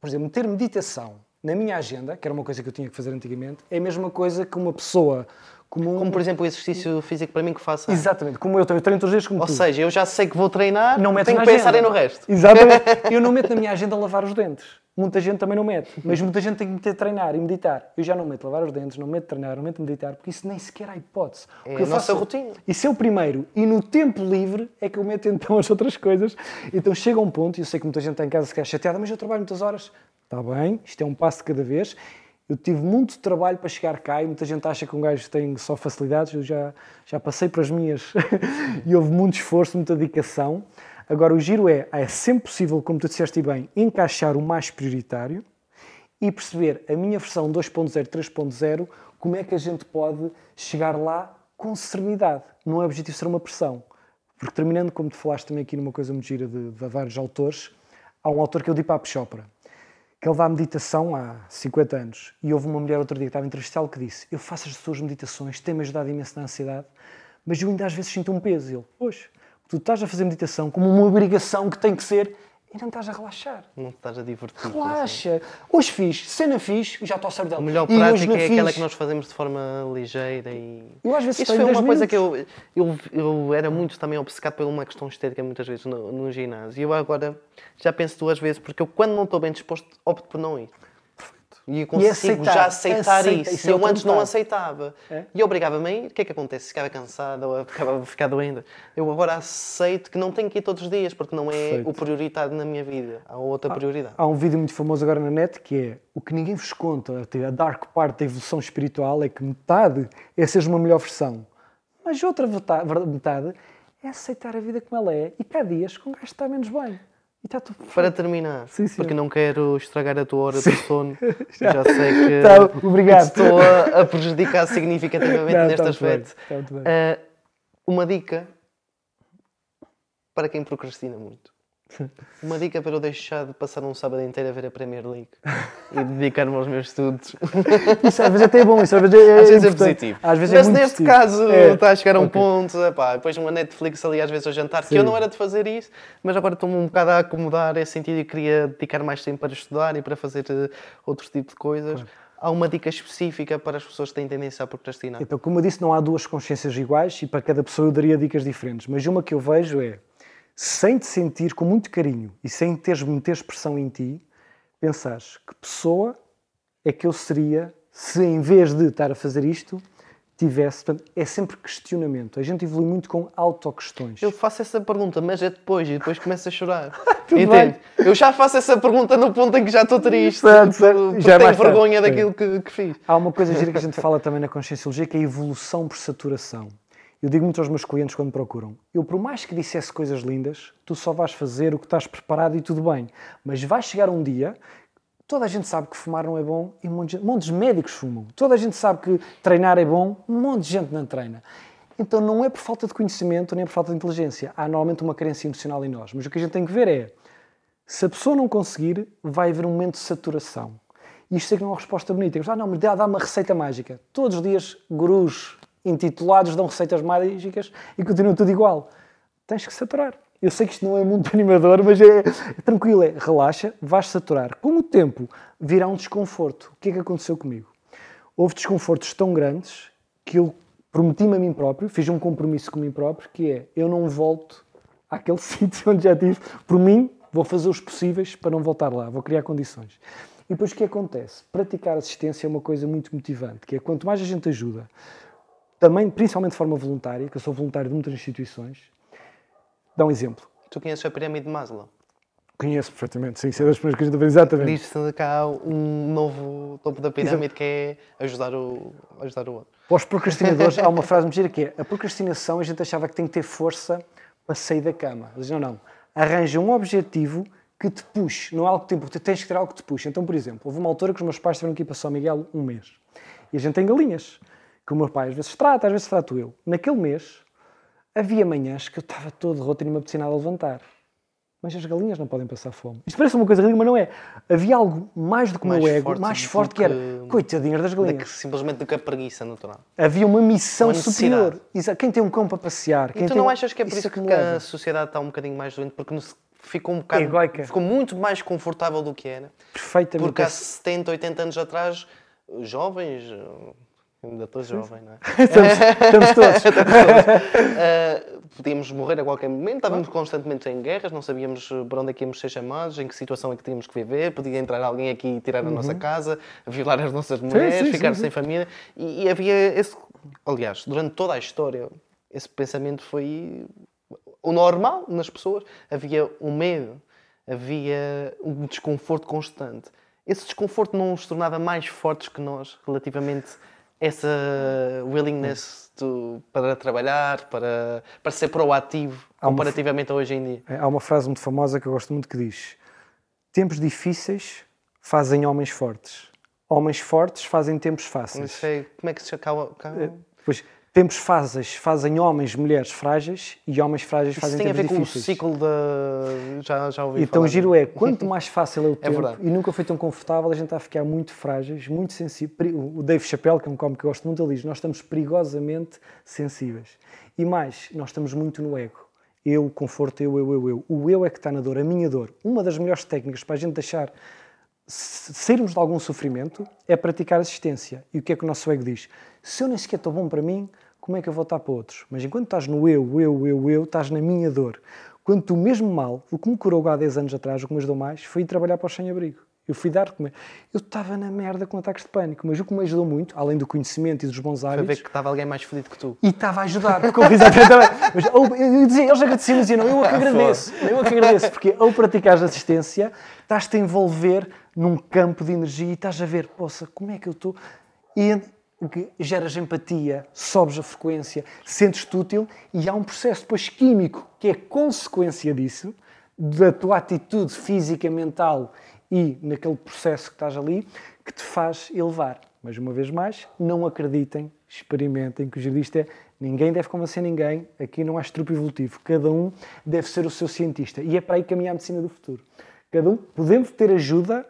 por exemplo, meter meditação na minha agenda, que era uma coisa que eu tinha que fazer antigamente, é a mesma coisa que uma pessoa comum... Como, por exemplo, o exercício físico para mim que faço. Exatamente, como eu tenho, eu treino todos os dias como Ou tu. seja, eu já sei que vou treinar, não meto tenho que pensar agenda. aí no resto. Exatamente. (laughs) Eu não meto na minha agenda lavar os dentes. Muita gente também não mete. Mas muita gente tem que meter treinar e meditar. Eu já não meto lavar os dentes, não meto treinar, não meto meditar, porque isso nem sequer há hipótese. É a nossa faço- rotina. Isso é o primeiro. E no tempo livre é que eu meto então as outras coisas. Então chega um ponto, e eu sei que muita gente está em casa se quer chateada, mas eu trabalho muitas horas. Está bem, isto é um passo de cada vez. Eu tive muito trabalho para chegar cá e muita gente acha que um gajo tem só facilidades. Eu já, já passei para as minhas (laughs) e houve muito esforço, muita dedicação. Agora, o giro é, é sempre possível, como tu disseste bem, encaixar o mais prioritário e perceber a minha versão 2.0, 3.0, como é que a gente pode chegar lá com serenidade. Não é objetivo ser uma pressão. Porque terminando, como tu falaste também aqui numa coisa muito gira de, de vários autores, há um autor que é o Deepak Chopra, ele dá meditação há 50 anos. E houve uma mulher outro dia que estava entrevistá-lo que disse eu faço as suas meditações, tem-me ajudado imenso na ansiedade, mas eu ainda às vezes sinto um peso. E ele, pois, tu estás a fazer meditação como uma obrigação que tem que ser e não estás a relaxar. Não estás a divertir. assim. Relaxa. Hoje fiz, cena fiz, já estou a saber dela. A melhor E prática é aquela fiz. que nós fazemos de forma ligeira e. Eu às vezes Isso foi 10 uma coisa minutos. que eu, eu, eu era muito também obcecado por uma questão estética muitas vezes no, no ginásio. E eu agora já penso duas vezes, porque eu quando não estou bem disposto, opto por não ir. E eu consigo aceitar, já aceitar aceita, isso. é eu outra antes não aceitava. É? E obrigava-me a ir. O que é que acontece? Ficava cansada ou ficava, ficava doente. Eu agora aceito que não tenho que ir todos os dias, porque não é Perfeito. O prioritário na minha vida. Há outra prioridade. Há um vídeo muito famoso agora na net que é o que ninguém vos conta, a dark part da evolução espiritual é que metade é seres uma melhor versão, mas outra metade é aceitar a vida como ela é e há dias que um gajo está menos bem. Para terminar, Sim, sim. porque não quero estragar a tua hora de sono, (laughs) já sei que Tá, obrigado. estou a, a prejudicar significativamente Não, neste bem, aspecto. está muito bem. Ah, uma dica para quem procrastina muito. (laughs) Uma dica para eu deixar de passar um sábado inteiro a ver a Premier League (laughs) e dedicar-me aos meus estudos. Isso às vezes até é bom, isso às vezes é, Às vezes é positivo. Às vezes Mas é neste positivo. caso É, está a chegar a um ok. ponto, epá, depois uma Netflix ali às vezes ao jantar, que Sim. eu não era de fazer isso, mas agora estou-me um bocado a acomodar esse sentido e queria dedicar mais tempo para estudar e para fazer eh, outro tipo de coisas. Há uma dica específica para as pessoas que têm tendência a procrastinar. Então, como eu disse, não há duas consciências iguais e para cada pessoa eu daria dicas diferentes. Mas uma que eu vejo é, sem te sentir com muito carinho e sem teres meteres pressão em ti, pensares que pessoa é que eu seria se em vez de estar a fazer isto, tivesse. Portanto, é sempre questionamento. A gente evolui muito com autoquestões. Eu faço essa pergunta, mas é depois, e depois começo a chorar. (laughs) Entende? Eu já faço essa pergunta no ponto em que já estou triste, Certo, certo. por- porque Já é tenho tarde. vergonha daquilo que, que fiz. Há uma coisa gira que a gente fala também na conscienciologia que é a evolução por saturação. Eu digo muito aos meus clientes quando me procuram: eu, por mais que dissesse coisas lindas, tu só vais fazer o que estás preparado e tudo bem. Mas vai chegar um dia, toda a gente sabe que fumar não é bom e monte de, gente- montes de médicos fumam. Toda a gente sabe que treinar é bom, um monte de gente não treina. Então não é por falta de conhecimento nem por falta de inteligência. Há normalmente uma carência emocional em nós. Mas o que a gente tem que ver é se a pessoa não conseguir, vai haver um momento de saturação. E isto é que não é uma resposta bonita. Ah, não, mas dá, dá uma receita mágica. Todos os dias, gurus intitulados dão receitas mágicas e continua tudo igual. Tens que saturar. Eu sei que isto não é muito (laughs) animador, mas é, é tranquilo, é relaxa, vais saturar. Com o tempo, virá um desconforto. O que é que aconteceu comigo? Houve desconfortos tão grandes que eu prometi-me a mim próprio, fiz um compromisso com mim próprio, que é, eu não volto àquele (laughs) sítio onde já estive. Por mim, vou fazer os possíveis para não voltar lá, vou criar condições. E depois o que acontece? Praticar assistência é uma coisa muito motivante, que é quanto mais a gente ajuda, também, principalmente de forma voluntária, que eu sou voluntário de muitas instituições, dá um exemplo. Tu conheces a pirâmide de Maslow? Conheço perfeitamente, sim, sei das primeiras coisas que exatamente. Diz-se há um novo topo da pirâmide que é ajudar o, ajudar o outro. Para os procrastinadores, há uma frase muito gira que é a procrastinação a gente achava que tem que ter força para sair da cama. Eles não, não. Arranja um objetivo que te puxe, não é algo que te tens que ter algo que te puxe. Então, por exemplo, houve uma altura que os meus pais tiveram que ir para São Miguel um mês. E a gente tem galinhas, que o meu pai às vezes trata, às vezes trato eu. Naquele mês, havia manhãs que eu estava todo roto e não me apetecia nada a levantar. Mas as galinhas não podem passar fome. Isto parece uma coisa ridícula, mas não é. Havia algo mais do que o meu ego, forte mais forte que era, que- coitadinhas das Da galinhas. que- simplesmente do que a preguiça natural. Havia uma missão Uma superior. Quem tem um cão para passear, quem E tu não um- achas que é por isso, que, me leva. a sociedade está um bocadinho mais doente? Porque nos- ficou um bocado. Egoica. Ficou muito mais confortável do que era. Perfeitamente. Porque há 70, 80 anos atrás, jovens. Eh, Ainda estou jovem, não é? (laughs) estamos, estamos todos. (laughs) Uh, podíamos morrer a qualquer momento, estávamos constantemente em guerras, não sabíamos uh, para onde é que íamos ser chamados, em que situação é que tínhamos que viver, podia entrar alguém aqui e tirar a nossa casa, violar as nossas mulheres, Uhum. sim, ficar sim, sem família. E, e havia esse. Aliás, durante toda a história, esse pensamento foi o normal nas pessoas. Havia um medo, havia um desconforto constante. Esse desconforto não os tornava mais fortes que nós relativamente essa willingness to- para trabalhar, para, para ser proativo uma- comparativamente a hoje em dia. Há uma frase muito famosa que eu gosto muito que diz: Tempos difíceis fazem homens fortes. Homens fortes fazem tempos Não fáceis. sei como é que se acaba. acaba- Pois, tempos fáceis fazem homens, mulheres frágeis e homens frágeis Isso fazem tem a tempos ver com o difíceis. ciclo da. Já, já ouvi Então falar o giro é, quanto mais fácil é o (laughs) tempo verdade. e nunca foi tão confortável, a gente está a ficar muito frágeis, muito sensíveis. O Dave Chappelle, que é um cómico que eu gosto muito, ele diz, nós estamos perigosamente sensíveis. E mais, nós estamos muito no ego. Eu, o conforto, eu, eu, eu, eu. O eu é que está na dor, a minha dor. Uma das melhores técnicas para a gente deixar sairmos de algum sofrimento é praticar assistência. E o que é que o nosso ego diz? Se eu nem sequer estou bom para mim, como é que eu vou estar para outros? Mas enquanto estás no eu, eu, eu, eu, estás na minha dor. Quando tu mesmo mal, o que me curou há 10 anos atrás, o que me ajudou mais, foi ir trabalhar para o sem-abrigo. Eu fui dar comer. Eu estava na merda com ataques de pânico, mas o que me ajudou muito, além do conhecimento e dos bons Para ver hábitos, que estava alguém mais fodido que tu. e estava a ajudar, porque eu fiz exatamente. (laughs) Mas ou- eu dizia, eles agradeciam, diziam, eu é que (laughs) agradeço, eu é que agradeço, porque ao praticares assistência, estás-te a envolver num campo de energia e estás a ver, poça, como é que eu estou? E o que geras empatia, sobes a frequência, sentes-te útil e há um processo depois químico que é consequência disso, da tua atitude física, mental e naquele processo que estás ali, que te faz elevar. Mas uma vez mais, não acreditem, experimentem, que o disto é ninguém deve convencer ninguém, aqui não há estrupo evolutivo, cada um deve ser o seu cientista e é para aí caminhar a medicina do futuro. Cada um, podemos ter ajuda,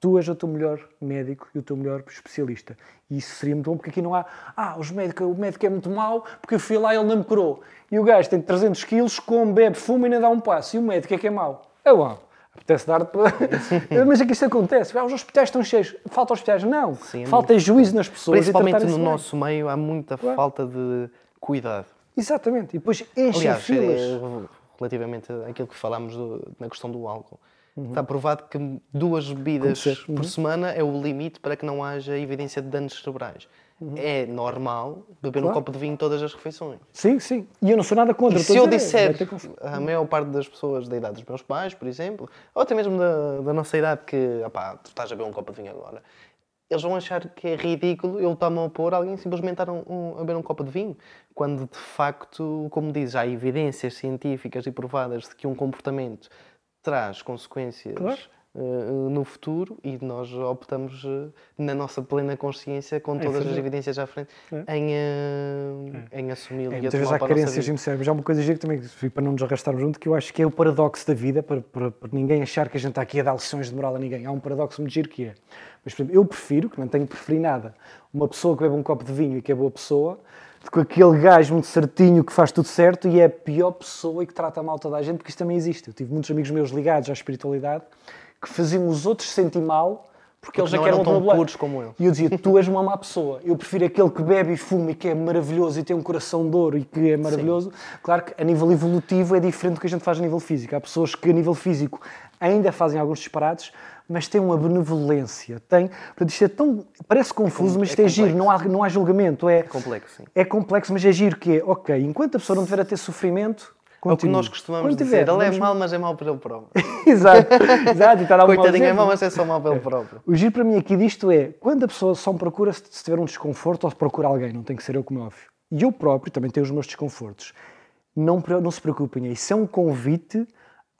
tu és o teu melhor médico e o teu melhor especialista. E isso seria muito bom, porque aqui não há, ah, os médicos, o médico é muito mau, porque eu fui lá e ele não me curou. E o gajo tem 300 quilos, come, bebe, fuma e ainda dá um passo. E o médico é que é mau. É bom. Apetece dar para... (laughs) Mas é que isto acontece. Ah, os hospitais estão cheios. Falta hospitais. Não. Sim, é Falta juízo nas pessoas. Principalmente no nosso meio há muita Claro. falta de cuidado. Exatamente. E depois enchem Aliás, filas. é, relativamente àquilo que falámos do- na questão do álcool, está provado que duas bebidas Acontecer. por Uhum. semana é o limite para que não haja evidência de danos cerebrais. é normal beber um Claro. copo de vinho todas as refeições. Sim, sim. E eu não sou nada contra. E se a eu é, disser a maior parte das pessoas da idade dos meus pais, por exemplo, ou até mesmo da, da nossa idade, que opá, tu estás a beber um copo de vinho agora, eles vão achar que é ridículo eu estar-me a opor a alguém simplesmente um- um- a beber um copo de vinho, quando de facto, como dizes, há evidências científicas e provadas de que um comportamento traz consequências. Claro. eh, no futuro e nós optamos eh, na nossa plena consciência com É todas as evidências à frente em, eh, em assumi-lo É, e a muitas vezes tomar há para carências mas há uma coisa gira também, para não nos arrastarmos junto, que eu acho que é o paradoxo da vida, para, para, para ninguém achar que a gente está aqui a dar lições de moral a ninguém. Há um paradoxo muito giro que é. Mas, por exemplo, eu prefiro, que não tenho que preferir nada, uma pessoa que bebe um copo de vinho e que é boa pessoa, que aquele gajo muito certinho que faz tudo certo e é a pior pessoa e que trata mal toda a gente, porque isso também existe. Eu tive muitos amigos meus ligados à espiritualidade que faziam os outros sentir mal porque, eles é não que eram tão puros como ele. E eu dizia, tu és uma má pessoa. Eu prefiro aquele que bebe e fuma e que é maravilhoso e tem um coração de ouro e que é maravilhoso. Claro que a nível evolutivo é diferente do que a gente faz a nível físico. Há pessoas que a nível físico ainda fazem alguns disparates, mas têm uma benevolência. Tem, portanto, isto é tão, parece confuso, com- mas é isto é giro. complexo. Não há, não há julgamento. É, Complexo, sim. é complexo, mas é giro que é, ok, enquanto a pessoa não tiver a ter sofrimento, É o que nós costumamos Quando dizer. tiver, Ele é mau, mas é mau por ele próprio. (laughs) Exato, exato. Está Coitadinho é mau, mas é só mau por ele próprio. O giro para mim aqui disto é quando a pessoa só me procura se tiver um desconforto ou se procura alguém, não tem que ser eu como é óbvio. E eu próprio também tenho os meus desconfortos. Não, não se preocupem, isso é um convite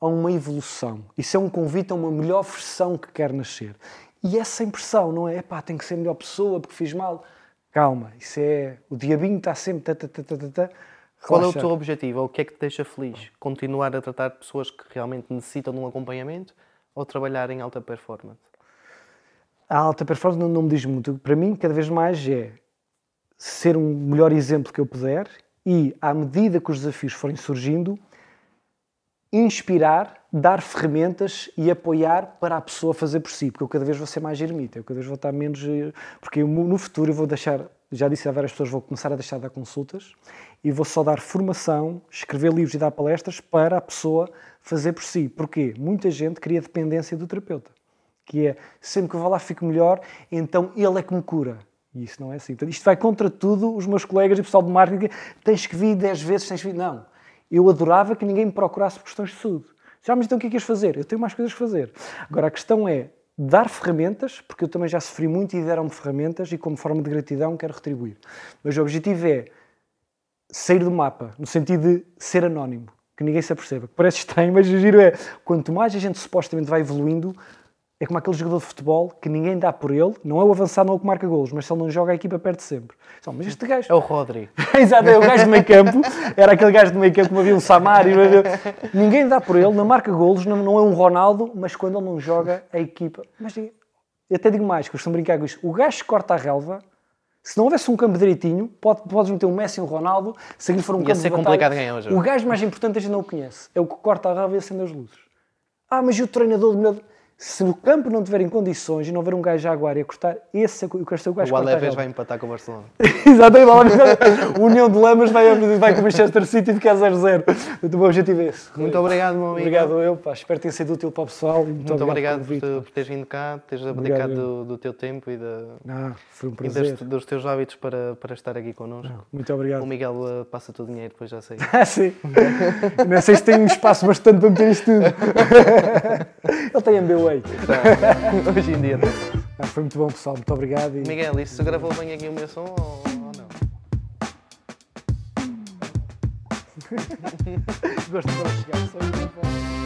a uma evolução. Isso é um convite a uma melhor versão que quer nascer. E é sem pressão, não é? Epá, tenho que ser a melhor pessoa porque fiz mal. Calma, isso é. O diabinho está sempre. tá, tá, tá. Qual é o teu objetivo? Ou o que é que te deixa feliz? Continuar a tratar pessoas que realmente necessitam de um acompanhamento ou trabalhar em alta performance? A alta performance não, não me diz muito. Para mim, cada vez mais é ser um melhor exemplo que eu puder e, à medida que os desafios forem surgindo, inspirar, dar ferramentas e apoiar para a pessoa fazer por si, porque eu cada vez vou ser mais ermita, eu cada vez vou estar menos. eh, Porque eu, no futuro eu vou deixar, já disse a várias pessoas, vou começar a deixar de dar consultas e vou só dar formação, escrever livros e dar palestras para a pessoa fazer por si. Porquê? Muita gente cria dependência do terapeuta que é sempre que eu vou lá fico melhor, então ele é que me cura. E isso não é assim. Portanto, isto vai contra tudo os meus colegas e pessoal de marketing. Tens que vir 10 vezes, tens que vir. Não. Eu adorava que ninguém me procurasse por questões de saúde. Já, mas então o que é que ias fazer? Eu tenho mais coisas a fazer. Agora, a questão é dar ferramentas, porque eu também já sofri muito e deram-me ferramentas e como forma de gratidão quero retribuir. Mas o objetivo é sair do mapa, no sentido de ser anónimo, que ninguém se aperceba. Parece (laughs) estranho, mas o giro é, quanto mais a gente supostamente vai evoluindo, é como aquele jogador de futebol que ninguém dá por ele, não é o avançado, não é o que marca golos, mas se ele não joga, a equipa perde sempre. Só, mas este gajo... É o Rodri. (laughs) Exato, é o gajo do meio campo, era aquele gajo do meio campo, como havia um Samari, havia- ninguém dá por ele, não marca golos, não, não é um Ronaldo, mas quando ele não joga, a equipa... Mas eu até digo mais, que eu costumo brincar com isto, o gajo que corta a relva, se não houvesse um campo direitinho, pode, podes meter um Messi e um Ronaldo, se aquilo for um Ia campo ser batalha, complicado ganhar o jogo. O gajo mais importante a gente não o conhece, é o que corta a relva e acende as luzes. Ah, mas e o treinador do melhor... Se no campo não tiver em condições e não houver um gajo aguar e a cortar, esse é o que o gajo O que Alavés vai empatar com o Barcelona. (laughs) Exatamente. O União de Lamas vai, vai com o Manchester City e ficar 0-0. O meu objetivo é esse. Muito obrigado, meu amigo. Obrigado eu, pá. Espero ter sido útil para o pessoal. Muito, Muito obrigado, obrigado por, por teres vindo cá, teres abdicado eu. do, do teu tempo e, pá. Ah, um e das- dos teus hábitos para, para estar aqui connosco. Muito obrigado. O Miguel uh, passa-te o dinheiro, depois já sei. (laughs) Ah, sim. Não sei se tem um espaço bastante para meter isto tudo. (laughs) Ele tem (laughs) Hoje em dia. não. Ah, foi muito bom, pessoal. Muito obrigado. E... Miguel, isso gravou bem aqui o meu som ou, ou não? (laughs) Gosto de chegar. Só ir